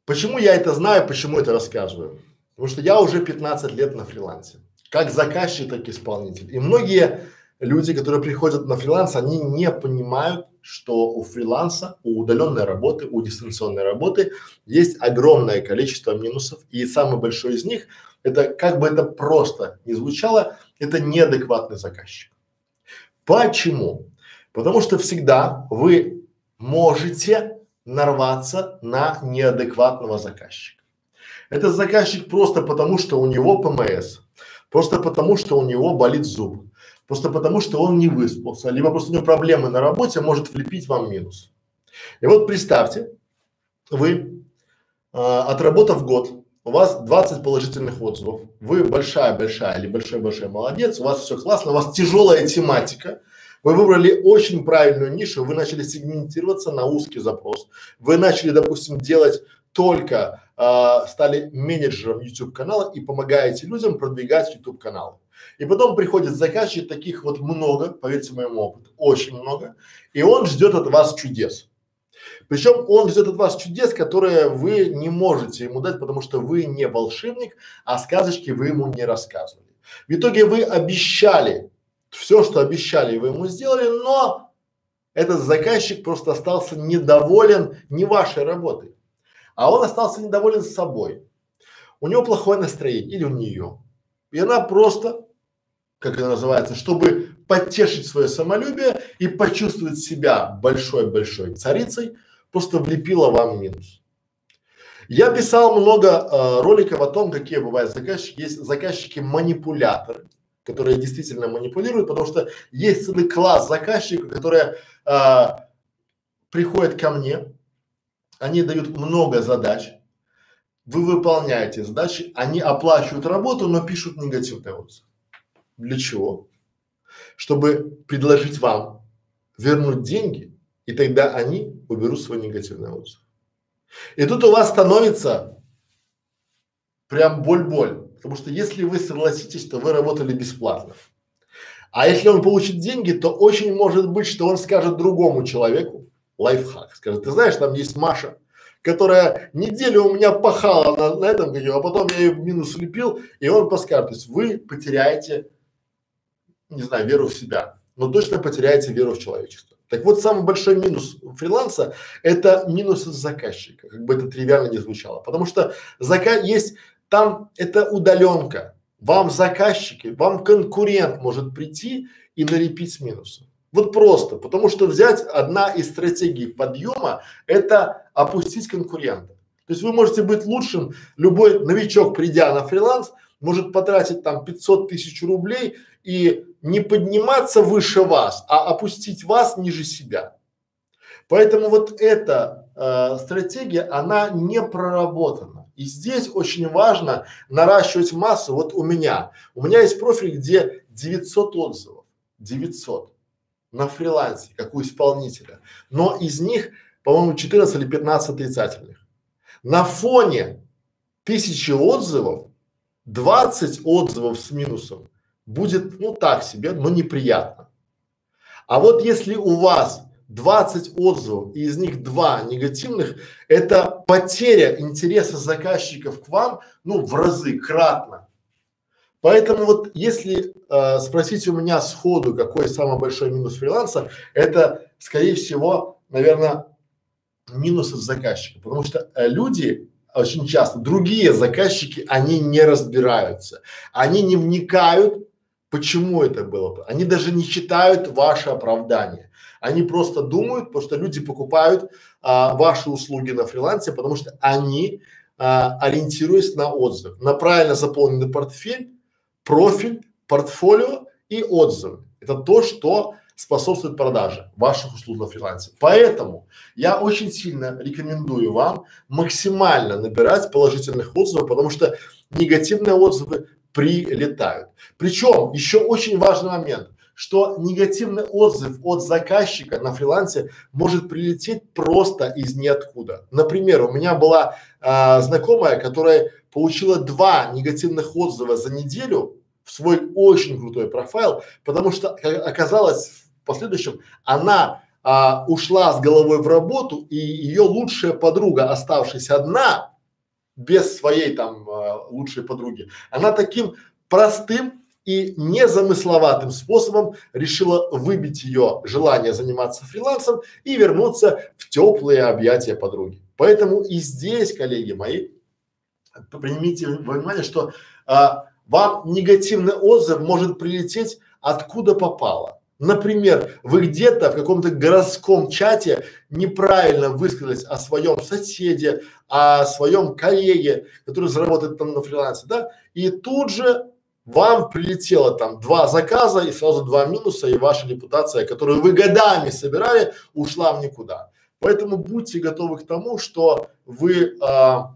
Почему я это знаю, почему это рассказываю? Потому что я уже 15 лет на фрилансе. Как заказчик, так и исполнитель. И многие люди, которые приходят на фриланс, они не понимают, что у фриланса, у удаленной работы, у дистанционной работы есть огромное количество минусов, и самый большой из них это, как бы это просто не звучало, это неадекватный заказчик. Почему? Потому что всегда вы можете нарваться на неадекватного заказчика. Это заказчик просто потому, что у него ПМС, просто потому, что у него болит зуб, просто потому, что он не выспался, либо просто у него проблемы на работе, может влепить вам минус. И вот представьте, вы э, отработав год, у вас 20 положительных отзывов, вы большая-большая или большой-большой молодец, у вас все классно, у вас тяжелая тематика, вы выбрали очень правильную нишу, вы начали сегментироваться на узкий запрос, вы начали, допустим, делать только э, стали менеджером YouTube канала и помогаете людям продвигать YouTube канал. И потом приходит заказчик, таких вот много, поверьте моему опыту, очень много, и он ждет от вас чудес. Причем он ждет от вас чудес, которые вы не можете ему дать, потому что вы не волшебник, а сказочки вы ему не рассказывали. В итоге вы обещали все, что обещали, вы ему сделали, но этот заказчик просто остался недоволен не вашей работой, а он остался недоволен собой. У него плохое настроение или у нее. И она просто, как это называется, чтобы потешить свое самолюбие и почувствовать себя большой-большой царицей, просто влепила вам минус. Я писал много э, роликов о том, какие бывают заказчики. Есть заказчики-манипуляторы, которые действительно манипулируют, потому что есть целый класс заказчиков, которые э, приходят ко мне, они дают много задач, вы выполняете задачи, они оплачивают работу, но пишут негативный отзыв. Для чего? Чтобы предложить вам вернуть деньги, и тогда они уберут свой негативный отзыв. И тут у вас становится прям боль-боль, потому что если вы согласитесь, то вы работали бесплатно. А если он получит деньги, то очень может быть, что он скажет другому человеку лайфхак, скажет, ты знаешь, там есть Маша, которая неделю у меня пахала на, на этом, а потом я ее минус лепил, и он подскажет, то есть вы потеряете, не знаю, веру в себя, но точно потеряете веру в человечество. Так вот, самый большой минус фриланса – это минус заказчика, как бы это тривиально не звучало, потому что заказ есть там это удаленка, вам заказчики, вам конкурент может прийти и налепить с минусом. Вот просто, потому что взять одна из стратегий подъема – это опустить конкурента. То есть вы можете быть лучшим, любой новичок, придя на фриланс, может потратить там 500 тысяч рублей и не подниматься выше вас, а опустить вас ниже себя. Поэтому вот эта э, стратегия, она не проработана. И здесь очень важно наращивать массу. Вот у меня, у меня есть профиль, где 900 отзывов, 900 на фрилансе, как у исполнителя, но из них, по-моему, 14 или 15 отрицательных. На фоне тысячи отзывов, 20 отзывов с минусом будет, ну так себе, но неприятно. А вот если у вас 20 отзывов и из них два негативных, это потеря интереса заказчиков к вам, ну, в разы, кратно. Поэтому вот если э, спросить у меня сходу, какой самый большой минус фриланса, это, скорее всего, наверное, минус от заказчика, потому что э, люди очень часто, другие заказчики, они не разбираются, они не вникают, почему это было. Они даже не читают ваше оправдание. Они просто думают, потому что люди покупают а, ваши услуги на фрилансе, потому что они, а, ориентируясь на отзыв, на правильно заполненный портфель, профиль, портфолио и отзывы. Это то, что способствует продаже ваших услуг на фрилансе. Поэтому я очень сильно рекомендую вам максимально набирать положительных отзывов, потому что негативные отзывы прилетают. Причем еще очень важный момент, что негативный отзыв от заказчика на фрилансе может прилететь просто из ниоткуда. Например, у меня была а, знакомая, которая получила два негативных отзыва за неделю в свой очень крутой профайл, потому что оказалось в последующем она а, ушла с головой в работу и ее лучшая подруга, оставшаяся одна, без своей там а, лучшей подруги, она таким простым и незамысловатым способом решила выбить ее желание заниматься фрилансом и вернуться в теплые объятия подруги. Поэтому и здесь, коллеги мои, примите внимание, что а, вам негативный отзыв может прилететь откуда попало. Например, вы где-то в каком-то городском чате неправильно высказались о своем соседе, о своем коллеге, который заработает там на фрилансе, да, и тут же вам прилетело там два заказа и сразу два минуса, и ваша репутация, которую вы годами собирали, ушла в никуда. Поэтому будьте готовы к тому, что вы а,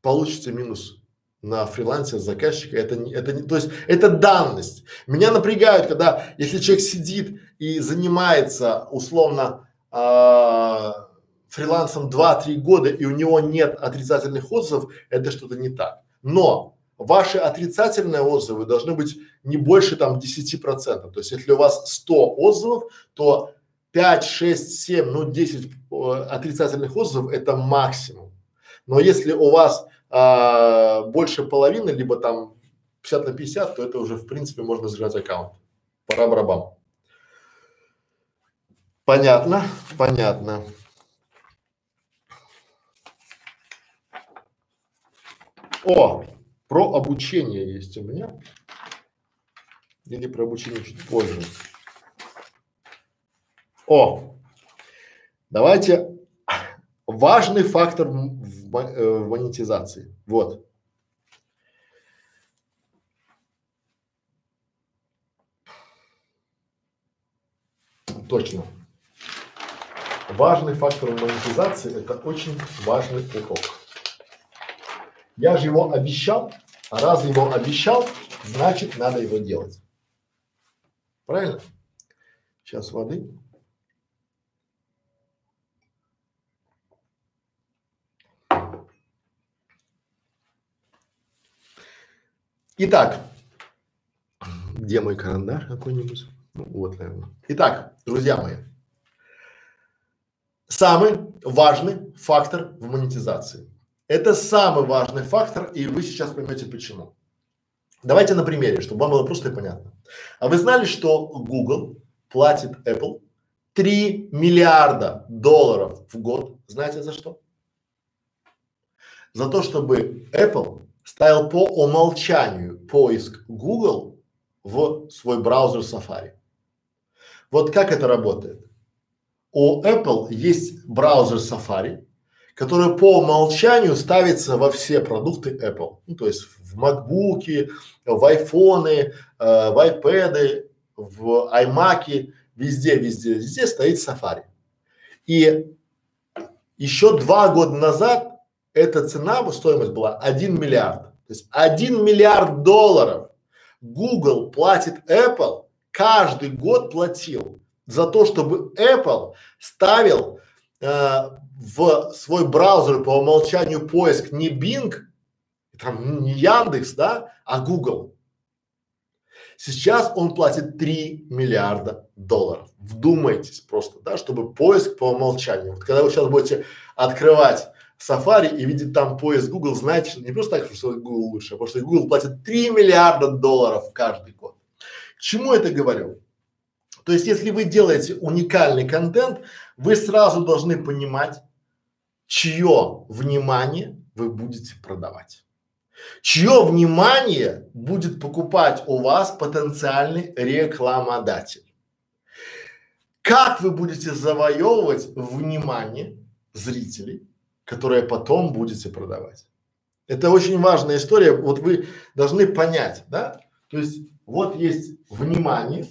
получите минус на фрилансе заказчика, это не, это не, то есть это данность. Меня напрягают, когда, если человек сидит и занимается условно э, фрилансом 2-3 года и у него нет отрицательных отзывов, это что-то не так. Но ваши отрицательные отзывы должны быть не больше там 10 процентов. То есть если у вас 100 отзывов, то 5, 6, 7, ну 10 э, отрицательных отзывов это максимум. Но если у вас а, больше половины, либо там 50 на 50, то это уже в принципе можно закрывать аккаунт. Пора барабам. Понятно, понятно. О, про обучение есть у меня. Или про обучение чуть позже. О, давайте важный фактор в, э, в монетизации. Вот. Точно. Важный фактор монетизации – это очень важный урок. Я же его обещал, а раз его обещал, значит надо его делать. Правильно? Сейчас воды. Итак, где мой карандаш какой-нибудь? Ну, вот, наверное. Итак, друзья мои, самый важный фактор в монетизации. Это самый важный фактор, и вы сейчас поймете почему. Давайте на примере, чтобы вам было просто и понятно. А вы знали, что Google платит Apple 3 миллиарда долларов в год? Знаете за что? За то, чтобы Apple ставил по умолчанию поиск Google в свой браузер Safari. Вот как это работает? У Apple есть браузер Safari, который по умолчанию ставится во все продукты Apple. Ну, то есть в MacBook, в iPhone, э, в iPad, в iMac, везде, везде, везде стоит Safari. И еще два года назад эта цена, стоимость была 1 миллиард. То есть 1 миллиард долларов Google платит Apple, каждый год платил за то, чтобы Apple ставил в свой браузер по умолчанию поиск не Bing, там не Яндекс, да, а Google. Сейчас он платит 3 миллиарда долларов. Вдумайтесь просто, да, чтобы поиск по умолчанию. Вот когда вы сейчас будете открывать Safari и видит там поиск Google, знаете, не просто так, что Google лучше, а потому что Google платит 3 миллиарда долларов каждый год. К чему это говорю? То есть, если вы делаете уникальный контент, вы сразу должны понимать, чье внимание вы будете продавать. Чье внимание будет покупать у вас потенциальный рекламодатель. Как вы будете завоевывать внимание зрителей, которое потом будете продавать. Это очень важная история. Вот вы должны понять, да? То есть вот есть внимание.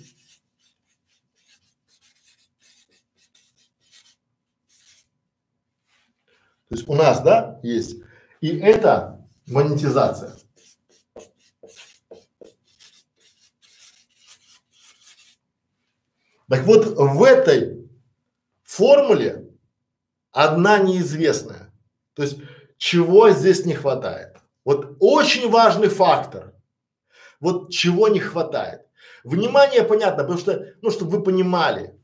То есть у нас, да, есть. И это монетизация. Так вот, в этой формуле одна неизвестная. То есть чего здесь не хватает? Вот очень важный фактор. Вот чего не хватает. Внимание понятно, потому что, ну, чтобы вы понимали,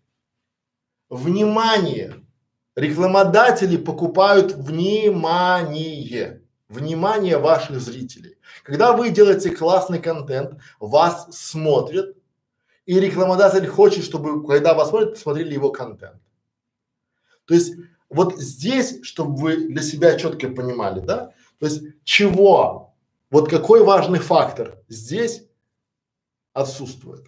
внимание. Рекламодатели покупают внимание. внимание ваших зрителей. Когда вы делаете классный контент, вас смотрят, и рекламодатель хочет, чтобы, когда вас смотрят, смотрели его контент. То есть вот здесь, чтобы вы для себя четко понимали, да, то есть чего, вот какой важный фактор здесь отсутствует.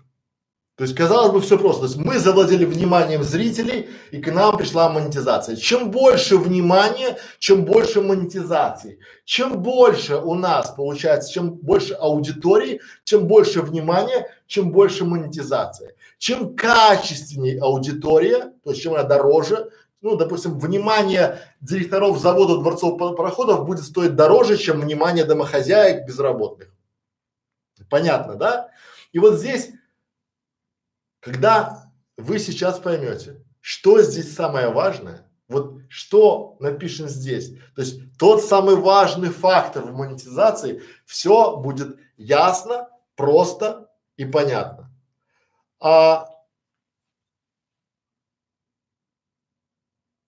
То есть, казалось бы, все просто. То есть мы завладели вниманием зрителей, и к нам пришла монетизация. Чем больше внимания, чем больше монетизации. Чем больше у нас получается, чем больше аудитории, чем больше внимания, чем больше монетизация. Чем качественнее аудитория, то есть чем она дороже, ну, допустим, внимание директоров заводов дворцовых пароходов будет стоить дороже, чем внимание домохозяек безработных. Понятно, да? И вот здесь когда вы сейчас поймете, что здесь самое важное, вот что напишем здесь, то есть тот самый важный фактор в монетизации, все будет ясно, просто и понятно. А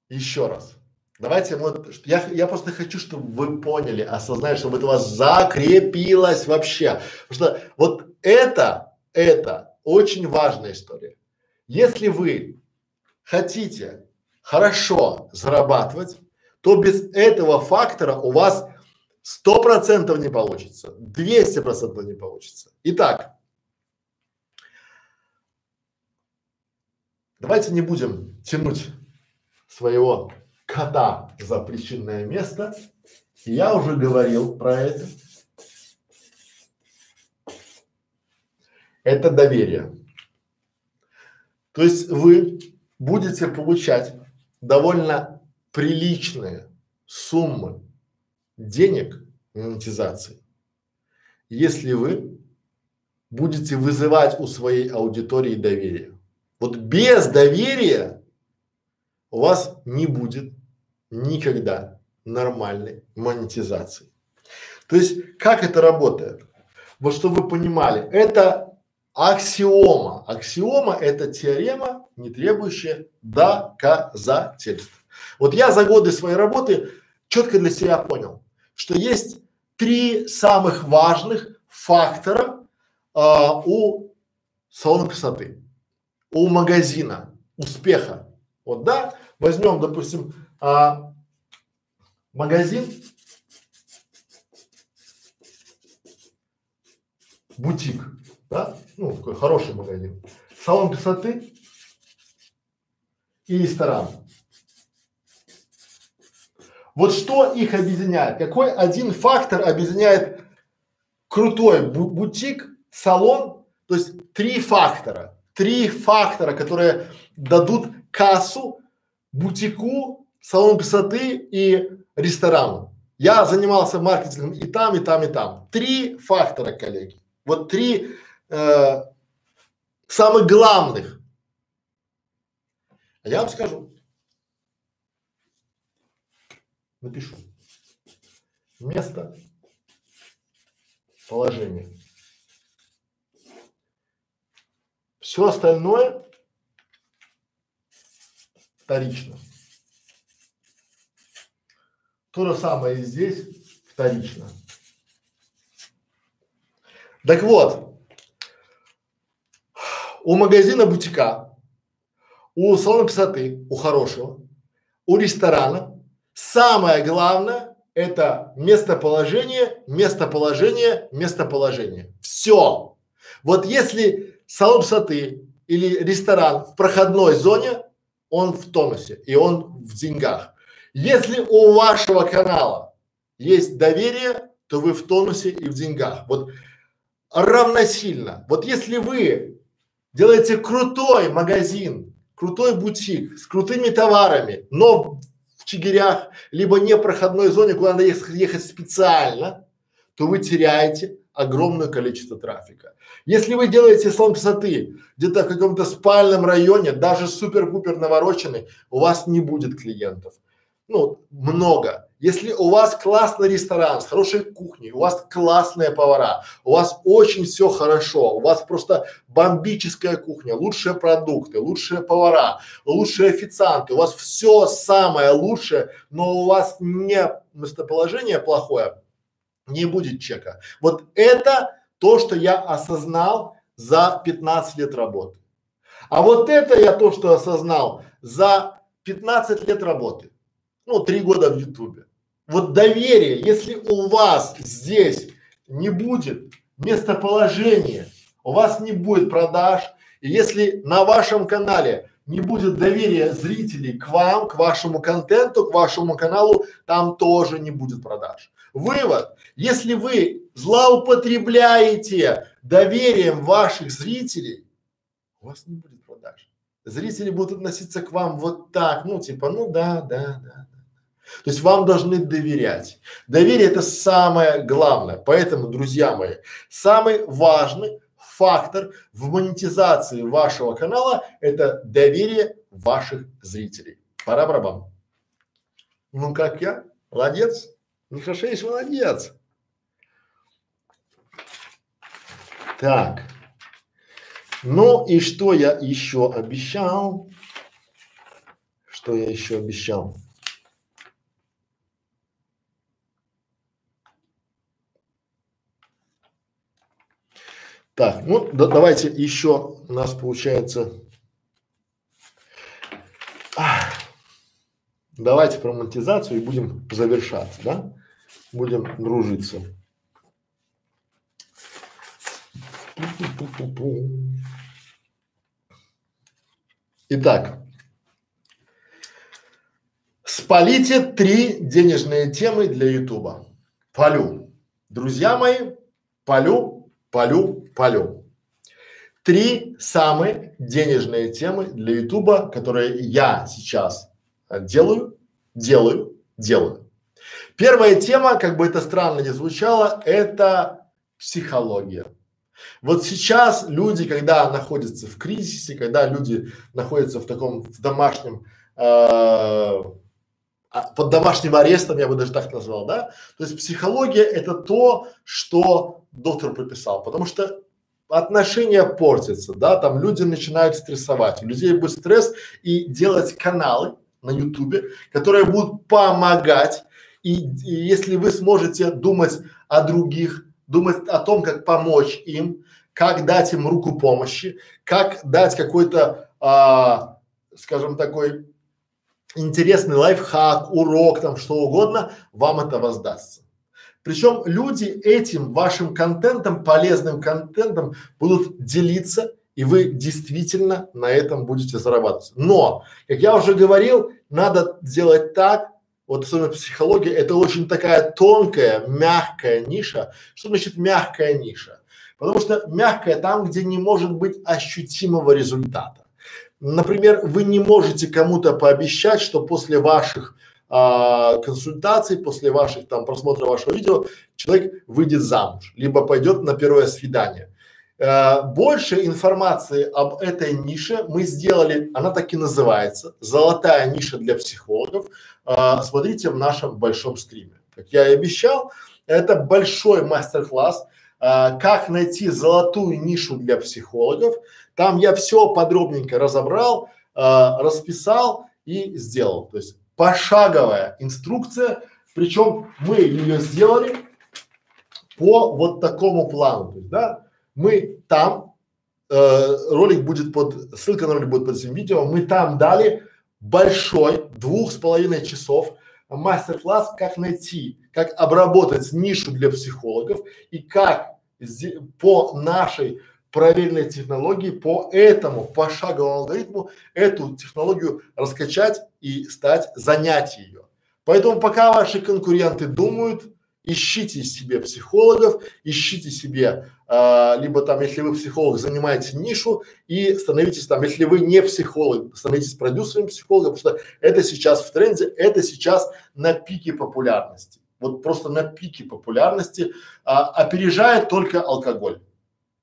еще раз, давайте вот, я, я просто хочу, чтобы вы поняли, осознали, чтобы это у вас закрепилось вообще, потому что вот это, это очень важная история. Если вы хотите хорошо зарабатывать, то без этого фактора у вас сто процентов не получится, двести процентов не получится. Итак, давайте не будем тянуть своего кота за причинное место. Я уже говорил про это. Это доверие. То есть вы будете получать довольно приличные суммы денег монетизации, если вы будете вызывать у своей аудитории доверие. Вот без доверия у вас не будет никогда нормальной монетизации. То есть как это работает? Вот чтобы вы понимали, это Аксиома. Аксиома – это теорема, не требующая доказательств. Вот я за годы своей работы четко для себя понял, что есть три самых важных фактора а, у салона красоты, у магазина, успеха. Вот да, возьмем, допустим, а, магазин, бутик, да, ну, такой хороший магазин, салон красоты и ресторан. Вот что их объединяет? Какой один фактор объединяет крутой бу бутик, салон? То есть три фактора. Три фактора, которые дадут кассу бутику, салону красоты и ресторану. Я занимался маркетингом и там, и там, и там. Три фактора, коллеги. Вот три э, самых главных. А я вам скажу. Напишу. Место, положение. Все остальное вторично. То же самое и здесь вторично. Так вот, у магазина бутика, у салона красоты, у хорошего, у ресторана самое главное это местоположение, местоположение, местоположение. Все. Вот если салон красоты или ресторан в проходной зоне, он в тонусе и он в деньгах. Если у вашего канала есть доверие, то вы в тонусе и в деньгах. Вот равносильно. Вот если вы делаете крутой магазин, крутой бутик с крутыми товарами, но в Чигирях, либо не проходной зоне, куда надо ехать специально, то вы теряете огромное количество трафика. Если вы делаете салон красоты где-то в каком-то спальном районе, даже супер-пупер навороченный, у вас не будет клиентов. Ну, много. Если у вас классный ресторан с хорошей кухней, у вас классные повара, у вас очень все хорошо, у вас просто бомбическая кухня, лучшие продукты, лучшие повара, лучшие официанты, у вас все самое лучшее, но у вас не местоположение плохое, не будет чека. Вот это то, что я осознал за 15 лет работы. А вот это я то, что осознал за 15 лет работы. Ну, три года в Ютубе. Вот доверие, если у вас здесь не будет местоположения, у вас не будет продаж, и если на вашем канале не будет доверия зрителей к вам, к вашему контенту, к вашему каналу, там тоже не будет продаж. Вывод. Если вы злоупотребляете доверием ваших зрителей, у вас не будет продаж. Зрители будут относиться к вам вот так, ну типа, ну да, да, да. То есть вам должны доверять. Доверие это самое главное. Поэтому, друзья мои, самый важный фактор в монетизации вашего канала – это доверие ваших зрителей. Пора барабан. Ну как я? Молодец? Михашевич молодец. Так. Ну и что я еще обещал? Что я еще обещал? Так, ну да, давайте еще у нас получается. Давайте про монетизацию и будем завершать, да? Будем дружиться. Итак, спалите три денежные темы для Ютуба. Полю. Друзья мои, полю, полю, полю. Три самые денежные темы для Ютуба, которые я сейчас э, делаю, делаю, делаю. Первая тема, как бы это странно ни звучало, это психология. Вот сейчас люди, когда находятся в кризисе, когда люди находятся в таком в домашнем э, а, под домашним арестом, я бы даже так назвал, да? То есть психология это то, что доктор прописал, потому что отношения портятся, да, там люди начинают стрессовать, у людей будет стресс и делать каналы на ютубе, которые будут помогать и, и если вы сможете думать о других, думать о том, как помочь им, как дать им руку помощи, как дать какой-то, а, скажем, такой интересный лайфхак, урок, там что угодно, вам это воздастся. Причем люди этим вашим контентом, полезным контентом будут делиться, и вы действительно на этом будете зарабатывать. Но, как я уже говорил, надо сделать так, вот особенно психология, это очень такая тонкая, мягкая ниша. Что значит мягкая ниша? Потому что мягкая там, где не может быть ощутимого результата. Например, вы не можете кому-то пообещать, что после ваших а, консультаций, после ваших там просмотра вашего видео, человек выйдет замуж, либо пойдет на первое свидание. Э, больше информации об этой нише мы сделали, она так и называется, золотая ниша для психологов. Э, смотрите в нашем большом стриме. Как я и обещал, это большой мастер-класс, э, как найти золотую нишу для психологов. Там я все подробненько разобрал, э, расписал и сделал. То есть пошаговая инструкция, причем мы ее сделали по вот такому плану, то есть, да, мы там, э, ролик будет под, ссылка на ролик будет под этим видео, мы там дали большой, двух с половиной часов мастер-класс, как найти, как обработать нишу для психологов и как по нашей проверенной технологии по этому пошаговому алгоритму эту технологию раскачать и стать, занять ее. Поэтому пока ваши конкуренты думают, ищите себе психологов, ищите себе, а, либо там, если вы психолог, занимаете нишу и становитесь там, если вы не психолог, становитесь продюсером психолога, потому что это сейчас в тренде, это сейчас на пике популярности. Вот просто на пике популярности а, опережает только алкоголь.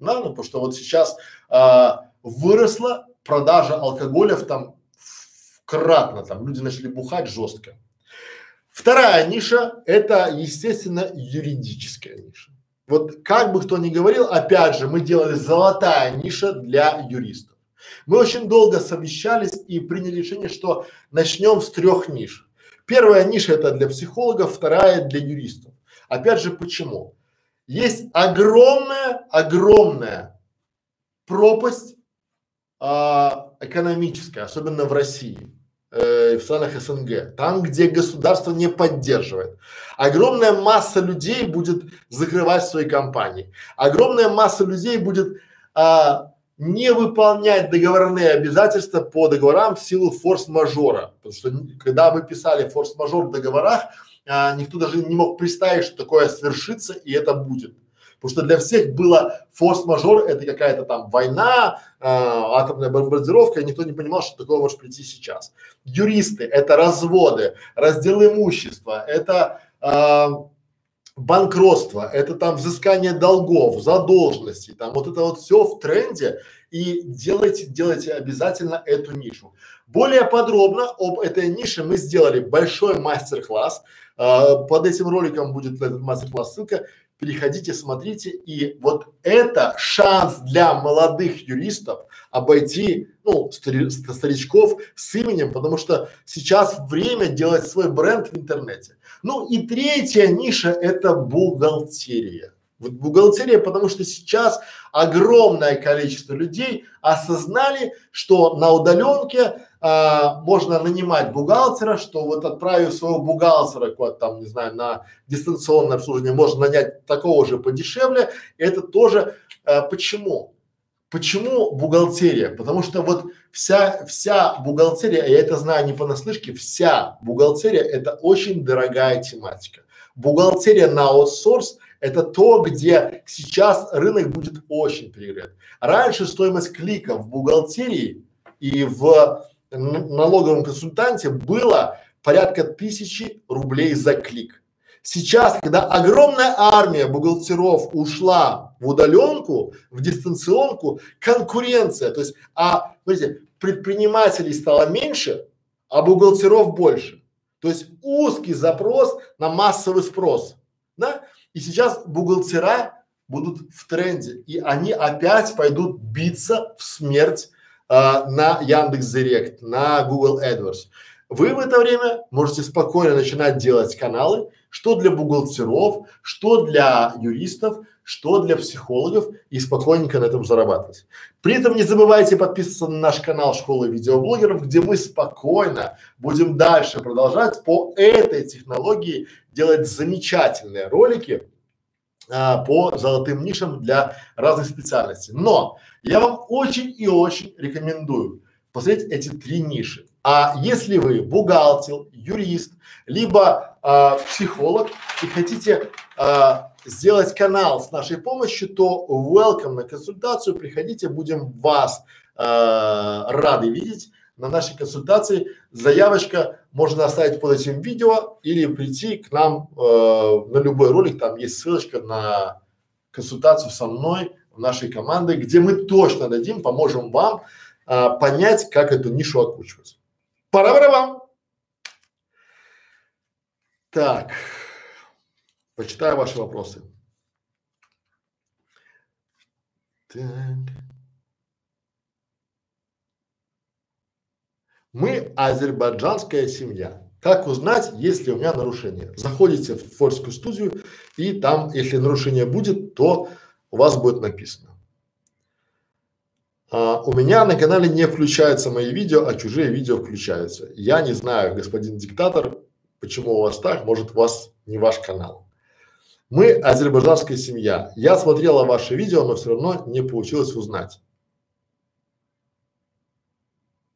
Да, ну, потому что вот сейчас а, выросла продажа алкоголя в там кратно, там люди начали бухать жестко. Вторая ниша – это, естественно, юридическая ниша. Вот как бы кто ни говорил, опять же, мы делали золотая ниша для юристов. Мы очень долго совещались и приняли решение, что начнем с трех ниш. Первая ниша – это для психологов, вторая – для юристов. Опять же, почему? Есть огромная, огромная пропасть а, экономическая, особенно в России э, в странах СНГ, там, где государство не поддерживает. Огромная масса людей будет закрывать свои компании. Огромная масса людей будет а, не выполнять договорные обязательства по договорам в силу форс-мажора. Потому что когда мы писали форс-мажор в договорах, а, никто даже не мог представить, что такое свершится и это будет. Потому что для всех было форс-мажор, это какая-то там война, э, атомная бомбардировка, и никто не понимал, что такое может прийти сейчас. Юристы – это разводы, раздел имущества, это э, банкротство, это там взыскание долгов, задолженностей, там вот это вот все в тренде и делайте, делайте обязательно эту нишу. Более подробно об этой нише мы сделали большой мастер-класс. Э, под этим роликом будет этот мастер-класс ссылка переходите, смотрите. И вот это шанс для молодых юристов обойти, ну, стари, старичков с именем, потому что сейчас время делать свой бренд в интернете. Ну и третья ниша – это бухгалтерия. Вот бухгалтерия, потому что сейчас огромное количество людей осознали, что на удаленке а, можно нанимать бухгалтера, что вот отправив своего бухгалтера куда там, не знаю, на дистанционное обслуживание, можно нанять такого же подешевле. Это тоже а, почему? Почему бухгалтерия? Потому что вот вся, вся бухгалтерия, я это знаю не понаслышке, вся бухгалтерия это очень дорогая тематика. Бухгалтерия на аутсорс это то, где сейчас рынок будет очень перегрет. Раньше стоимость клика в бухгалтерии и в налоговом консультанте было порядка тысячи рублей за клик. Сейчас, когда огромная армия бухгалтеров ушла в удаленку, в дистанционку, конкуренция, то есть, а, смотрите, предпринимателей стало меньше, а бухгалтеров больше. То есть узкий запрос на массовый спрос, да? И сейчас бухгалтера будут в тренде, и они опять пойдут биться в смерть на Яндекс Директ, на Google AdWords. Вы в это время можете спокойно начинать делать каналы, что для бухгалтеров, что для юристов, что для психологов и спокойненько на этом зарабатывать. При этом не забывайте подписываться на наш канал Школы видеоблогеров, где мы спокойно будем дальше продолжать по этой технологии делать замечательные ролики а, по золотым нишам для разных специальностей. Но я вам очень и очень рекомендую посмотреть эти три ниши. А если вы бухгалтер, юрист, либо а, психолог и хотите а, сделать канал с нашей помощью, то welcome на консультацию, приходите, будем вас а, рады видеть на нашей консультации. Заявочка можно оставить под этим видео или прийти к нам э, на любой ролик, там есть ссылочка на консультацию со мной, нашей командой, где мы точно дадим, поможем вам а, понять, как эту нишу окучивать. Пора пора вам. Так, почитаю ваши вопросы. Так. Мы азербайджанская семья. Как узнать, есть ли у меня нарушение? Заходите в форскую студию и там, если нарушение будет, то у вас будет написано. А, у меня на канале не включаются мои видео, а чужие видео включаются. Я не знаю, господин диктатор, почему у вас так, может у вас не ваш канал. Мы азербайджанская семья. Я смотрела ваше видео, но все равно не получилось узнать.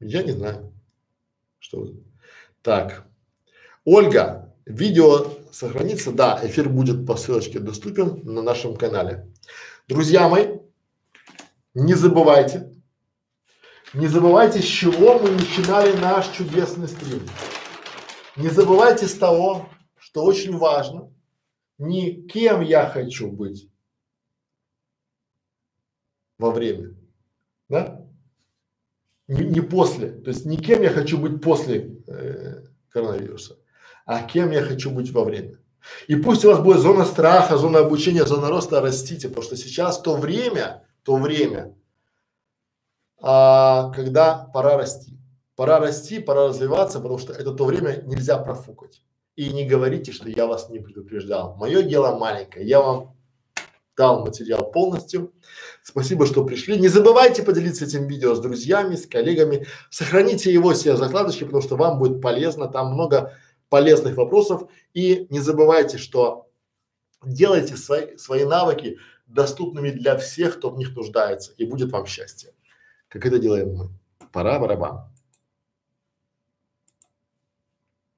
Я не знаю. Что Так. Ольга, видео сохранится? Да, эфир будет по ссылочке доступен на нашем канале. Друзья мои, не забывайте, не забывайте, с чего мы начинали наш чудесный стрим. Не забывайте с того, что очень важно, не кем я хочу быть во время, да? Не, не после, то есть не кем я хочу быть после э, коронавируса, а кем я хочу быть во время. И пусть у вас будет зона страха, зона обучения, зона роста, растите, потому что сейчас то время, то время, а, когда пора расти. Пора расти, пора развиваться, потому что это то время нельзя профукать. И не говорите, что я вас не предупреждал. Мое дело маленькое. Я вам дал материал полностью. Спасибо, что пришли. Не забывайте поделиться этим видео с друзьями, с коллегами. Сохраните его себе в закладочке, потому что вам будет полезно. Там много полезных вопросов. И не забывайте, что делайте свои, свои навыки доступными для всех, кто в них нуждается. И будет вам счастье. Как это делаем мы. Пора барабан.